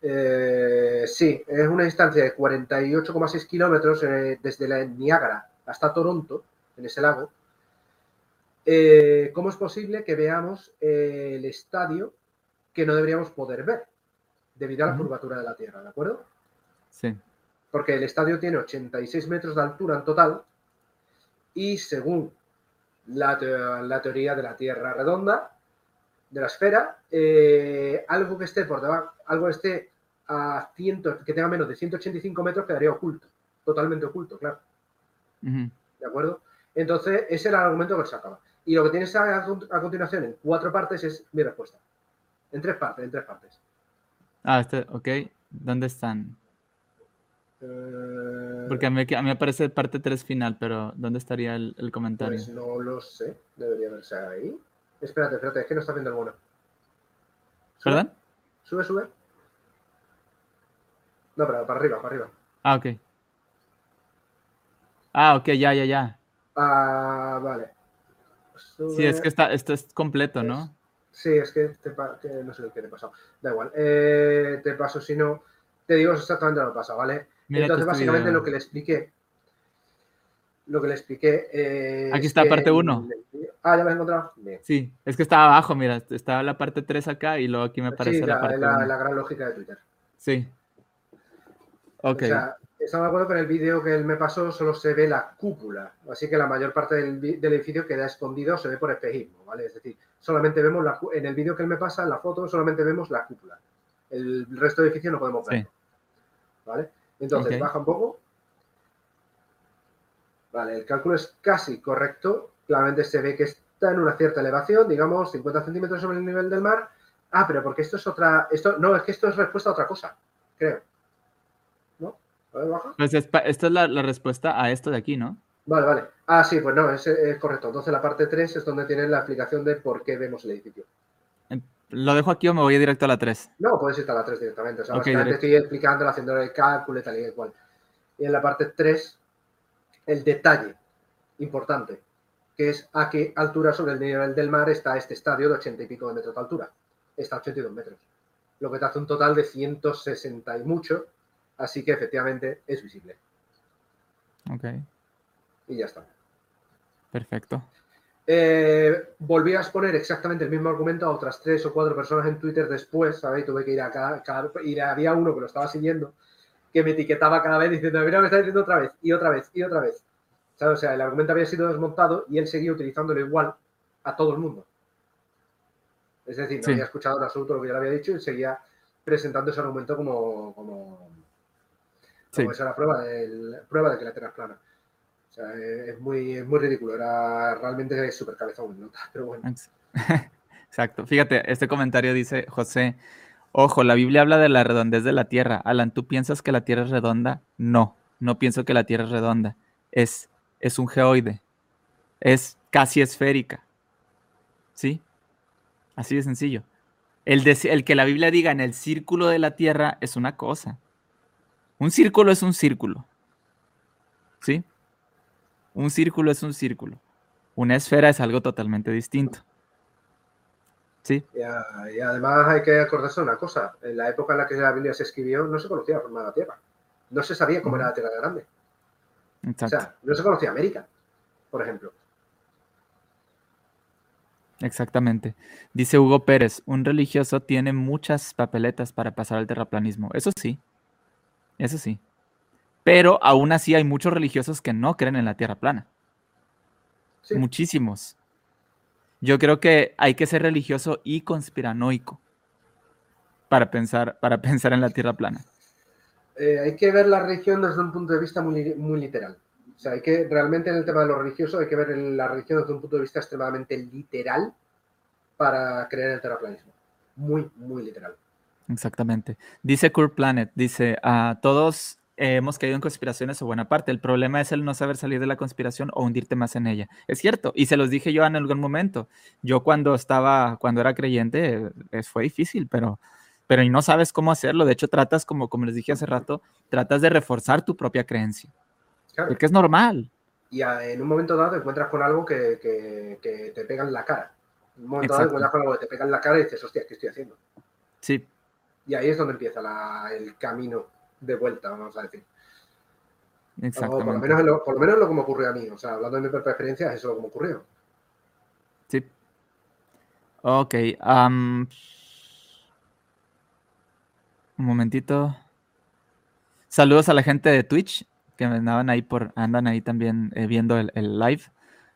S2: Eh, sí, es una distancia de 48,6 kilómetros eh, desde la Niágara hasta Toronto, en ese lago, eh, ¿cómo es posible que veamos el estadio que no deberíamos poder ver debido a la curvatura de la Tierra, ¿de acuerdo?
S1: Sí.
S2: Porque el estadio tiene 86 metros de altura en total y según la teoría de la Tierra redonda, de la esfera, eh, algo que esté por debajo, algo que esté a 100, que tenga menos de 185 metros quedaría oculto, totalmente oculto, claro. ¿De acuerdo? Entonces, ese era el argumento que sacaba. Y lo que tienes a, a continuación en cuatro partes es mi respuesta. En tres partes, en tres partes.
S1: Ah, este, ok. ¿Dónde están?
S2: Eh,
S1: Porque a mí, a mí me aparece parte 3 final, pero ¿dónde estaría el, el comentario?
S2: pues no lo sé. Debería verse ahí. Espérate, espérate, es que no está viendo alguno.
S1: ¿Perdón?
S2: Sube, sube. No, pero para arriba, para arriba.
S1: Ah, ok. Ah, ok, ya, ya, ya.
S2: Ah, vale.
S1: Sí, es que está, esto es completo, ¿no?
S2: Sí, es que, te pa- que no sé qué te he pasado. Da igual. Eh, te paso, si no, te digo exactamente lo que pasa, ¿vale?
S1: Mírate
S2: Entonces,
S1: este
S2: básicamente
S1: video.
S2: lo que le expliqué, lo que le expliqué. eh,
S1: Aquí
S2: es
S1: está, parte
S2: en
S1: uno.
S2: el vídeo- Ah, ya me has encontrado. Bien.
S1: Sí, es que estaba abajo, mira, estaba la parte 3 acá y luego aquí me aparece
S2: Sí,
S1: la,
S2: la,
S1: parte
S2: la-
S1: 1.
S2: la gran lógica de Twitter.
S1: Sí. Ok.
S2: O sea, estamos de acuerdo que en el vídeo que él me pasó solo se ve la cúpula, así que la mayor parte del, edificio queda escondido, se ve por espejismo, ¿vale? Es decir, solamente vemos la, en el vídeo que él me pasa, en la foto, solamente vemos la cúpula. El resto del edificio no podemos
S1: Sí.
S2: ver. ¿Vale? Entonces, baja un poco. Vale, el cálculo es casi correcto. Claramente se ve que está en una cierta elevación, digamos 50 centímetros sobre el nivel del mar. Ah, pero porque esto es otra. Esto, no, es que esto es respuesta a otra cosa, creo. ¿No? A ver, baja.
S1: Pues es esta es la, la respuesta a esto de aquí, ¿no?
S2: Vale, vale. Ah, sí, pues no, es, es correcto. Entonces la parte 3 es donde tienen la explicación de por qué vemos el edificio.
S1: En- ¿Lo dejo aquí o me voy directo a la 3?
S2: No, puedes irte a la 3 directamente. O sea,
S1: Ok,
S2: básicamente
S1: directo.
S2: estoy explicando, haciendo el cálculo y tal y cual. Y en la parte 3, el detalle importante, que es a qué altura sobre el nivel del mar está este estadio de 80 y pico de metros de altura. Está a 82 metros. Lo que te hace un total de 160 y mucho. Así que efectivamente es visible.
S1: Ok,
S2: Y ya está.
S1: perfecto.
S2: Eh, volví a exponer exactamente el mismo argumento a otras tres o cuatro personas en Twitter después, ¿sabéis? Tuve que ir a cada, cada- y había uno que lo estaba siguiendo, que me etiquetaba cada vez diciendo, mira, me está diciendo otra vez, y otra vez, y otra vez. ¿Sabes? O sea, el argumento había sido desmontado y él seguía utilizándolo igual a todo el mundo. Es decir, no
S1: Sí.
S2: había escuchado en absoluto lo que yo le había dicho y seguía presentando ese argumento como, como,
S1: Sí.
S2: como esa era prueba, del, prueba de que la Tierra es plana. O sea, es muy, es muy ridículo. Era realmente súper cabezón, ¿no? [LAUGHS] Pero bueno.
S1: Ex- [LAUGHS] Exacto. Fíjate, este comentario dice José, ojo, la Biblia habla de la redondez de la Tierra. Alan, ¿tú piensas que la Tierra es redonda? No, no pienso que la Tierra es redonda. Es, es un geoide. Es casi esférica. ¿Sí? Así de sencillo. El, dec- el que la Biblia diga en el círculo de la Tierra es una cosa. Un círculo es un círculo. ¿Sí? Un círculo es un círculo. Una esfera es algo totalmente distinto. ¿Sí?
S2: Y, a- y además hay que acordarse de una cosa. En la época en la que la Biblia se escribió no se conocía la forma de la Tierra. No se sabía cómo era la Tierra de grande. O
S1: Exacto.
S2: sea, no se conocía América, por ejemplo.
S1: Exactamente. Dice Hugo Pérez, un religioso tiene muchas papeletas para pasar al terraplanismo. Eso sí, eso sí. Pero aún así hay muchos religiosos que no creen en la Tierra plana.
S2: Sí.
S1: Muchísimos. Yo creo que hay que ser religioso y conspiranoico para pensar, para pensar en la Tierra plana.
S2: Eh, hay que ver la religión desde un punto de vista muy, muy literal. O sea, hay que realmente en el tema de lo religioso hay que ver la religión desde un punto de vista extremadamente literal para creer en el terraplanismo. Muy, muy literal.
S1: Exactamente. Dice Kurt Planet, dice, a todos eh, hemos caído en conspiraciones o buena parte. El problema es el no saber salir de la conspiración o hundirte más en ella. Es cierto, y se los dije yo en algún momento. Yo cuando estaba, cuando era creyente, eh, fue difícil, pero, pero y no sabes cómo hacerlo. De hecho, tratas, como, como les dije hace rato, tratas de reforzar tu propia creencia.
S2: Claro.
S1: Porque es normal.
S2: Y a- en un momento dado te encuentras con algo que, que- que te pega en la cara. En un momento dado te
S1: Exacto.
S2: encuentras con algo que te pega en la cara y dices, hostia, ¿qué estoy haciendo?
S1: Sí,
S2: Y ahí es donde empieza la- el camino de vuelta, vamos a decir. O por, lo
S1: exactamente.
S2: menos, es lo, por lo menos es lo que me ocurrió a mí. O sea, hablando de mi propia experiencia, eso es lo que me ocurrió.
S1: Sí. Ok. un momentito. Saludos a la gente de Twitch que andaban ahí por, andan ahí también eh, viendo el, live.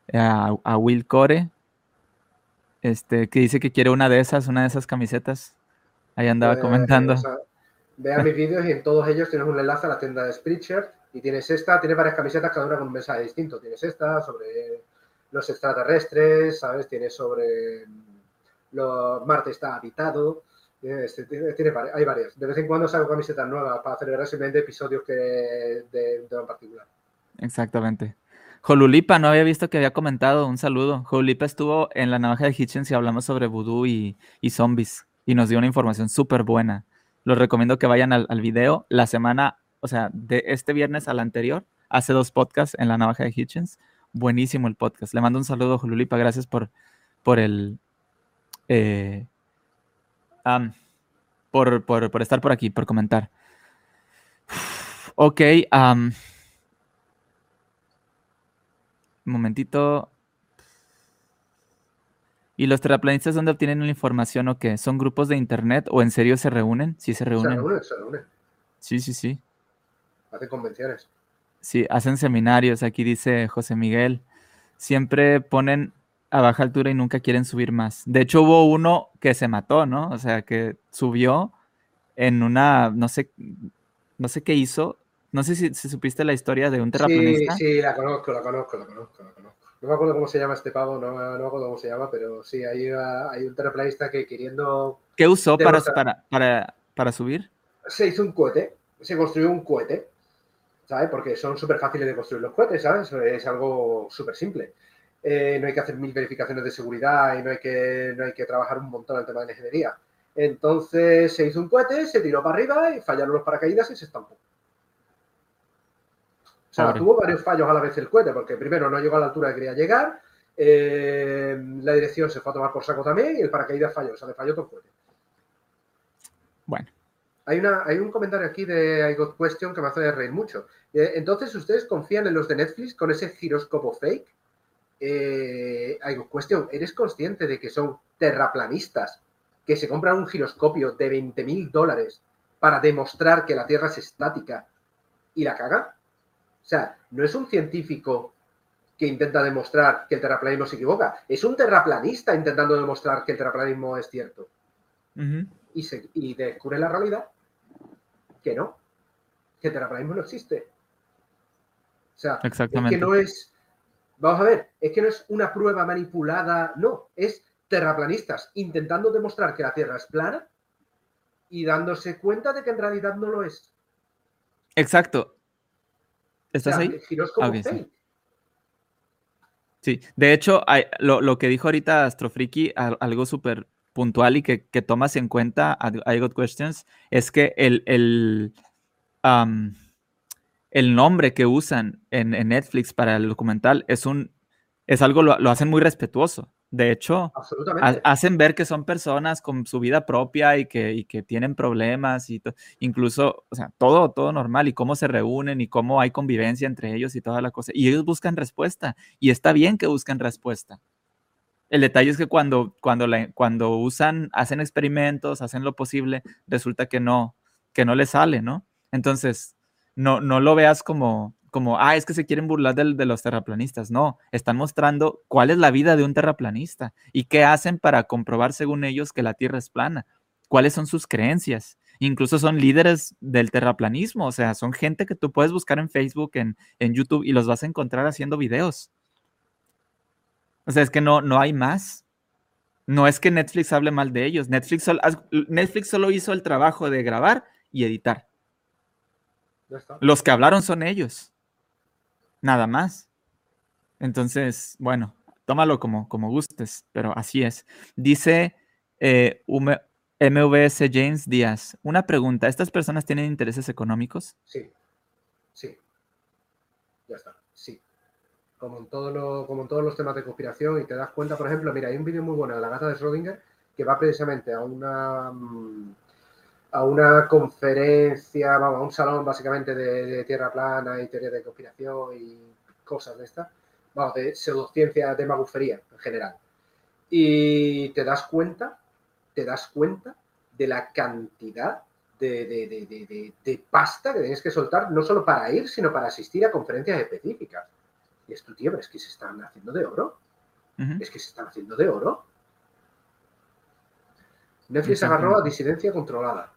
S1: Eh, a, Will Core, este, que dice que quiere una de esas, una de esas camisetas. Ahí andaba pues, comentando.
S2: Vea mis vídeos y en todos ellos tienes un enlace a la tienda de Spreadshirt y tienes esta, tienes varias camisetas, cada una con un mensaje distinto. Tienes esta sobre los extraterrestres, ¿sabes? Tienes sobre los Marte está habitado. Este, hay varias. De vez en cuando salgo camisetas nuevas para celebrar simplemente episodios que de, de en particular.
S1: Exactamente. Jolulipa, no había visto que había comentado. Un saludo. Jolulipa estuvo en la navaja de Hitchens y hablamos sobre vudú y, zombies. Y nos dio una información súper buena. Los recomiendo que vayan al, video. La semana, o sea, de este viernes al anterior, hace dos podcasts en la navaja de Hitchens. Buenísimo el podcast. Le mando un saludo, Jolulipa. Gracias por, por el, eh, por, estar por aquí, por comentar. Ok. un momentito. ¿Y los terraplanistas dónde obtienen la información o qué? ¿Son grupos de internet o en serio se reúnen? Sí, se reúnen. Se reúnen, se reúnen. Sí, sí, sí.
S2: Hacen convenciones.
S1: Sí, hacen seminarios. Aquí dice José Miguel. Siempre ponen a baja altura y nunca quieren subir más. De hecho, hubo uno que se mató, ¿no? O sea, que subió en una, no sé, no sé qué hizo. No sé si, supiste la historia de un terraplanista.
S2: Sí, sí, la conozco, la conozco, la conozco, la conozco. No me acuerdo cómo se llama este pavo, no, no me acuerdo cómo se llama, pero sí, hay, hay un terraplanista que queriendo...
S1: ¿Qué usó para, para, para, para subir?
S2: Se hizo un cohete, se construyó un cohete, ¿sabes? Porque son súper fáciles de construir los cohetes, ¿sabes? Es algo súper simple. Eh, no hay que hacer mil verificaciones de seguridad y no hay, que, no hay que trabajar un montón en el tema de ingeniería. Entonces se hizo un cohete, se tiró para arriba y fallaron los paracaídas y se estampó. O sea, tuvo varios fallos a la vez el cohete, porque primero no llegó a la altura que quería llegar, eh, la dirección se fue a tomar por saco también y el paracaídas falló, o sea, le falló todo el cohete.
S1: Bueno.
S2: Hay, una, hay un comentario aquí de I Got Question que me hace reír mucho. Eh, entonces, ¿ustedes confían en los de Netflix con ese giroscopo fake? eh, hay cuestión, ¿eres consciente de que son terraplanistas que se compran un giroscopio de 20 mil dólares para demostrar que la Tierra es estática y la cagan? O sea, no es un científico que intenta demostrar que el terraplanismo se equivoca, es un terraplanista intentando demostrar que el terraplanismo es cierto. y, se, y descubre la realidad que no, que el terraplanismo no existe. O sea, que no es Vamos a ver, es que no es una prueba manipulada, no, es terraplanistas intentando demostrar que la Tierra es plana y dándose cuenta de que en realidad no lo es.
S1: Exacto. ¿Estás ahí? Ah, sí. de hecho, lo, que dijo ahorita Astrofriki, algo súper puntual y que, tomas en cuenta, I Got Questions, es que el, el el nombre que usan en, Netflix para el documental es un es algo lo, hacen muy respetuoso. De hecho, hacen ver que son personas con su vida propia y que, que tienen problemas y incluso, o sea, todo, todo normal y cómo se reúnen y cómo hay convivencia entre ellos y toda la cosa. Y ellos buscan respuesta y está bien que busquen respuesta. El detalle es que cuando, cuando, cuando usan, hacen experimentos, hacen lo posible, resulta que no, que no les sale, ¿no? Entonces, no, no lo veas como, como, ah, es que se quieren burlar de, de, los terraplanistas. No, están mostrando cuál es la vida de un terraplanista y qué hacen para comprobar, según ellos, que la Tierra es plana. ¿Cuáles son sus creencias? Incluso son líderes del terraplanismo, o sea, son gente que tú puedes buscar en Facebook, en, en YouTube y los vas a encontrar haciendo videos. O sea, es que no, no hay más. No es que Netflix hable mal de ellos. Netflix Netflix solo hizo el trabajo de grabar y editar. Los que hablaron son ellos. Nada más. Entonces, bueno, tómalo como, como gustes, pero así es. Dice eh, MVS James Díaz, una pregunta, ¿estas personas tienen intereses económicos?
S2: Sí, sí. Ya está, sí. Como en, todo como en todos los temas de conspiración y te das cuenta, por ejemplo, mira, hay un vídeo muy bueno de la gata de Schrödinger que va precisamente a una... Mm, a una conferencia, vamos, a un salón básicamente de, tierra plana y teoría de conspiración y cosas de estas, vamos, de pseudociencia de magufería en general. Y te das cuenta, te das cuenta de la cantidad de, de, pasta que tienes que soltar, no solo para ir, sino para asistir a conferencias específicas. Y esto, tío, es que se están haciendo de oro. Es que se están haciendo de oro. Netflix agarró a disidencia controlada.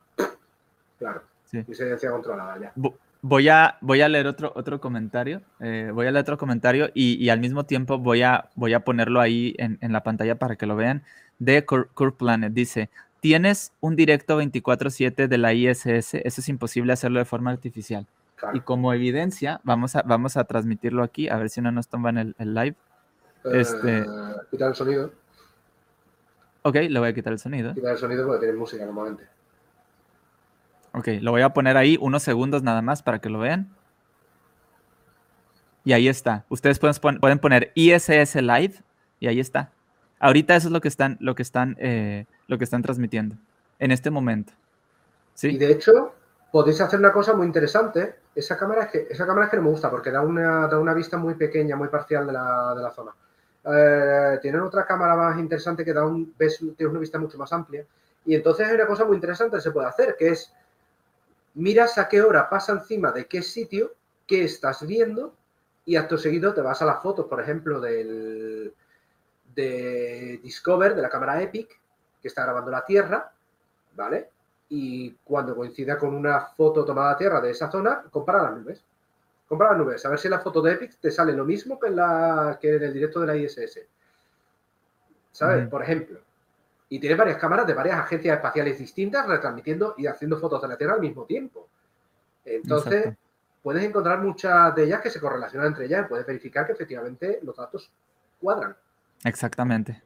S2: Claro, disidencia controlada ya.
S1: Voy a, voy a leer otro, otro comentario. Eh, voy a leer otro comentario y, al mismo tiempo voy a, voy a ponerlo ahí en, la pantalla para que lo vean. De Curve Planet dice: Tienes un directo 24-7 de la ISS. Eso es imposible hacerlo de forma artificial. Y como evidencia, vamos a, vamos a transmitirlo aquí, a ver si no nos toman el, el live. este...
S2: Eh, quitar el sonido.
S1: Ok, le voy a quitar el sonido.
S2: Quitar el sonido porque tiene música normalmente.
S1: Ok, lo voy a poner ahí unos segundos nada más para que lo vean. Y ahí está. Ustedes pueden, pueden poner ISS Live y ahí está. Ahorita eso es lo que están, lo que están, eh, lo que están transmitiendo en este momento. ¿Sí?
S2: Y de hecho, podéis hacer una cosa muy interesante. Esa cámara es que, esa cámara es que no me gusta porque da una, da una vista muy pequeña, muy parcial de la, de la zona. Eh, tienen otra cámara más interesante que da un, ves, tienes una vista mucho más amplia. Y entonces hay una cosa muy interesante que se puede hacer, que es miras a qué hora pasa encima de qué sitio, qué estás viendo, y acto seguido te vas a las fotos, por ejemplo, del de Discover, de la cámara Epic, que está grabando la Tierra, ¿vale? Y cuando coincida con una foto tomada a tierra de esa zona, compara las nubes. Compara las nubes, a ver si en la foto de Epic te sale lo mismo que en, la, que en el directo de la ISS. ¿Sabes? Por ejemplo. Y tiene varias cámaras de varias agencias espaciales distintas retransmitiendo y haciendo fotos de la Tierra al mismo tiempo. Entonces, puedes encontrar muchas de ellas que se correlacionan entre ellas y puedes verificar que efectivamente los datos cuadran.
S1: Exactamente.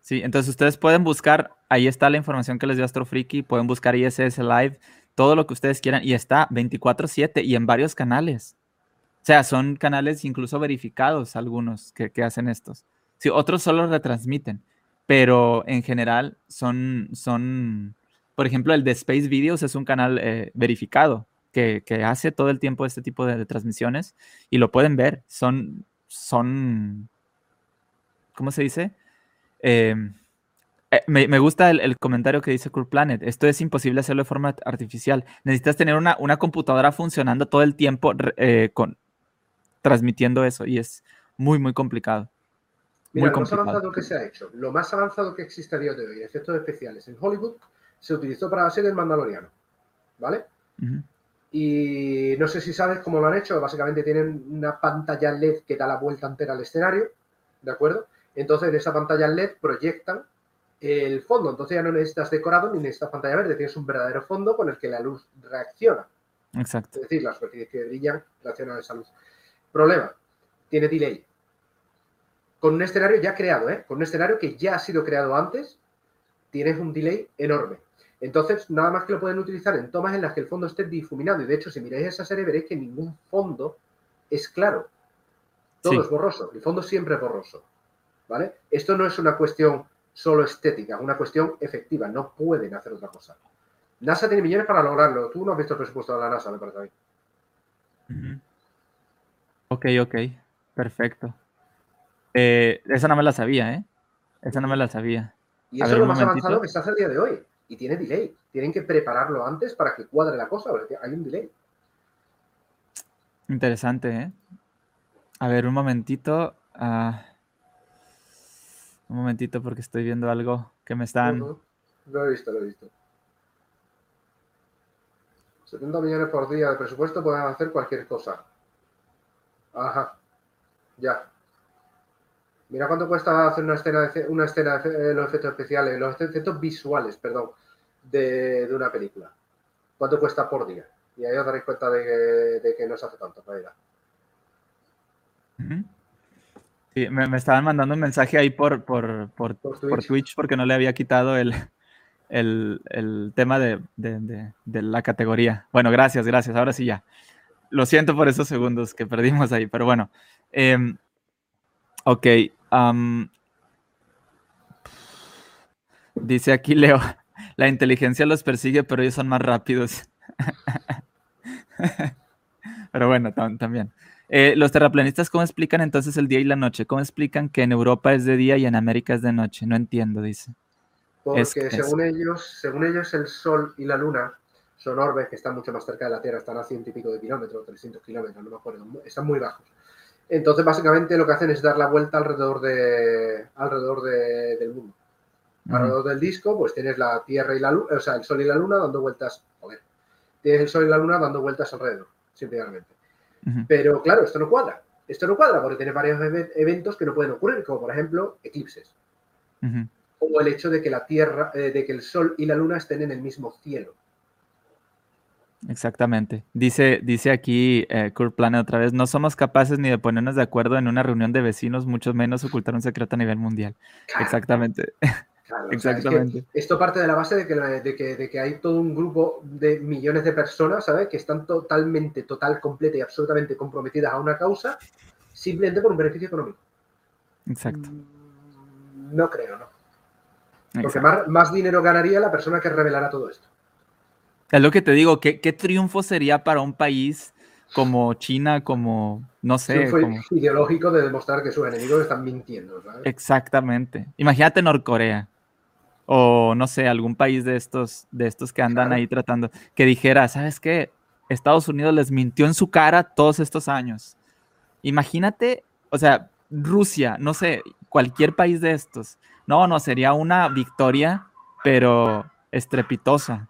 S1: Sí, entonces ustedes pueden buscar, ahí está la información que les dio Astrofriki, pueden buscar ISS Live, todo lo que ustedes quieran, y está 24/7 y en varios canales. O sea, son canales incluso verificados algunos que, que hacen estos. Sí, otros solo retransmiten pero en general son, son, por ejemplo, el de Space Videos es un canal eh, verificado que, hace todo el tiempo este tipo de, transmisiones y lo pueden ver. Son, son, ¿cómo se dice? Em, eh, me, gusta el, comentario que dice Cool Planet. Esto es imposible hacerlo de forma artificial. Necesitas tener una, computadora funcionando todo el tiempo eh, con, transmitiendo eso y es muy, muy complicado.
S2: Mira, lo más avanzado que se ha hecho, lo más avanzado que existe a día de hoy, efectos especiales en Hollywood, se utilizó para la serie El Mandaloriano. ¿Vale? Y no sé si sabes cómo lo han hecho. Básicamente tienen una pantalla LED que da la vuelta entera al escenario. ¿De acuerdo? Entonces en esa pantalla LED proyectan el fondo. Entonces ya no necesitas decorado ni necesitas pantalla verde. Tienes un verdadero fondo con el que la luz reacciona.
S1: Exacto.
S2: Es decir, las superficies que brillan reaccionan a esa luz. Problema. Tiene delay con un escenario ya creado, ¿eh? con un escenario que ya ha sido creado antes, tienes un delay enorme. Entonces, nada más que lo pueden utilizar en tomas en las que el fondo esté difuminado. Y de hecho, si miráis esa serie, veréis que ningún fondo es claro. Todo es borroso. El fondo siempre es borroso. ¿Vale? Esto no es una cuestión solo estética, es una cuestión efectiva. No pueden hacer otra cosa. NASA tiene millones para lograrlo. Tú no has visto el presupuesto de la NASA, me parece a mí.
S1: Ok, ok. Perfecto. Eh, esa no me la sabía, ¿eh? Esa no me la sabía.
S2: Y eso es lo más avanzado que se hace el día de hoy. Y tiene delay. Tienen que prepararlo antes para que cuadre la cosa, porque hay un delay.
S1: Interesante, ¿eh? A ver, un momentito. Ah, un momentito porque estoy viendo algo que me están...
S2: Lo he visto, lo he visto. 70 millones por día de presupuesto pueden hacer cualquier cosa. Ajá. Ya. Mira cuánto cuesta hacer una escena, de, una escena de los efectos especiales, los efectos visuales, perdón, de, una película. ¿Cuánto cuesta por día? Y ahí os daréis cuenta de que, no se hace tanto, para
S1: Sí, me, estaban mandando un mensaje ahí por, por, por, Twitch? porque no le había quitado el, el, tema de, la categoría. Bueno, gracias, gracias. Ahora sí ya. Lo siento por esos segundos que perdimos ahí, pero bueno. Em, ok, dice aquí Leo, la inteligencia los persigue, pero ellos son más rápidos. [LAUGHS] pero bueno, también. Eh, los terraplanistas, ¿cómo explican entonces el día y la noche? ¿Cómo explican que en Europa es de día y en América es de noche? No entiendo, dice.
S2: Porque según ellos, según ellos, el Sol y la Luna son orbes que están mucho más cerca de la Tierra, están a ciento y pico de kilómetros, 300 kilómetros, no me acuerdo, están muy bajos. Entonces, básicamente lo que hacen es dar la vuelta alrededor, de, alrededor del mundo. Alrededor del disco, pues tienes la Tierra y la Luna, o sea, el Sol y la Luna dando vueltas, joder, tienes el Sol y la Luna dando vueltas alrededor, simplemente. Pero claro, esto no cuadra. Esto no cuadra porque tiene varios eventos que no pueden ocurrir, como por ejemplo eclipses. O el hecho de que la Tierra, eh, de que el Sol y la Luna estén en el mismo cielo.
S1: Exactamente. Dice, dice aquí eh, Kurt Planet otra vez, no somos capaces ni de ponernos de acuerdo en una reunión de vecinos, mucho menos ocultar un secreto a nivel mundial. Exactamente. [LAUGHS]
S2: Exactamente. esto parte de la base de que, de, que, hay todo un grupo de millones de personas, ¿sabes? Que están totalmente, total, completa y absolutamente comprometidas a una causa simplemente por un beneficio económico.
S1: Exacto.
S2: Mm, no creo, ¿no? Porque más, más, dinero ganaría la persona que revelara todo esto.
S1: Es lo que te digo, ¿qué, qué triunfo sería para un país como China, como, no sé.
S2: Fue ideológico de demostrar que sus enemigos están mintiendo. ¿sabes?
S1: Exactamente. Imagínate Norcorea o no sé, algún país de estos, de estos que andan ahí tratando, que dijera, ¿sabes qué? Estados Unidos les mintió en su cara todos estos años. Imagínate, o sea, Rusia, no sé, cualquier país de estos. No, no, sería una victoria, pero estrepitosa.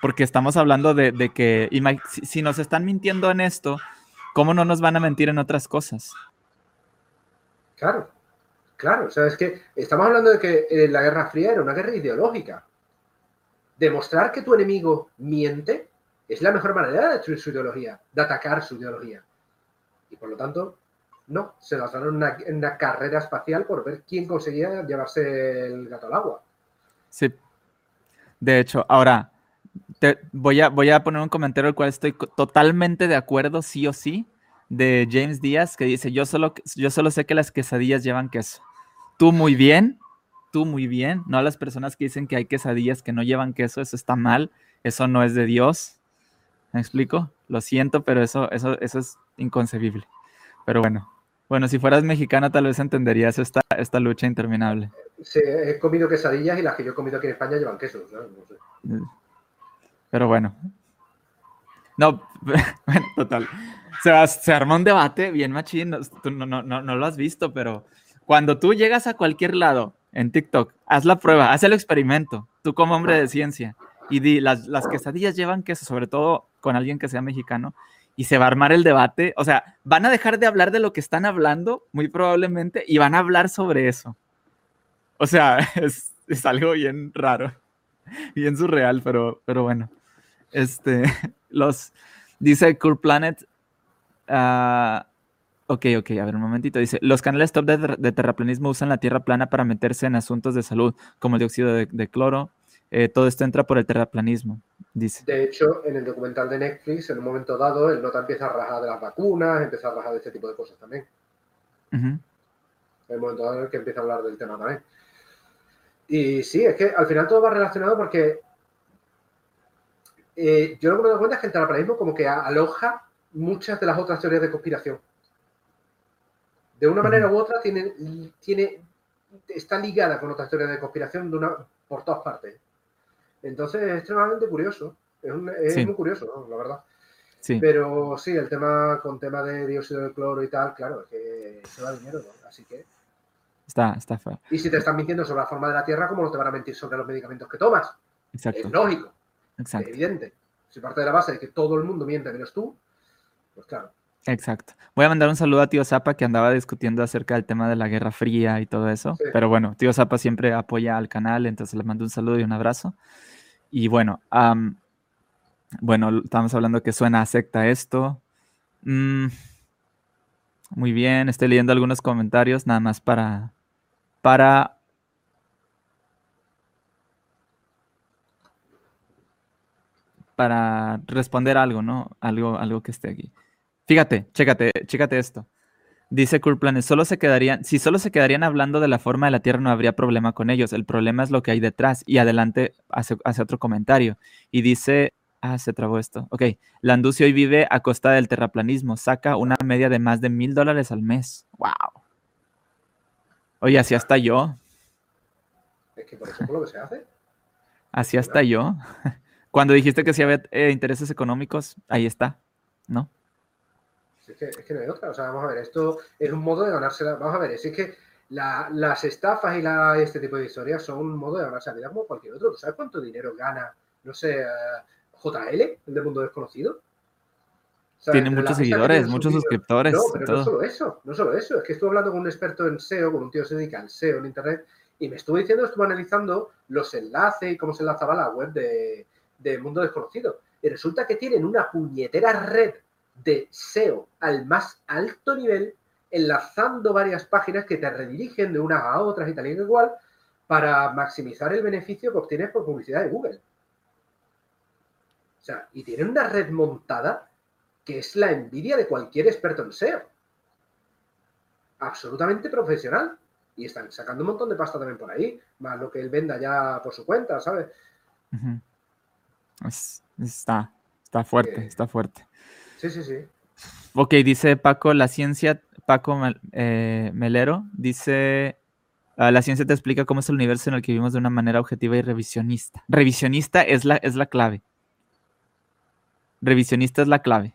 S1: Porque estamos hablando de, que si nos están mintiendo en esto, ¿cómo no nos van a mentir en otras cosas?
S2: Claro. Claro, o sea, es que estamos hablando de que eh, la Guerra Fría era una guerra ideológica. Demostrar que tu enemigo miente es la mejor manera de destruir su ideología, de atacar su ideología. Y por lo tanto, no, se lanzaron en una, carrera espacial por ver quién conseguía llevarse el gato al agua.
S1: Sí. De hecho, ahora, te voy, a, voy a poner un comentario al cual estoy totalmente de acuerdo, sí o sí, de James Díaz, que dice, yo solo, yo solo sé que las quesadillas llevan queso tú muy bien, tú muy bien, no a las personas que dicen que hay quesadillas que no llevan queso, eso está mal, eso no es de Dios. ¿Me explico? Lo siento, pero eso, eso, eso es inconcebible. Pero bueno, bueno, si fueras mexicano tal vez entenderías esta, esta lucha interminable.
S2: Sí, he comido quesadillas y las que yo he comido aquí en España llevan queso. ¿no?
S1: Pero bueno. No, [LAUGHS] bueno, total. Se, se armó un debate bien machín, tú no, no, no, no lo has visto, pero cuando tú llegas a cualquier lado en TikTok, haz la prueba, haz el experimento, tú como hombre de ciencia, y di, las, las quesadillas llevan queso, sobre todo con alguien que sea mexicano, y se va a armar el debate. O sea, van a dejar de hablar de lo que están hablando, muy probablemente, y van a hablar sobre eso. O sea, [LAUGHS] es, algo bien raro, bien surreal, pero, pero bueno. Este, [LAUGHS] los, dice Cool Planet, uh, Ok, ok, a ver un momentito. Dice, los canales top de, terraplanismo usan la Tierra plana para meterse en asuntos de salud, como el dióxido de, cloro. Eh, todo esto entra por el terraplanismo, dice.
S2: De hecho, en el documental de Netflix, en un momento dado, el nota empieza a rajar de las vacunas, empieza a rajar de este tipo de cosas también. En el momento dado en el que empieza a hablar del tema también. Y sí, es que al final todo va relacionado porque eh, yo lo que me doy cuenta es que el terraplanismo como que aloja muchas de las otras teorías de conspiración de una manera u otra tiene, tiene, está ligada con otra historia de conspiración de una, por todas partes. Entonces es extremadamente curioso. Es, muy curioso, la verdad. Sí. Pero sí, el tema con tema de dióxido de cloro y tal, claro, es que se va dinero, Así que.
S1: Está, está feo.
S2: Y si te están mintiendo sobre la forma de la Tierra, ¿cómo no te van a mentir sobre los medicamentos que tomas? Exacto. Es lógico. Exacto. Evidente. Si parte de la base de que todo el mundo miente menos tú, pues claro.
S1: Exacto. Voy a mandar un saludo a tío Zapa que andaba discutiendo acerca del tema de la Guerra Fría y todo eso. Pero bueno, tío Zapa siempre apoya al canal, entonces le mando un saludo y un abrazo. Y bueno, bueno, estamos hablando que suena a secta esto. Mm, muy bien, estoy leyendo algunos comentarios nada más para, para para responder algo, ¿no? Algo, algo que esté aquí. Fíjate, chécate, chécate esto. Dice Kurplanes, solo se quedarían, si solo se quedarían hablando de la forma de la Tierra no habría problema con ellos. El problema es lo que hay detrás. Y adelante hace, otro comentario. Y dice Ah, se trabó esto. Ok. Landucci hoy vive a costa del terraplanismo. Saca una media de más de mil dólares al mes. ¡Wow! Oye, así hasta yo.
S2: Es que por eso es lo que se hace.
S1: Así hasta yo. [LAUGHS] Cuando dijiste que sí había eh, intereses económicos, ahí está, ¿no?
S2: Es que, es que, no hay otra. O sea, vamos a ver, esto es un modo de ganarse la... Vamos a ver, es que las estafas y la, este tipo de historias son un modo de ganarse la vida como cualquier otro. ¿Tú sabes cuánto dinero gana, no sé, JL, el de Mundo Desconocido?
S1: tiene muchos seguidores, muchos suscriptores.
S2: No, pero no solo eso, no solo eso. Es que estuve hablando con un experto en SEO, con un tío que se dedica al SEO en Internet, y me estuvo diciendo, estuvo analizando los enlaces y cómo se enlazaba la web de, de Mundo Desconocido. Y resulta que tienen una puñetera red de SEO al más alto nivel, enlazando varias páginas que te redirigen de unas a otras y tal y igual, para maximizar el beneficio que obtienes por publicidad de Google. O sea, y tienen una red montada que es la envidia de cualquier experto en SEO. Absolutamente profesional y están sacando un montón de pasta también por ahí, más lo que él venda ya por su cuenta, ¿sabes?
S1: Está, está fuerte, está fuerte.
S2: Sí, sí, sí.
S1: Ok, dice Paco, la ciencia, Paco eh, Melero, dice, ah, la ciencia te explica cómo es el universo en el que vivimos de una manera objetiva y revisionista. Revisionista es la, es la clave. Revisionista es la clave.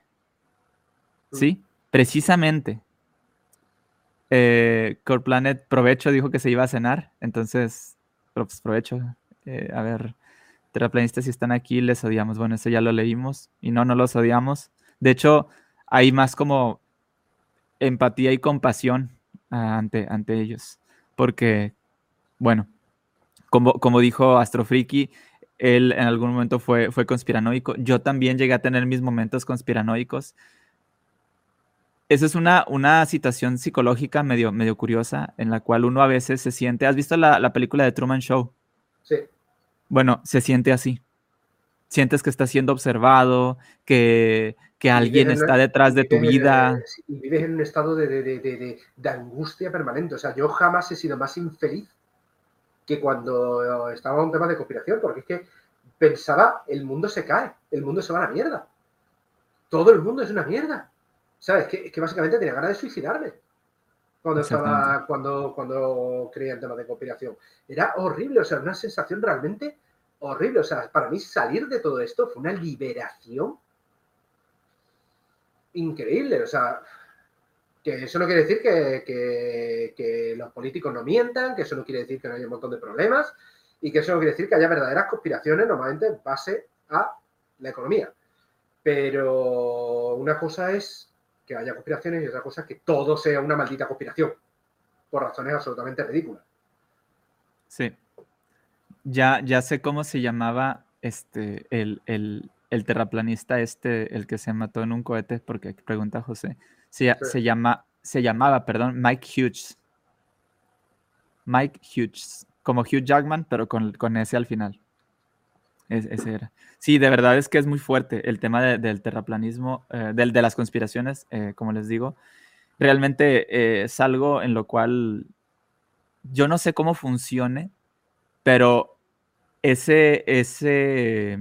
S1: ¿Sí? Precisamente eh, Core Planet, provecho, dijo que se iba a cenar. Entonces, pues, provecho. Eh, a ver, terraplanistas, si están aquí, les odiamos. Bueno, eso ya lo leímos. Y no, no los odiamos. De hecho, hay más como empatía y compasión ante, ante ellos. Porque, bueno, como, como dijo Astrofriki, él en algún momento fue, fue conspiranoico. Yo también llegué a tener mis momentos conspiranoicos esa es una, una situación psicológica medio, medio curiosa en la cual uno a veces se siente. ¿Has visto la, película de Truman Show?
S2: Sí.
S1: Bueno, se siente así. Sientes que estás siendo observado, que, alguien está detrás de tu vida.
S2: Y vives en un estado de, de, angustia permanente. O sea, yo jamás he sido más infeliz que cuando estaba un tema de conspiración, porque es que pensaba, el mundo se cae, el mundo se va a la mierda. Todo el mundo es una mierda. ¿Sabes? Que, que básicamente tenía ganas de suicidarme cuando estaba, cuando, cuando creía en temas de conspiración. Era horrible, o sea, una sensación realmente horrible. O sea, para mí salir de todo esto fue una liberación increíble. O sea, que eso no quiere decir que, que, los políticos no mientan, que eso no quiere decir que no haya un montón de problemas y que eso no quiere decir que haya verdaderas conspiraciones normalmente en base a la economía. Pero una cosa es que haya conspiraciones y otra cosa es que todo sea una maldita conspiración, por razones absolutamente ridículas.
S1: Sí. Ya, ya sé cómo se llamaba este, el, terraplanista este, el que se mató en un cohete, porque pregunta José. Se, se, llama, se llamaba, perdón, Mike Hughes. Mike Hughes, como Hugh Jackman, pero con, con ese al final ese era. Sí, de verdad es que es muy fuerte el tema del terraplanismo, eh, de las conspiraciones, eh, como les digo. Realmente eh, es algo en lo cual yo no sé cómo funcione, pero ese, ese,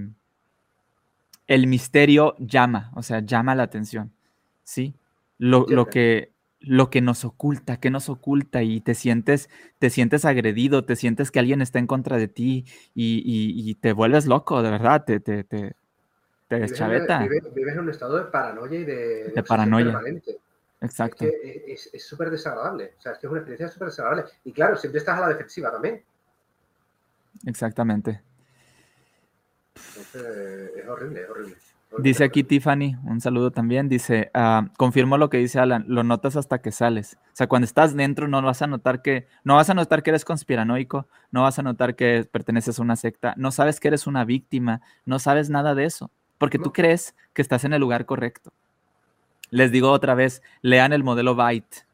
S1: el misterio llama, o sea, llama la atención, ¿sí? Lo, lo que, lo que nos oculta, que nos oculta y te sientes, te sientes agredido, te sientes que alguien está en contra de ti y, te vuelves loco, de verdad, te, te, te, te deschaveta.
S2: Vives, en un estado de paranoia y de,
S1: de, paranoia. Exacto.
S2: Es súper desagradable, o sea, es que es una experiencia súper desagradable. Y claro, siempre estás a la defensiva también.
S1: Exactamente.
S2: es horrible, es horrible.
S1: Dice aquí Tiffany, un saludo también, dice, uh, confirmo lo que dice Alan, lo notas hasta que sales. O sea, cuando estás dentro no vas a notar que, no vas a notar que eres conspiranoico, no vas a notar que perteneces a una secta, no sabes que eres una víctima, no sabes nada de eso, porque tú crees que estás en el lugar correcto. Les digo otra vez, lean el modelo Byte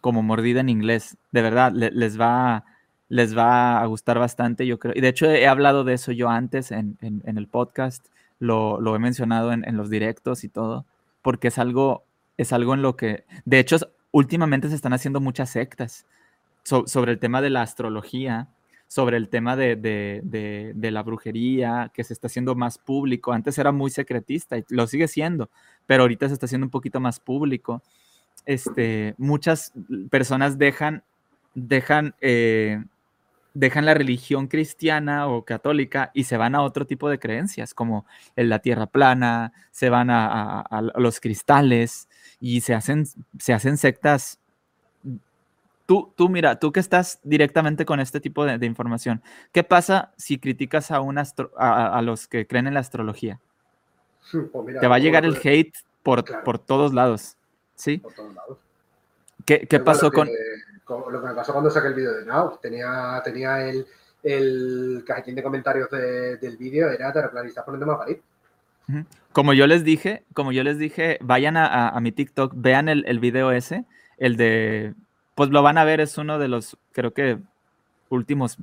S1: como mordida en inglés, de verdad, les va les va a gustar bastante, yo creo. Y de hecho he hablado de eso yo antes en, en el podcast lo, he mencionado en, los directos y todo, porque es algo, es algo en lo que, de hecho, últimamente se están haciendo muchas sectas sobre el tema de la astrología, sobre el tema de, de, la brujería, que se está haciendo más público. Antes era muy secretista y lo sigue siendo, pero ahorita se está haciendo un poquito más público. Este, muchas personas dejan, dejan, eh, dejan la religión cristiana o católica y se van a otro tipo de creencias, como en la tierra plana, se van a, a los cristales y se hacen, se hacen sectas Tú, tú, mira, tú que estás directamente con este tipo de, información, ¿qué pasa si criticas a, un a, los que creen en la astrología? [LAUGHS] Te va a llegar el hate por, por todos lados, ¿sí? Por todos lados. ¿Qué, qué pasó con...
S2: Lo que me pasó cuando saqué el vídeo de Now, tenía, tenía el, el cajetín de comentarios del vídeo, era terraplanista poniendo más
S1: Como yo les dije, como yo les dije, vayan a, a mi TikTok, vean el, el video ese, el de pues lo van a ver, es uno de los, creo que últimos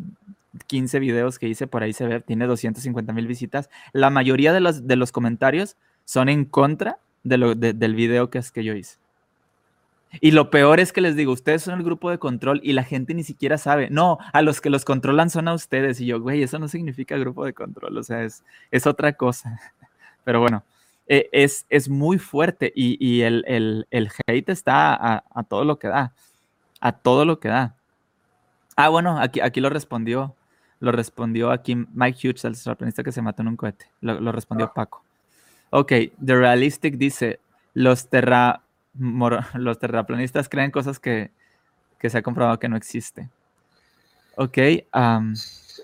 S1: 15 videos que hice, por ahí se ve, tiene 250 mil visitas. La mayoría de los, de los comentarios son en contra de lo, del video que es que yo hice. Y lo peor es que les digo, ustedes son el grupo de control y la gente ni siquiera sabe. No, a los que los controlan son a ustedes. Y yo, güey, eso no significa grupo de control, o sea, es, es otra cosa. [LAUGHS] Pero bueno, e, es, es muy fuerte y, el, hate está a, a todo lo que da a todo lo que da. Ah, bueno, aquí, aquí lo respondió. Lo respondió aquí Mike Hughes, el sorprendista que se mató en un cohete. Lo, respondió ah. Paco. Ok, The Realistic dice: los, terra, [LAUGHS] los terraplanistas creen cosas que, se ha comprobado que no existe. Ok.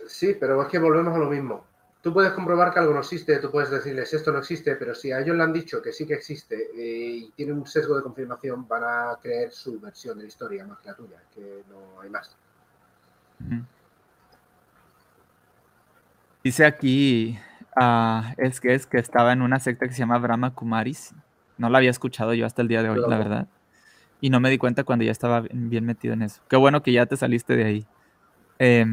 S2: sí, pero es que volvemos a lo mismo tú puedes comprobar que algo no existe, tú puedes decirles esto no existe, pero si a ellos le han dicho que sí que existe eh, y tienen un sesgo de confirmación, van a creer su versión de la historia más que la tuya, que no hay más.
S1: Dice aquí, uh, es que es que estaba en una secta que se llama Brahma Kumaris. No la había escuchado yo hasta el día de hoy, la verdad. Y no me di cuenta cuando ya estaba bien metido en eso. Qué bueno que ya te saliste de ahí. Eh,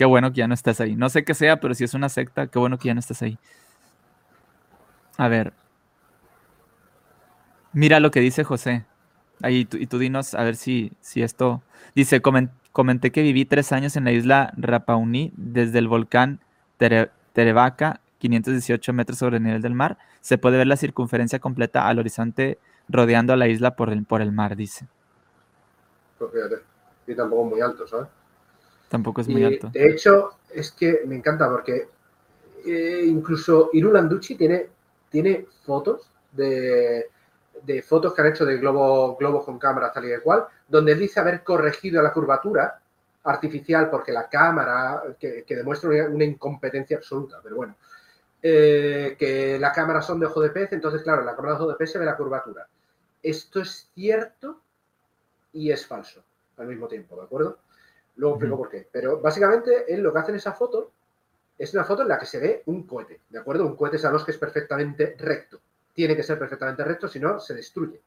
S1: Qué bueno que ya no estás ahí. No sé qué sea, pero si es una secta, qué bueno que ya no estás ahí. A ver. Mira lo que dice José. Ahí, y tú dinos a ver si, si esto. Dice: Comenté que viví tres años en la isla Rapauni, desde el volcán Terevaca, 518 metros sobre el nivel del mar. Se puede ver la circunferencia completa al horizonte rodeando a la isla por el, por el mar, dice.
S2: Pues fíjate, y tampoco muy alto, ¿sabes?
S1: Tampoco es muy alto.
S2: De hecho, es que me encanta porque eh, incluso Irulanducci tiene, tiene fotos de, fotos que han hecho de globos globo con cámara tal y cual, donde dice haber corregido la curvatura artificial porque la cámara, que, demuestra una, incompetencia absoluta, pero bueno, eh, que las cámaras son de ojo de pez, entonces claro, en la cámara de ojo de pez se ve la curvatura. Esto es cierto y es falso al mismo tiempo, ¿de acuerdo? Luego explico por qué. Pero básicamente él lo que hace en esa foto es una foto en la que se ve un cohete, ¿de acuerdo? Un cohete sabemos que es perfectamente recto. Tiene que ser perfectamente recto, si no, se destruye.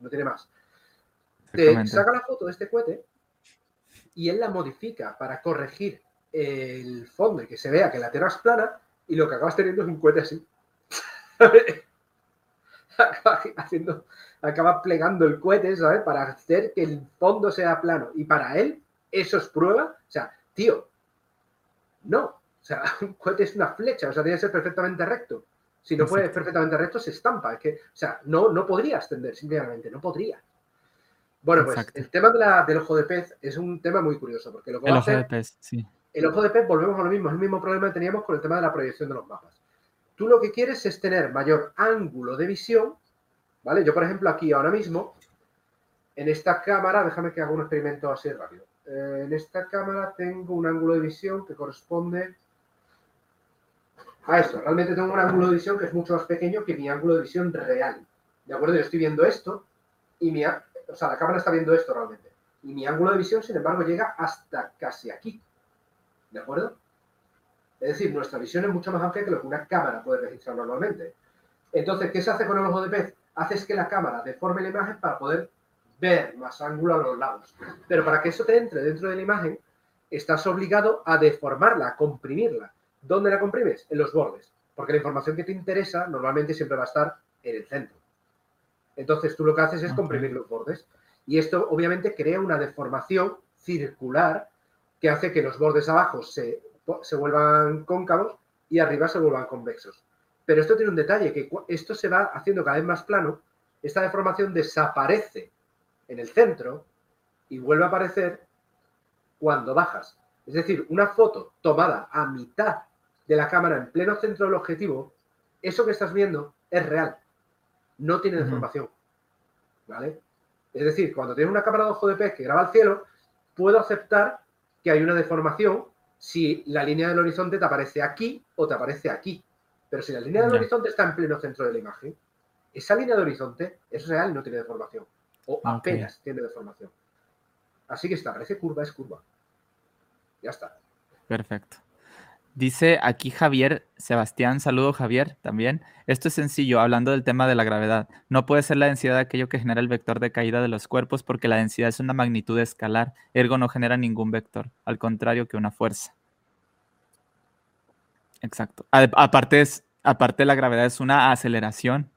S2: No tiene más. Te saca la foto de este cohete y él la modifica para corregir el fondo y que se vea que la Tierra es plana y lo que acabas teniendo es un cohete así. [LAUGHS] acaba haciendo, acaba plegando el cohete, ¿sabes? Para hacer que el fondo sea plano. Y para él, ¿Eso es prueba? O sea, tío, no. O sea, [LAUGHS] un cohete es una flecha, o sea, tiene que ser perfectamente recto. Si no puede perfectamente recto, se estampa. Es que, o sea, no, no podría ascender, simplemente, no podría. Bueno, pues el tema de la, del ojo de pez es un tema muy curioso, porque lo que
S1: el ojo de pez, sí.
S2: El ojo de pez, volvemos a lo mismo, es el mismo problema que teníamos con el tema de la proyección de los mapas. Tú lo que quieres es tener mayor ángulo de visión, ¿vale? Yo, por ejemplo, aquí ahora mismo, en esta cámara, déjame que haga un experimento así rápido. Eh, en esta cámara tengo un ángulo de visión que corresponde a esto. Realmente tengo un ángulo de visión que es mucho más pequeño que mi ángulo de visión real. ¿De acuerdo? Yo estoy viendo esto y mi, o sea, la cámara está viendo esto realmente. Y mi ángulo de visión, sin embargo, llega hasta casi aquí. ¿De acuerdo? Es decir, nuestra visión es mucho más amplia que lo que una cámara puede registrar normalmente. Entonces, ¿qué se hace con el ojo de pez? Haces que la cámara deforme la imagen para poder ver más ángulo a los lados. Pero para que eso te entre dentro de la imagen, estás obligado a deformarla, a comprimirla. ¿Dónde la comprimes? En los bordes. Porque la información que te interesa normalmente siempre va a estar en el centro. Entonces tú lo que haces es comprimir los bordes. Y esto obviamente crea una deformación circular que hace que los bordes abajo se, se vuelvan cóncavos y arriba se vuelvan convexos. Pero esto tiene un detalle, que esto se va haciendo cada vez más plano, esta deformación desaparece en el centro y vuelve a aparecer cuando bajas. Es decir, una foto tomada a mitad de la cámara en pleno centro del objetivo, eso que estás viendo es real, no tiene deformación. ¿Vale? Es decir, cuando tienes una cámara de ojo de pez que graba el cielo, puedo aceptar que hay una deformación si la línea del horizonte te aparece aquí o te aparece aquí. Pero si la línea del horizonte está en pleno centro de la imagen, esa línea de horizonte es real no tiene deformación. O apenas tiene deformación. Así que si te aparece curva, es curva. Ya está.
S1: Perfecto. Dice aquí Javier, Sebastián, saludo Javier también. Esto es sencillo, hablando del tema de la gravedad. No puede ser la densidad de aquello que genera el vector de caída de los cuerpos porque la densidad es una magnitud escalar, ergo no genera ningún vector, al contrario que una fuerza. Exacto. Aparte, es, aparte la gravedad es una aceleración.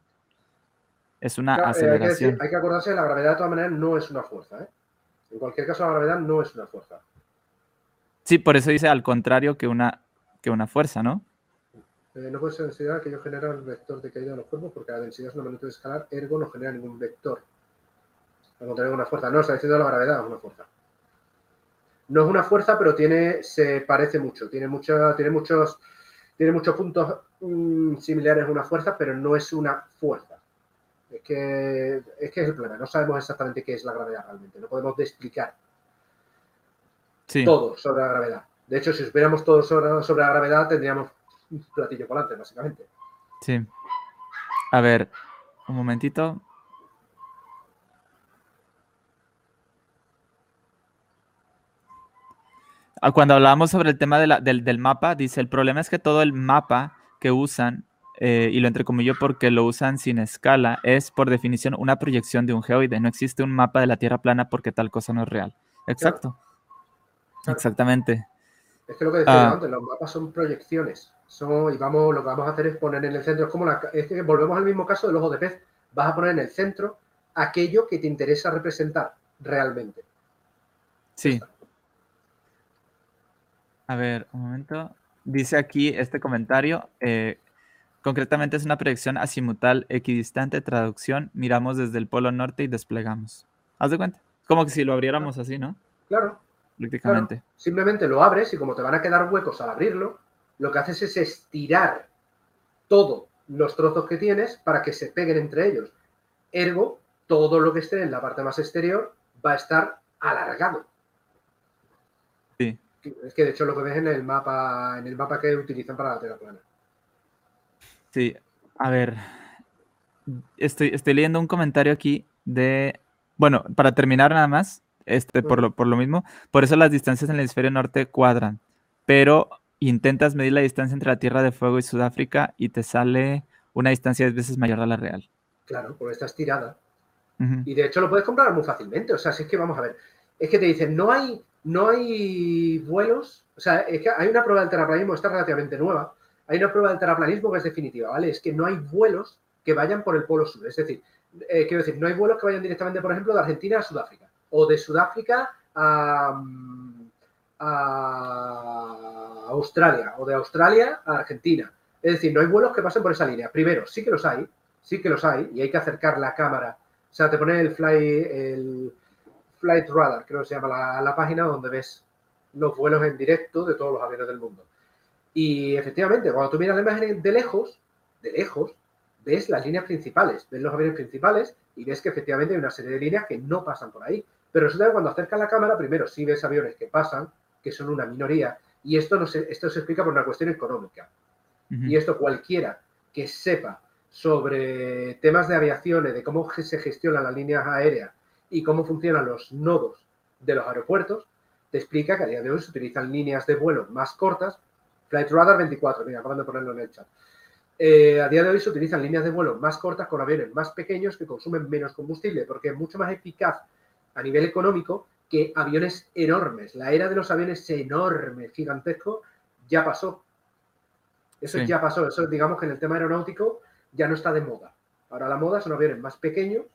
S1: Es una aceleración.
S2: Eh, hay, que acordarse que la gravedad de todas maneras no es una fuerza. ¿eh? En cualquier caso, la gravedad no es una fuerza.
S1: Sí, por eso dice al contrario que una que una fuerza, ¿no?
S2: Eh, no puede ser densidad que yo genera el vector de caída de los cuerpos porque la densidad es una magnitud escalar, ergo no genera ningún vector. Al contrario, una fuerza. No, está diciendo la gravedad es una fuerza. No es una fuerza, pero tiene, se parece mucho. Tiene, mucho, tiene, muchos, tiene muchos puntos mm, similares a una fuerza, pero no es una fuerza. Es que, es que es el problema. No sabemos exactamente qué es la gravedad realmente. No podemos explicar todo sobre la gravedad. De hecho, si supiéramos todo sobre, la gravedad, tendríamos un platillo volante, básicamente.
S1: Sí. A ver, un momentito. Ah, cuando hablábamos sobre el tema del, mapa, dice, el problema es que todo el mapa que usan, eh, y lo entrecomillo porque lo usan sin escala, es por definición una proyección de un geoide. No existe un mapa de la Tierra plana porque tal cosa no es real. Exacto. Exactamente.
S2: Es que lo que decía ah. antes, los mapas son proyecciones. Son, y vamos, lo que vamos a hacer es poner en el centro, es como la, es que volvemos al mismo caso del ojo de pez. Vas a poner en el centro aquello que te interesa representar realmente.
S1: Sí. A ver, un momento. Dice aquí este comentario. Eh, concretamente es una proyección azimutal equidistante, traducción. Miramos desde el polo norte y desplegamos. ¿Haz de cuenta? Como que si lo abriéramos así, ¿no?
S2: Claro simplemente lo abres y como te van a quedar huecos al abrirlo, lo que haces es estirar todos los trozos que tienes para que se peguen entre ellos. Ergo, todo lo que esté en la parte más exterior va a estar alargado.
S1: Sí.
S2: Es que de hecho lo que ves en el mapa, en el mapa que utilizan para la Tierra plana.
S1: Sí, a ver. Estoy, estoy leyendo un comentario aquí de. Bueno, para terminar nada más, este, por, lo, por lo mismo. Por eso las distancias en el hemisferio norte cuadran. Pero intentas medir la distancia entre la Tierra de Fuego y Sudáfrica y te sale una distancia 10 veces mayor a la real.
S2: Claro, porque está estirada. Y de hecho lo puedes comprobar muy fácilmente. O sea, si es que vamos a ver. Es que te dicen, no hay, no hay vuelos. O sea, es que hay una prueba del terraplanismo, está relativamente nueva. Hay una prueba del terraplanismo que es definitiva, ¿vale? Es que no hay vuelos que vayan por el polo sur. Es decir, eh, quiero decir, no hay vuelos que vayan directamente, por ejemplo, de Argentina a Sudáfrica o de Sudáfrica a, Australia o de Australia a Argentina. Es decir, no hay vuelos que pasen por esa línea. Primero, sí que los hay, sí que los hay y hay que acercar la cámara. O sea, te pone el, Flight Radar, creo que se llama la, la página donde ves los vuelos en directo de todos los aviones del mundo. Y efectivamente, cuando tú miras la imagen de lejos, de lejos, ves las líneas principales, ves los aviones principales y ves que efectivamente hay una serie de líneas que no pasan por ahí. Pero resulta que cuando acercas la cámara, primero sí ves aviones que pasan, que son una minoría, y esto, no se, esto se explica por una cuestión económica. Y esto cualquiera que sepa sobre temas de aviación, de cómo se gestionan las líneas aéreas y cómo funcionan los nodos de los aeropuertos, te explica que a día de hoy se utilizan líneas de vuelo más cortas. Flight Radar 24, mira, acaban de ponerlo en el chat. Eh, a día de hoy se utilizan líneas de vuelo más cortas con aviones más pequeños que consumen menos combustible, porque es mucho más eficaz a nivel económico que aviones enormes. La era de los aviones enormes, gigantescos, ya pasó. Eso ya pasó. Eso, digamos que en el tema aeronáutico ya no está de moda. Ahora la moda son aviones más pequeños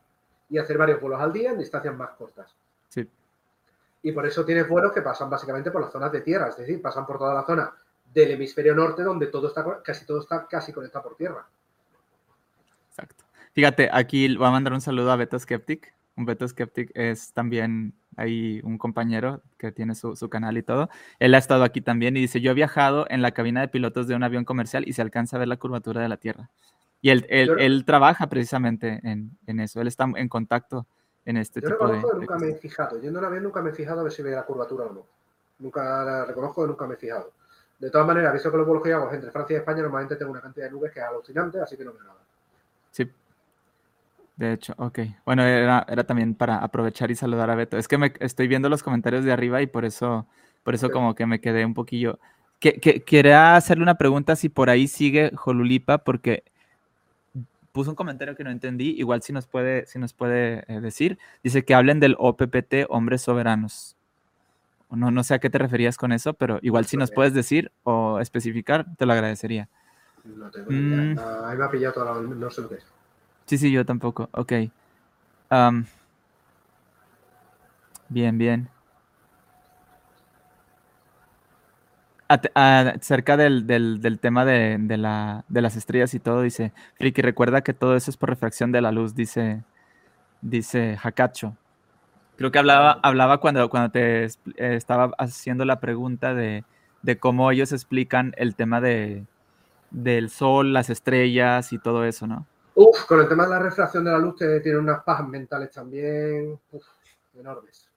S2: y hacer varios vuelos al día en distancias más cortas.
S1: Sí.
S2: Y por eso tienes vuelos que pasan básicamente por las zonas de tierra, es decir, pasan por toda la zona del hemisferio norte donde todo está, casi todo está casi conectado por tierra.
S1: Exacto. Fíjate, aquí voy a mandar un saludo a Beto Skeptic. Un Beto Skeptic es también ahí un compañero que tiene su, su, canal y todo. Él ha estado aquí también y dice, yo he viajado en la cabina de pilotos de un avión comercial y se alcanza a ver la curvatura de la Tierra. Y él, él, él trabaja precisamente en, en, eso, él está en contacto en este
S2: yo
S1: tipo de,
S2: de nunca me he fijado. Yendo en avión nunca me he fijado a ver si ve la curvatura o no. Nunca la reconozco que nunca me he fijado. De todas maneras, visto que los vuelos que hago entre Francia y España, normalmente tengo una cantidad de nubes que es alucinante, así que no veo nada.
S1: Sí. De hecho, ok. Bueno, era, era también para aprovechar y saludar a Beto. Es que me estoy viendo los comentarios de arriba y por eso, por eso sí. como que me quedé un poquillo. Que, que, quería hacerle una pregunta si por ahí sigue Jolulipa, porque puso un comentario que no entendí, igual si nos puede, si nos puede eh, decir. Dice que hablen del OPPT, Hombres Soberanos. No, no sé a qué te referías con eso, pero igual si nos puedes decir o especificar, te lo agradecería.
S2: No tengo ni idea. Mm. Ah, ahí me ha pillado toda la... No sé lo que es.
S1: Sí, sí, yo tampoco. Ok. Bien, bien. acerca del, del, del tema de, de, la, de, las estrellas y todo, dice Friki, recuerda que todo eso es por refracción de la luz, dice, dice Hakacho. Creo que hablaba, hablaba cuando, cuando te estaba haciendo la pregunta de, de, cómo ellos explican el tema de, del sol, las estrellas y todo eso, ¿no?
S2: Uf, con el tema de la refracción de la luz que tiene unas pajas mentales también uf, enormes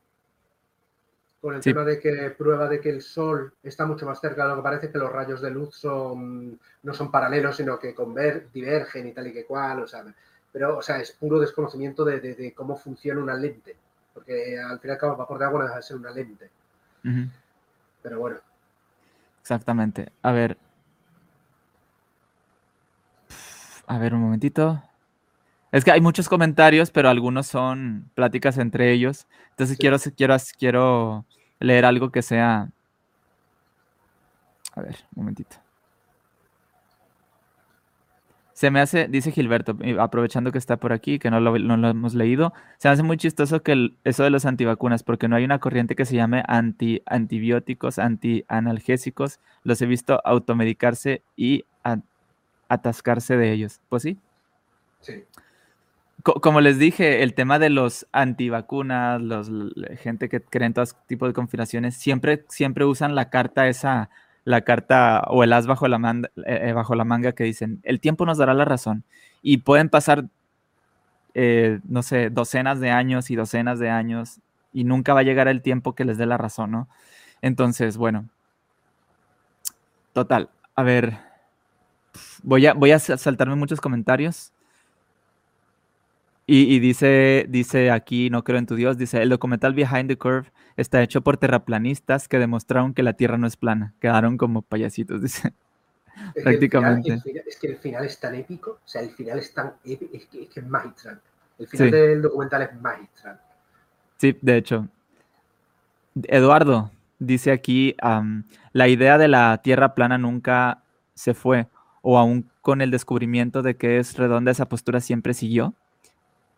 S2: con el sí. tema de que prueba de que el Sol está mucho más cerca de lo que parece, que los rayos de luz son, no son paralelos, sino que conver, divergen y tal y que cual, o sea, pero, o sea, es puro desconocimiento de, de, de cómo funciona una lente, porque al fin y al cabo el vapor de agua no deja de ser una lente. Uh -huh. Pero bueno.
S1: Exactamente. A ver. A ver, un momentito. Es que hay muchos comentarios, pero algunos son pláticas entre ellos. Entonces sí. quiero, quiero, quiero leer algo que sea. A ver, un momentito. Se me hace, dice Gilberto, aprovechando que está por aquí, que no lo, no lo hemos leído, se me hace muy chistoso que el, eso de los antivacunas, porque no hay una corriente que se llame anti, antibióticos, antianalgésicos. Los he visto automedicarse y a, atascarse de ellos. Pues sí.
S2: Sí
S1: como les dije, el tema de los antivacunas, los gente que cree en todo tipo de confinaciones, siempre, siempre usan la carta esa, la carta o el as bajo la, manga, eh, bajo la manga que dicen, el tiempo nos dará la razón. Y pueden pasar, eh, no sé, docenas de años y docenas de años y nunca va a llegar el tiempo que les dé la razón, ¿no? Entonces, bueno. Total, a ver, voy a, voy a saltarme muchos comentarios. Y, y, dice, dice aquí, no creo en tu Dios, dice, el documental Behind the Curve está hecho por terraplanistas que demostraron que la Tierra no es plana. Quedaron como payasitos, [LAUGHS] dice.
S2: Es
S1: Prácticamente.
S2: Que el final, el final, es que el final es tan épico, o sea, el final es tan épico, es que es, que es magistral. El final sí. del documental es magistral.
S1: Sí, de hecho. Eduardo dice aquí, um, la idea de la Tierra plana nunca se fue, o aún con el descubrimiento de que es redonda, esa postura siempre siguió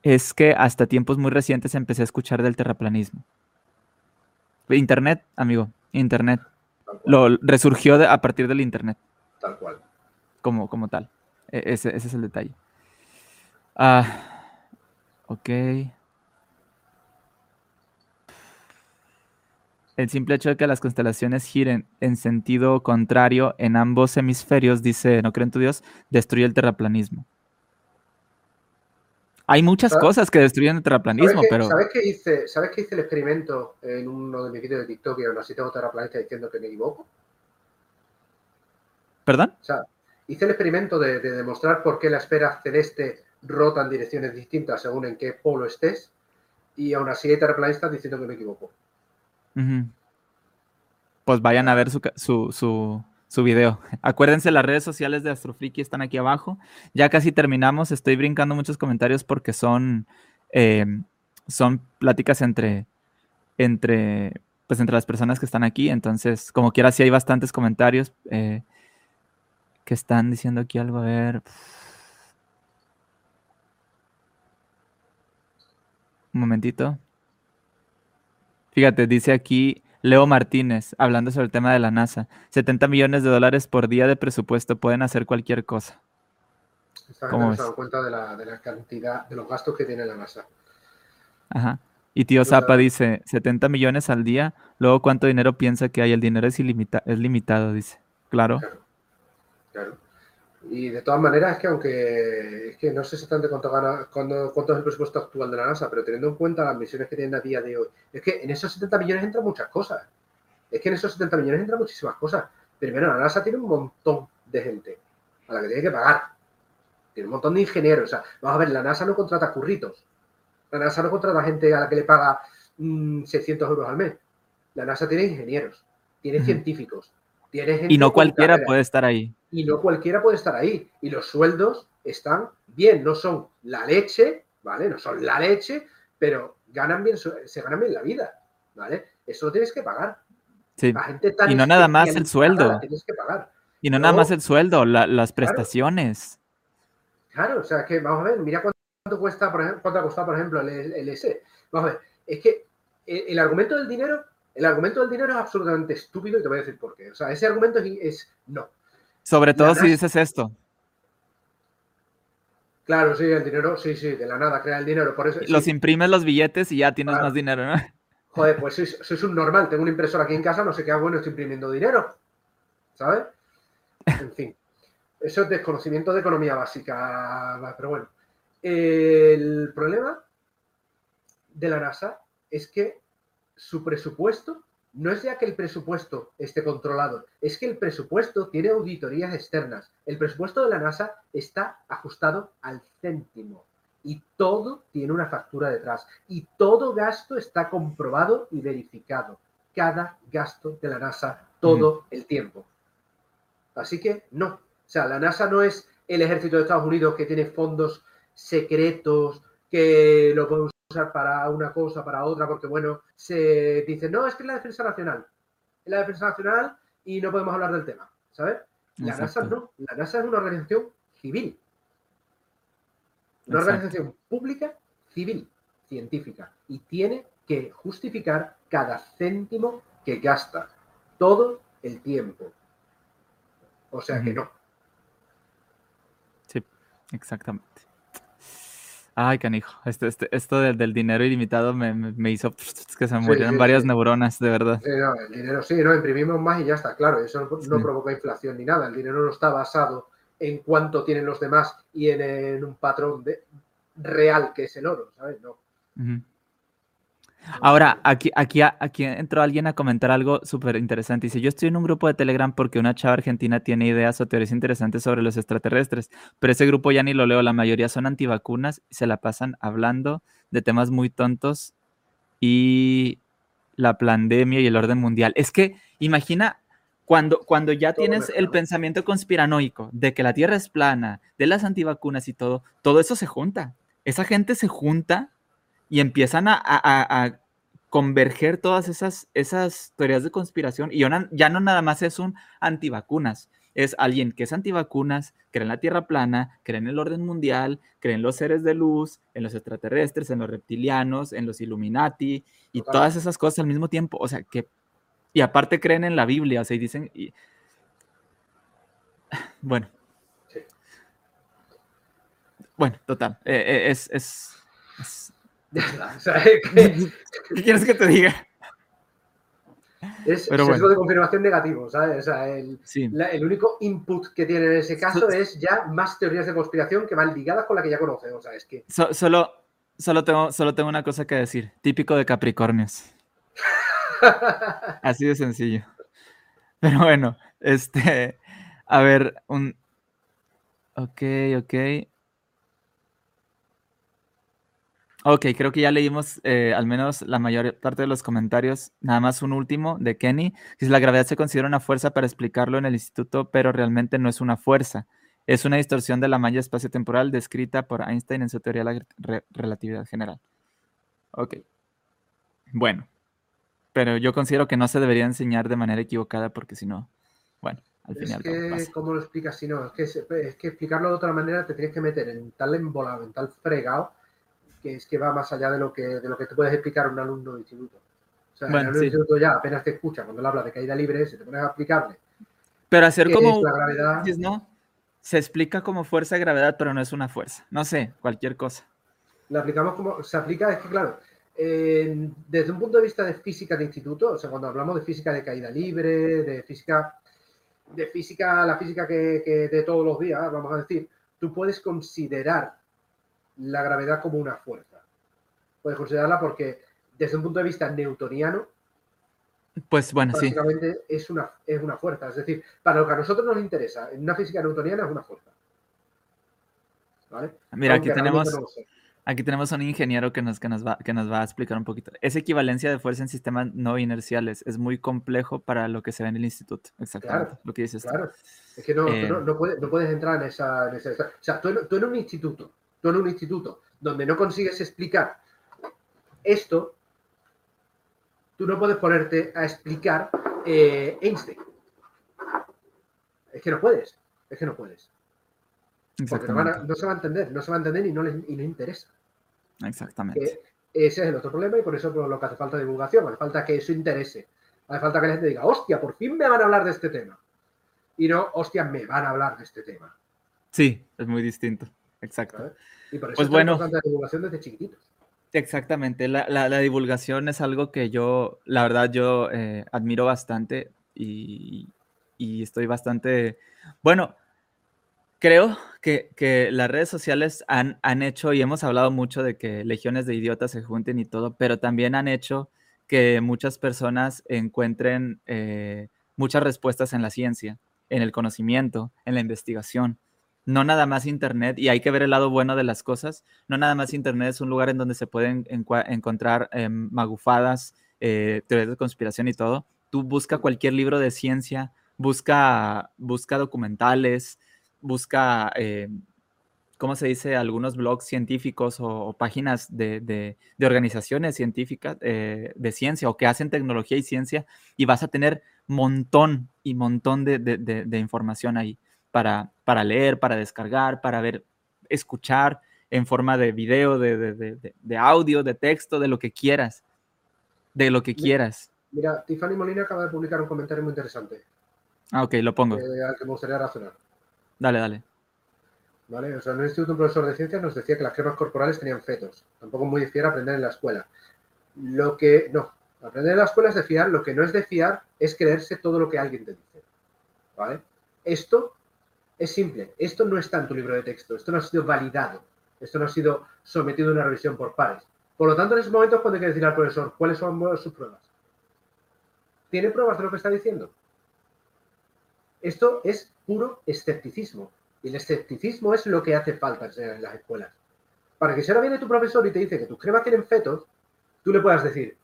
S1: es que hasta tiempos muy recientes empecé a escuchar del terraplanismo. Internet, amigo, Internet. Lo resurgió de, a partir del Internet.
S2: Tal cual.
S1: Como, como tal. E ese, ese, es el detalle. Ah, ok. El simple hecho de que las constelaciones giren en sentido contrario en ambos hemisferios, dice, no creo en tu Dios, destruye el terraplanismo. Hay muchas
S2: ¿sabes?
S1: cosas que destruyen el terraplanismo,
S2: ¿Sabes que,
S1: pero.
S2: ¿sabes que, hice, ¿Sabes que hice el experimento en uno de mis vídeos de TikTok y aún así tengo terraplanistas diciendo que me equivoco?
S1: ¿Perdón?
S2: O sea, hice el experimento de, de, demostrar por qué la esfera celeste rota en direcciones distintas según en qué polo estés y aún así hay terraplanistas diciendo que me equivoco.
S1: Pues vayan a ver su, su, su, su video. [LAUGHS] Acuérdense, las redes sociales de Astrofriki están aquí abajo. Ya casi terminamos. Estoy brincando muchos comentarios porque son, eh, son pláticas entre, entre, pues entre las personas que están aquí. Entonces, como quiera, sí hay bastantes comentarios eh, que están diciendo aquí algo. A ver. Un momentito. Fíjate, dice aquí Leo Martínez, hablando sobre el tema de la NASA. 70 millones de dólares por día de presupuesto, pueden hacer cualquier cosa.
S2: Se ha dado cuenta de la, de la cantidad, de los gastos que tiene la NASA.
S1: Ajá. Y tío Zapa dice, 70 millones al día, luego cuánto dinero piensa que hay, el dinero es, ilimita es limitado, dice. Claro.
S2: claro. Y de todas maneras es que aunque es que no sé exactamente cuánto gana, cuánto, cuánto es el presupuesto actual de la NASA, pero teniendo en cuenta las misiones que tienen a día de hoy, es que en esos 70 millones entran muchas cosas. Es que en esos 70 millones entran muchísimas cosas. Primero, la NASA tiene un montón de gente a la que tiene que pagar. Tiene un montón de ingenieros. O sea, vamos a ver, la NASA no contrata curritos. La NASA no contrata gente a la que le paga 600 mm, euros al mes. La NASA tiene ingenieros, tiene científicos,
S1: Y no cualquiera puede estar ahí.
S2: Y no cualquiera puede estar ahí. Y los sueldos están bien, no son la leche, ¿vale? No son la leche, pero ganan bien, se ganan bien la vida, ¿vale? Eso lo tienes que pagar.
S1: Sí. y no nada más el sueldo.
S2: Tienes que pagar.
S1: Y no, nada más el sueldo, las prestaciones.
S2: Claro. o sea que vamos a ver, mira cuánto cuesta, por ejemplo, cuánto ha costado, por ejemplo, el, el S. Vamos a ver, es que el argumento del dinero el argumento del dinero es absolutamente estúpido y te voy a decir por qué. O sea, ese argumento es, no.
S1: Sobre todo si dices esto.
S2: Claro, sí, el dinero, sí, sí, de la nada crea el dinero. Por eso,
S1: Los imprimes los billetes y ya tienes más dinero, ¿no? [LAUGHS]
S2: Joder, pues soy, un normal. Tengo una impresora aquí en casa, no sé qué hago, bueno, estoy imprimiendo dinero. ¿Sabes? En fin. Eso es desconocimiento de economía básica. Pero bueno. El problema de la NASA es que su presupuesto no es ya que el presupuesto esté controlado, es que el presupuesto tiene auditorías externas. El presupuesto de la NASA está ajustado al céntimo y todo tiene una factura detrás y todo gasto está comprobado y verificado. Cada gasto de la NASA todo el tiempo. Así que no. O sea, la NASA no es el ejército de Estados Unidos que tiene fondos secretos que lo podemos para una cosa, para otra, porque bueno, se dice, no, es que es la defensa nacional, es la defensa nacional y no podemos hablar del tema, ¿sabes? La NASA no, la NASA es una organización civil, una organización pública civil, científica, y tiene que justificar cada céntimo que gasta, todo el tiempo. O sea que no.
S1: Sí, exactamente. Ay, canijo. Este, este, esto del, dinero ilimitado me, hizo [LAUGHS] que se me murieran varias neuronas, de verdad.
S2: no, el dinero sí, no, imprimimos más y ya está, claro. Eso no, provoca inflación ni nada. El dinero no está basado en cuánto tienen los demás y en, un patrón de, real que es el oro, ¿sabes? No.
S1: Ahora, aquí, aquí, aquí entró alguien a comentar algo súper interesante. Dice, yo estoy en un grupo de Telegram porque una chava argentina tiene ideas o teorías interesantes sobre los extraterrestres, pero ese grupo ya ni lo leo, la mayoría son antivacunas y se la pasan hablando de temas muy tontos y la pandemia y el orden mundial. Es que imagina cuando, cuando ya tienes el pensamiento conspiranoico de que la Tierra es plana, de las antivacunas y todo, todo eso se junta. Esa gente se junta y empiezan a, converger todas esas, esas teorías de conspiración y ya no nada más es un antivacunas, es alguien que es antivacunas, cree en la Tierra plana, cree en el orden mundial, cree en los seres de luz, en los extraterrestres, en los reptilianos, en los Illuminati y todas esas cosas al mismo tiempo. O sea, que... Y aparte creen en la Biblia, o sea, y dicen... Y... [SIGHS] Bueno. Bueno, total. Eh, eh, es, es [LAUGHS] ¿Qué quieres que te diga?
S2: Es Pero de confirmación negativo, ¿sabes? el, único input que tiene en ese caso es ya más teorías de conspiración que van ligadas con la que ya conoce. O sea, es que...
S1: solo, solo, tengo, solo tengo una cosa que decir. Típico de Capricornios. [LAUGHS] Así de sencillo. Pero bueno, este. A ver, un. Ok, ok. Ok, creo que ya leímos eh, al menos la mayor parte de los comentarios. Nada más un último de Kenny. Dice, la gravedad se considera una fuerza para explicarlo en el instituto, pero realmente no es una fuerza. Es una distorsión de la malla espacio-temporal descrita por Einstein en su teoría de la relatividad general. Ok. Bueno. Pero yo considero que no se debería enseñar de manera equivocada porque si no, bueno, al final...
S2: Es que, ¿cómo lo explicas si no? Es que, es que explicarlo de otra manera te tienes que meter en tal embolado, en tal fregado que es que va más allá de lo que, de lo que te puedes explicar a un alumno de instituto. sea, en el instituto ya apenas te escucha cuando él habla de caída libre, se te pones a explicarle.
S1: Pero hacer como...
S2: La gravedad,
S1: ¿no? Se explica como fuerza de gravedad, pero no es una fuerza. No sé, cualquier cosa.
S2: La aplicamos como... Se aplica, es que claro, desde un punto de vista de física de instituto, o sea, cuando hablamos de física de caída libre, de física, de física, la física que, de todos los días, vamos a decir, tú puedes considerar la gravedad como una fuerza. Puedes considerarla porque desde un punto de vista newtoniano,
S1: pues bueno,
S2: sí. Es una, es una fuerza. Es decir, para lo que a nosotros nos interesa, en una física newtoniana es una fuerza. ¿Vale?
S1: Mira, aquí tenemos, Aquí tenemos a un ingeniero que nos, que, nos va, que nos va a explicar un poquito. Esa equivalencia de fuerza en sistemas no inerciales es muy complejo para lo que se ve en el instituto. Exactamente.
S2: Claro,
S1: lo que dices.
S2: Claro. Es que no, no, eh, puedes, no, puedes, entrar en esa, en esa. o sea, tú tú en, un instituto, tú en un instituto donde no consigues explicar esto, tú no puedes ponerte a explicar eh, Einstein. Es que no puedes. Es que no puedes. Porque no, se va a entender, no se va a entender y no les, interesa.
S1: Exactamente.
S2: ese es el otro problema y por eso lo que hace falta divulgación, hace falta que eso interese. Hace falta que la gente diga, hostia, por fin me van a hablar de este tema. Y no, hostia, me van a hablar de este tema.
S1: Sí, es muy distinto. Exacto.
S2: Y por eso
S1: pues bueno,
S2: la divulgación desde chiquititos.
S1: Exactamente, la, divulgación es algo que yo, la verdad, yo eh, admiro bastante y, y, estoy bastante, bueno, Creo que, las redes sociales han, han, hecho, y hemos hablado mucho de que legiones de idiotas se junten y todo, pero también han hecho que muchas personas encuentren eh, muchas respuestas en la ciencia, en el conocimiento, en la investigación. No nada más Internet, y hay que ver el lado bueno de las cosas, no nada más Internet es un lugar en donde se pueden encontrar em, magufadas, eh, teorías de conspiración y todo. Tú busca cualquier libro de ciencia, busca, busca documentales, busca, eh, ¿cómo se dice? Algunos blogs científicos o, páginas de, organizaciones científicas eh, de ciencia o que hacen tecnología y ciencia y vas a tener montón y montón de, información ahí para, para leer, para descargar, para ver, escuchar en forma de video, de, audio, de texto, de lo que quieras. De lo que quieras.
S2: Mira, Tiffany Molina acaba de publicar un comentario muy interesante.
S1: Ah, ok, lo pongo.
S2: Eh, al que me gustaría razonar.
S1: Dale, dale.
S2: ¿Vale? O sea, en el instituto un profesor de ciencias nos decía que las cremas corporales tenían fetos. Tampoco muy de fiar aprender en la escuela. Lo que, no, aprender en la escuela es de fiar, lo que no es de fiar es creerse todo lo que alguien te dice. ¿Vale? Esto es simple, esto no está en tu libro de texto, esto no ha sido validado, esto no ha sido sometido a una revisión por pares. Por lo tanto, en ese momento es cuando hay que decir al profesor cuáles son sus pruebas. ¿Tiene pruebas de lo que está diciendo? Esto es puro escepticismo. Y el escepticismo es lo que hace falta en las escuelas. Para que si ahora viene tu profesor y te dice que tus cremas tienen fetos, tú le puedas decir,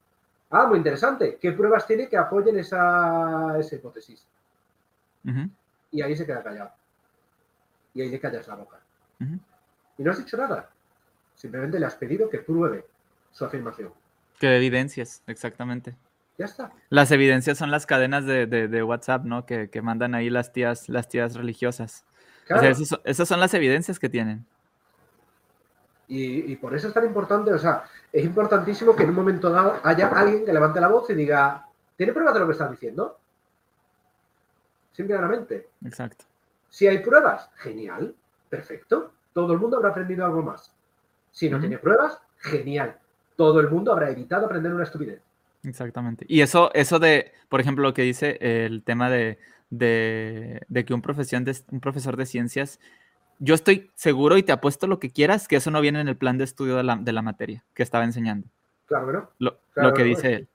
S2: ah, muy interesante, ¿qué pruebas tiene que apoyen esa, esa hipótesis? Y ahí se queda callado. Y ahí le callas la boca. Y no has dicho nada. Simplemente le has pedido que pruebe su afirmación.
S1: Que evidencias, exactamente.
S2: Ya está.
S1: Las evidencias son las cadenas de, WhatsApp, ¿no? Que, mandan ahí las tías, las tías religiosas. Claro. esas son las evidencias que tienen.
S2: Y, por eso es tan importante, o sea, es importantísimo que en un momento dado haya alguien que levante la voz y diga, ¿tiene pruebas de lo que estás diciendo? Simplemente.
S1: Exacto.
S2: Si hay pruebas, genial, perfecto. Todo el mundo habrá aprendido algo más. Si no tiene pruebas, genial. Todo el mundo habrá evitado aprender una estupidez.
S1: Exactamente. Y eso, eso de, por ejemplo, lo que dice el tema de, que un, profesión de, un profesor de ciencias, yo estoy seguro y te apuesto lo que quieras, que eso no viene en el plan de estudio de la, materia que estaba enseñando.
S2: Claro que no.
S1: Lo, que dice él.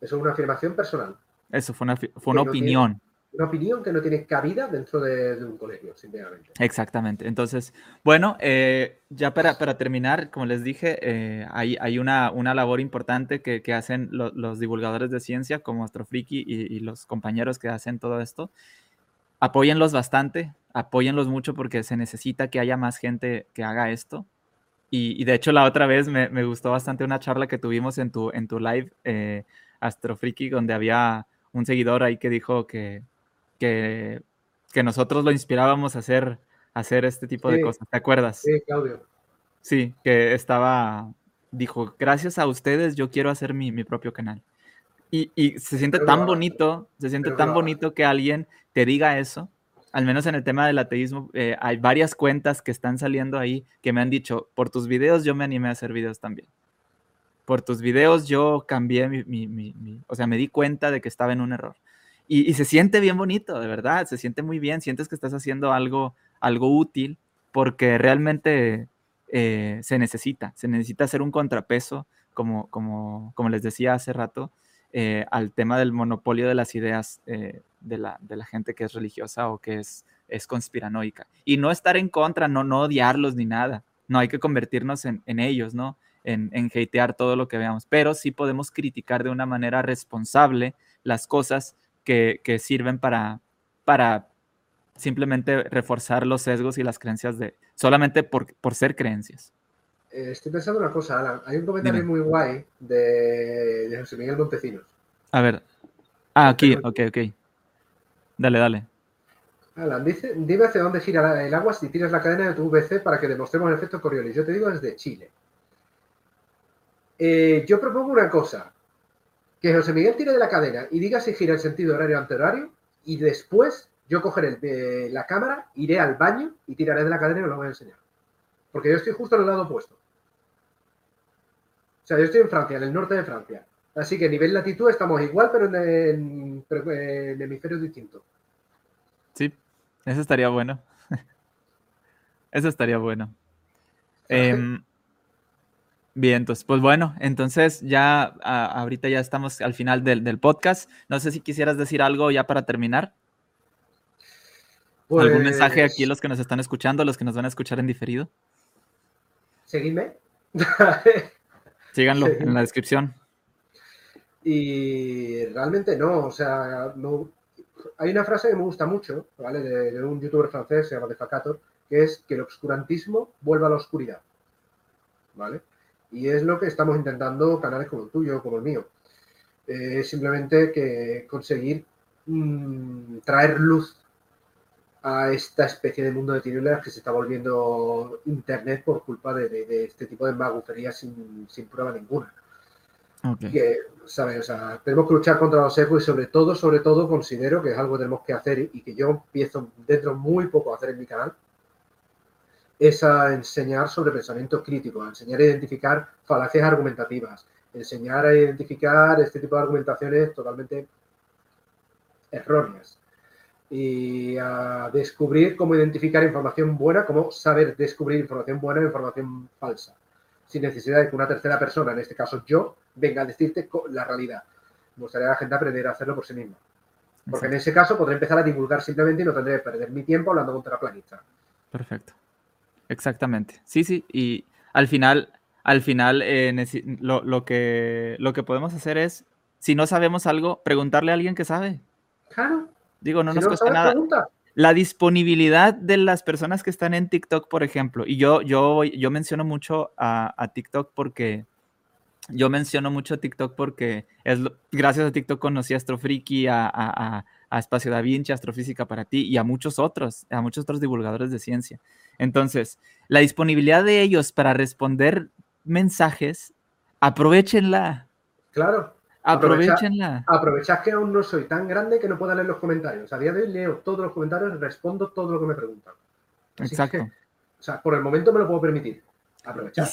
S2: Eso es una afirmación personal.
S1: Eso fue una, fue una opinión
S2: una opinión que no tiene cabida dentro de, un colegio, simplemente.
S1: Exactamente. Entonces, bueno, eh, ya para, terminar, como les dije, eh, hay, hay una, una, labor importante que, hacen los divulgadores de ciencia, como Astrofriki y, y los compañeros que hacen todo esto. Apóyenlos bastante, apóyenlos mucho porque se necesita que haya más gente que haga esto. Y, de hecho, la otra vez me, gustó bastante una charla que tuvimos en tu, en tu live, eh, Astrofriki, donde había un seguidor ahí que dijo que, que, nosotros lo inspirábamos a hacer, hacer este tipo de cosas. ¿Te acuerdas?
S2: Sí, Claudio.
S1: Sí, que estaba, dijo, gracias a ustedes yo quiero hacer mi, propio canal. Y, se siente tan bonito, se siente tan bonito que alguien te diga eso. Al menos en el tema del ateísmo, eh, hay varias cuentas que están saliendo ahí que me han dicho, por tus videos yo me animé a hacer videos también. Por tus videos yo cambié mi, o sea, me di cuenta de que estaba en un error. Y, se siente bien bonito, de verdad, se siente muy bien, sientes que estás haciendo algo, algo útil porque realmente eh, se necesita, se necesita hacer un contrapeso, como, como, como les decía hace rato, eh, al tema del monopolio de las ideas eh, de, la, de, la, gente que es religiosa o que es, es conspiranoica. Y no estar en contra, no, no odiarlos ni nada. No hay que convertirnos en, en ellos, ¿no? En, en hatear todo lo que veamos. Pero sí podemos criticar de una manera responsable las cosas que, que sirven para, para simplemente reforzar los sesgos y las creencias de solamente por, por ser creencias.
S2: Eh, estoy pensando una cosa, Alan. Hay un comentario muy guay de, José Miguel Montesinos.
S1: A ver. Ah, aquí, ok, ok. Dale, dale.
S2: Alan, dice, dime hacia dónde gira el agua si tiras la cadena de tu VC para que demostremos el efecto Coriolis. Yo te digo desde Chile. Eh, yo propongo una cosa. Que José Miguel tire de la cadena y diga si gira el sentido horario ante horario y después yo cogeré eh, la cámara, iré al baño y tiraré de la cadena y os lo voy a enseñar. Porque yo estoy justo en el lado opuesto. O sea, yo estoy en Francia, en el norte de Francia. Así que a nivel latitud estamos igual, pero en, hemisferios distintos.
S1: Sí, eso estaría bueno. [LAUGHS] eso estaría bueno. Bien, entonces, pues bueno, entonces ya ahorita ya estamos al final del, podcast. No sé si quisieras decir algo ya para terminar. ¿Algún mensaje aquí a pues los que nos están escuchando, los que nos van a escuchar en diferido?
S2: Seguidme. [LAUGHS]
S1: Síganlo en la descripción.
S2: Y realmente no, o sea, no, hay una frase que me gusta mucho, ¿vale? De, un youtuber francés, se llama Defacator, que es que el obscurantismo vuelva a la oscuridad, ¿vale? Y es lo que estamos intentando canales como el tuyo, como el mío. Eh, simplemente que conseguir mm, traer luz a esta especie de mundo de tinieblas que se está volviendo Internet por culpa de, este tipo de magufería sin, prueba ninguna. Que, ¿sabes? O sea, tenemos que luchar contra los sesgos y sobre todo, sobre todo, considero que es algo que tenemos que hacer y que yo empiezo dentro muy poco a hacer en mi canal, es a enseñar sobre pensamiento crítico, a enseñar a identificar falacias argumentativas, enseñar a identificar este tipo de argumentaciones totalmente erróneas y a descubrir cómo identificar información buena, cómo saber descubrir información buena e información falsa, sin necesidad de que una tercera persona, en este caso yo, venga a decirte la realidad. Me gustaría a la gente aprender a hacerlo por sí misma. Porque en ese caso podré empezar a divulgar simplemente y no tendré que perder mi tiempo hablando con terraplanistas.
S1: Perfecto. Exactamente. Sí, sí. Y al final, al final eh, lo, lo, que, lo que podemos hacer es, si no sabemos algo, preguntarle a alguien que sabe.
S2: Claro.
S1: Digo, no nos cuesta nada. La disponibilidad de las personas que están en TikTok, por ejemplo, y yo, yo, yo menciono mucho a, TikTok porque yo menciono mucho a TikTok porque es gracias a TikTok conocí a Astrofriki, a, a, a, Espacio Da Vinci, Astrofísica para ti y a muchos otros, a muchos otros divulgadores de ciencia. Entonces, la disponibilidad de ellos para responder mensajes, aprovechenla.
S2: Claro.
S1: Aprovechenla.
S2: Aprovechad que aún no soy tan grande que no pueda leer los comentarios. A día de hoy leo todos los comentarios, respondo todo lo que me preguntan.
S1: Exacto.
S2: o sea, por el momento me lo puedo permitir. Aprovechar.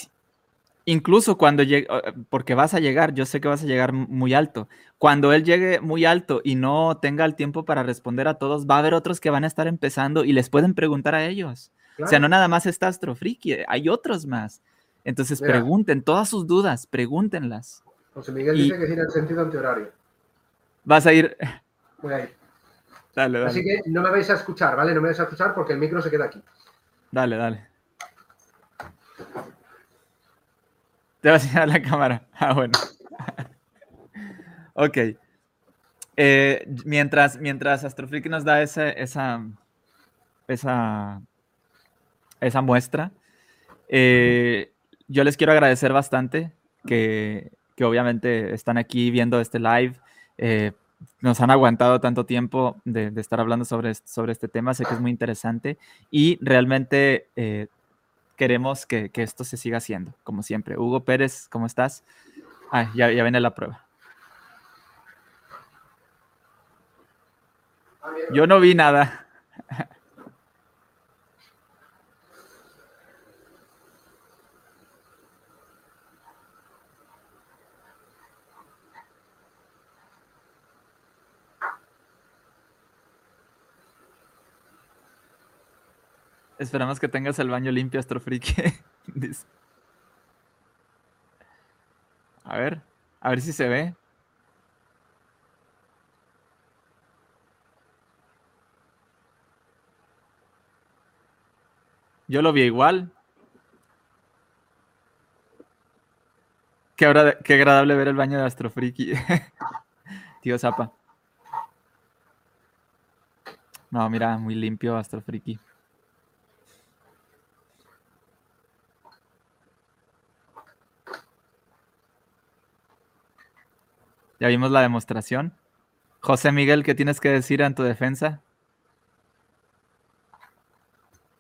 S1: Incluso cuando llegue, porque vas a llegar, yo sé que vas a llegar muy alto. Cuando él llegue muy alto y no tenga el tiempo para responder a todos, va a haber otros que van a estar empezando y les pueden preguntar a ellos. O sea, no nada más está Astrofriki, hay otros más. Entonces pregunten todas sus dudas, pregúntenlas.
S2: José Miguel dice que gira el sentido antihorario.
S1: Vas a ir.
S2: Voy a ir. Dale, dale. Así que no me vais a escuchar, ¿vale? No me vais a escuchar porque el micro se queda aquí.
S1: Dale, dale. Te vas a enseñar la cámara. Ah, bueno. [LAUGHS] ok. Eh, mientras, mientras Astroflick nos da esa, esa, esa, esa muestra. Eh, yo les quiero agradecer bastante que, que, obviamente están aquí viendo este live. Eh, nos han aguantado tanto tiempo de, estar hablando sobre, sobre este tema. Sé que es muy interesante y realmente eh, queremos que, que, esto se siga haciendo, como siempre. Hugo Pérez, ¿cómo estás? Ah, ya, ya viene la prueba. Yo no vi nada. [LAUGHS] Esperamos que tengas el baño limpio, Astrofriki. [LAUGHS] A ver, a ver si se ve. Yo lo vi igual. Qué, agradable ver el baño de Astrofriki. [LAUGHS] Tío Zapa. No, mira, muy limpio Astrofriki. Ya vimos la demostración. José Miguel, ¿qué tienes que decir en tu defensa?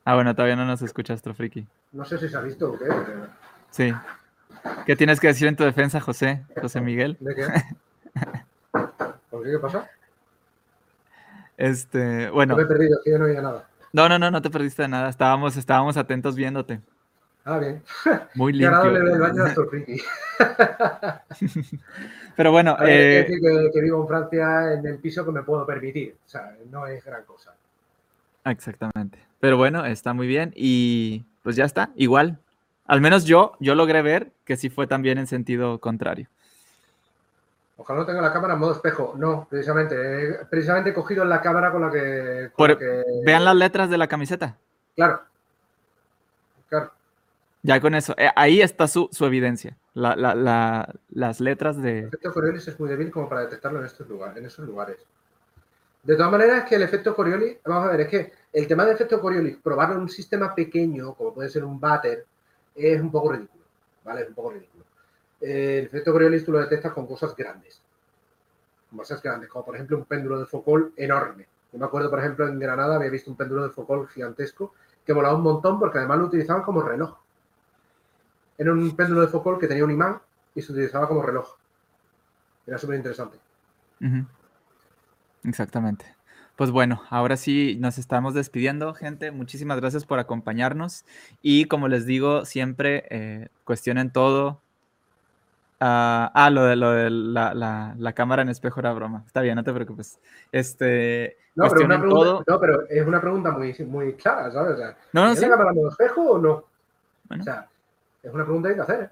S1: Ah, bueno, todavía no nos escucha Astrofriki.
S2: No sé si se ha visto o qué.
S1: Sí. ¿Qué tienes que decir en tu defensa, José? José Miguel.
S2: ¿De qué? [LAUGHS] ¿Por qué? ¿Qué pasa?
S1: Este, bueno.
S2: No me he perdido, yo no oía nada.
S1: No, no, no, no te perdiste de nada. Estábamos, estábamos atentos viéndote.
S2: Ah, bien.
S1: Muy [LAUGHS] limpio.
S2: Agradable ver el baño de. [LAUGHS]
S1: Pero bueno.
S2: eh... decir que, vivo en Francia en el piso que me puedo permitir. O sea, no es gran cosa.
S1: Exactamente. Pero bueno, está muy bien. Y pues ya está. Igual. Al menos yo, yo logré ver que sí fue también en sentido contrario.
S2: Ojalá no tenga la cámara en modo espejo. No, precisamente. precisamente he cogido la cámara con la que.
S1: Vean las letras de la camiseta.
S2: Claro. Claro.
S1: Ya con eso, eh, ahí está su, evidencia. las letras de.
S2: El efecto Coriolis es muy débil como para detectarlo en, estos lugares, en esos lugares. De todas maneras, es que el efecto Coriolis, vamos a ver, es que el tema del efecto Coriolis, probarlo en un sistema pequeño, como puede ser un váter, es un poco ridículo. ¿Vale? Es un poco ridículo. el efecto Coriolis tú lo detectas con cosas grandes. Con cosas grandes, como por ejemplo un péndulo de Foucault enorme. Yo me acuerdo, por ejemplo, en Granada había visto un péndulo de Foucault gigantesco que volaba un montón porque además lo utilizaban como reloj. Era un péndulo de Foucault que tenía un imán y se utilizaba como reloj. Era súper interesante.
S1: Exactamente. Pues bueno, ahora sí nos estamos despidiendo, gente. Muchísimas gracias por acompañarnos. Y como les digo, siempre eh, cuestionen todo. ah, ah lo de, lo de la, cámara en espejo era broma. Está bien, no te preocupes. Este,
S2: no, pero, una pregunta, no pero es una pregunta muy, muy clara, ¿sabes? no, no, ¿Es la cámara en espejo o no? O sea, es una pregunta que hay que hacer. ¿eh?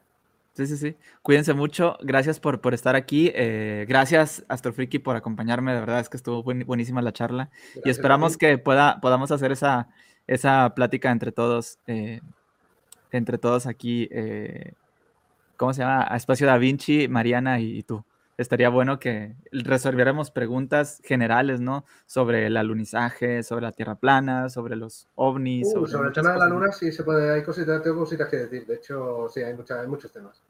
S1: Sí, sí, sí. Cuídense mucho. Gracias por, por estar aquí. Eh, gracias, Astrofriki, por acompañarme. De verdad es que estuvo buenísima la charla. y esperamos que pueda, podamos hacer esa, esa plática entre todos, eh, entre todos aquí. ¿Cómo se llama? A Espacio Da Vinci, Mariana y tú estaría bueno que resolviéramos preguntas generales, ¿no? Sobre el alunizaje, sobre la Tierra plana, sobre los ovnis.
S2: Uh, sobre, el tema de la Luna sí se puede, hay cositas, tengo cositas que decir. De hecho, sí, hay, hay muchos temas.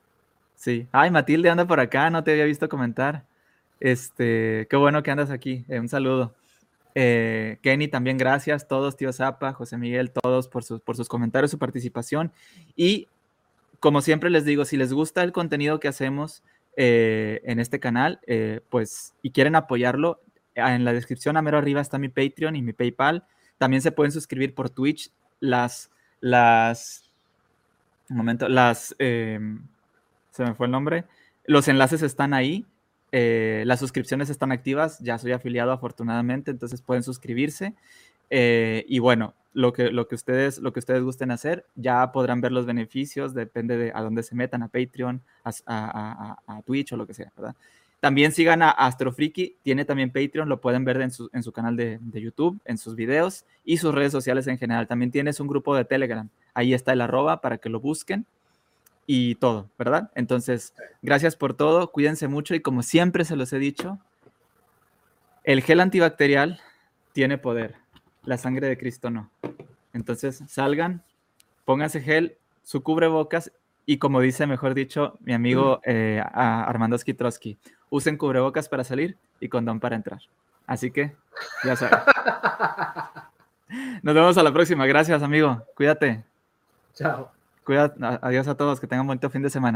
S1: Sí. Ay, Matilde anda por acá, no te había visto comentar. Este, qué bueno que andas aquí. Eh, un saludo. Eh, Kenny, también gracias. Todos, tío Zapa, José Miguel, todos por sus, por sus comentarios, su participación. Y como siempre les digo, si les gusta el contenido que hacemos, eh, en este canal, eh, pues, y quieren apoyarlo, ah, en la descripción a mero arriba está mi Patreon y mi PayPal. También se pueden suscribir por Twitch. Las, las, un momento, las, em, se me fue el nombre. Los enlaces están ahí. Eh, las suscripciones están activas. Ya soy afiliado afortunadamente, entonces pueden suscribirse. Y bueno, lo que, ustedes, lo que ustedes gusten hacer, ya podrán ver los beneficios, depende de a dónde se metan, a Patreon, a, Twitch o lo que sea, ¿verdad? También sigan a Astrofriki, tiene también Patreon, lo pueden ver en su, en su canal de, YouTube, en sus videos y sus redes sociales en general. También tienes un grupo de Telegram, ahí está el arroba para que lo busquen y todo, ¿verdad? Entonces, gracias por todo, cuídense mucho y como siempre se los he dicho, el gel antibacterial tiene poder la sangre de Cristo no. Entonces, salgan, pónganse gel, su cubrebocas y como dice, mejor dicho, mi amigo eh, Armando Skitrowski, usen cubrebocas para salir y condón para entrar. Así que, ya saben. [LAUGHS] Nos vemos a la próxima. Gracias, amigo. Cuídate.
S2: Chao.
S1: Cuídate. Adiós a todos. Que tengan un buen fin de semana.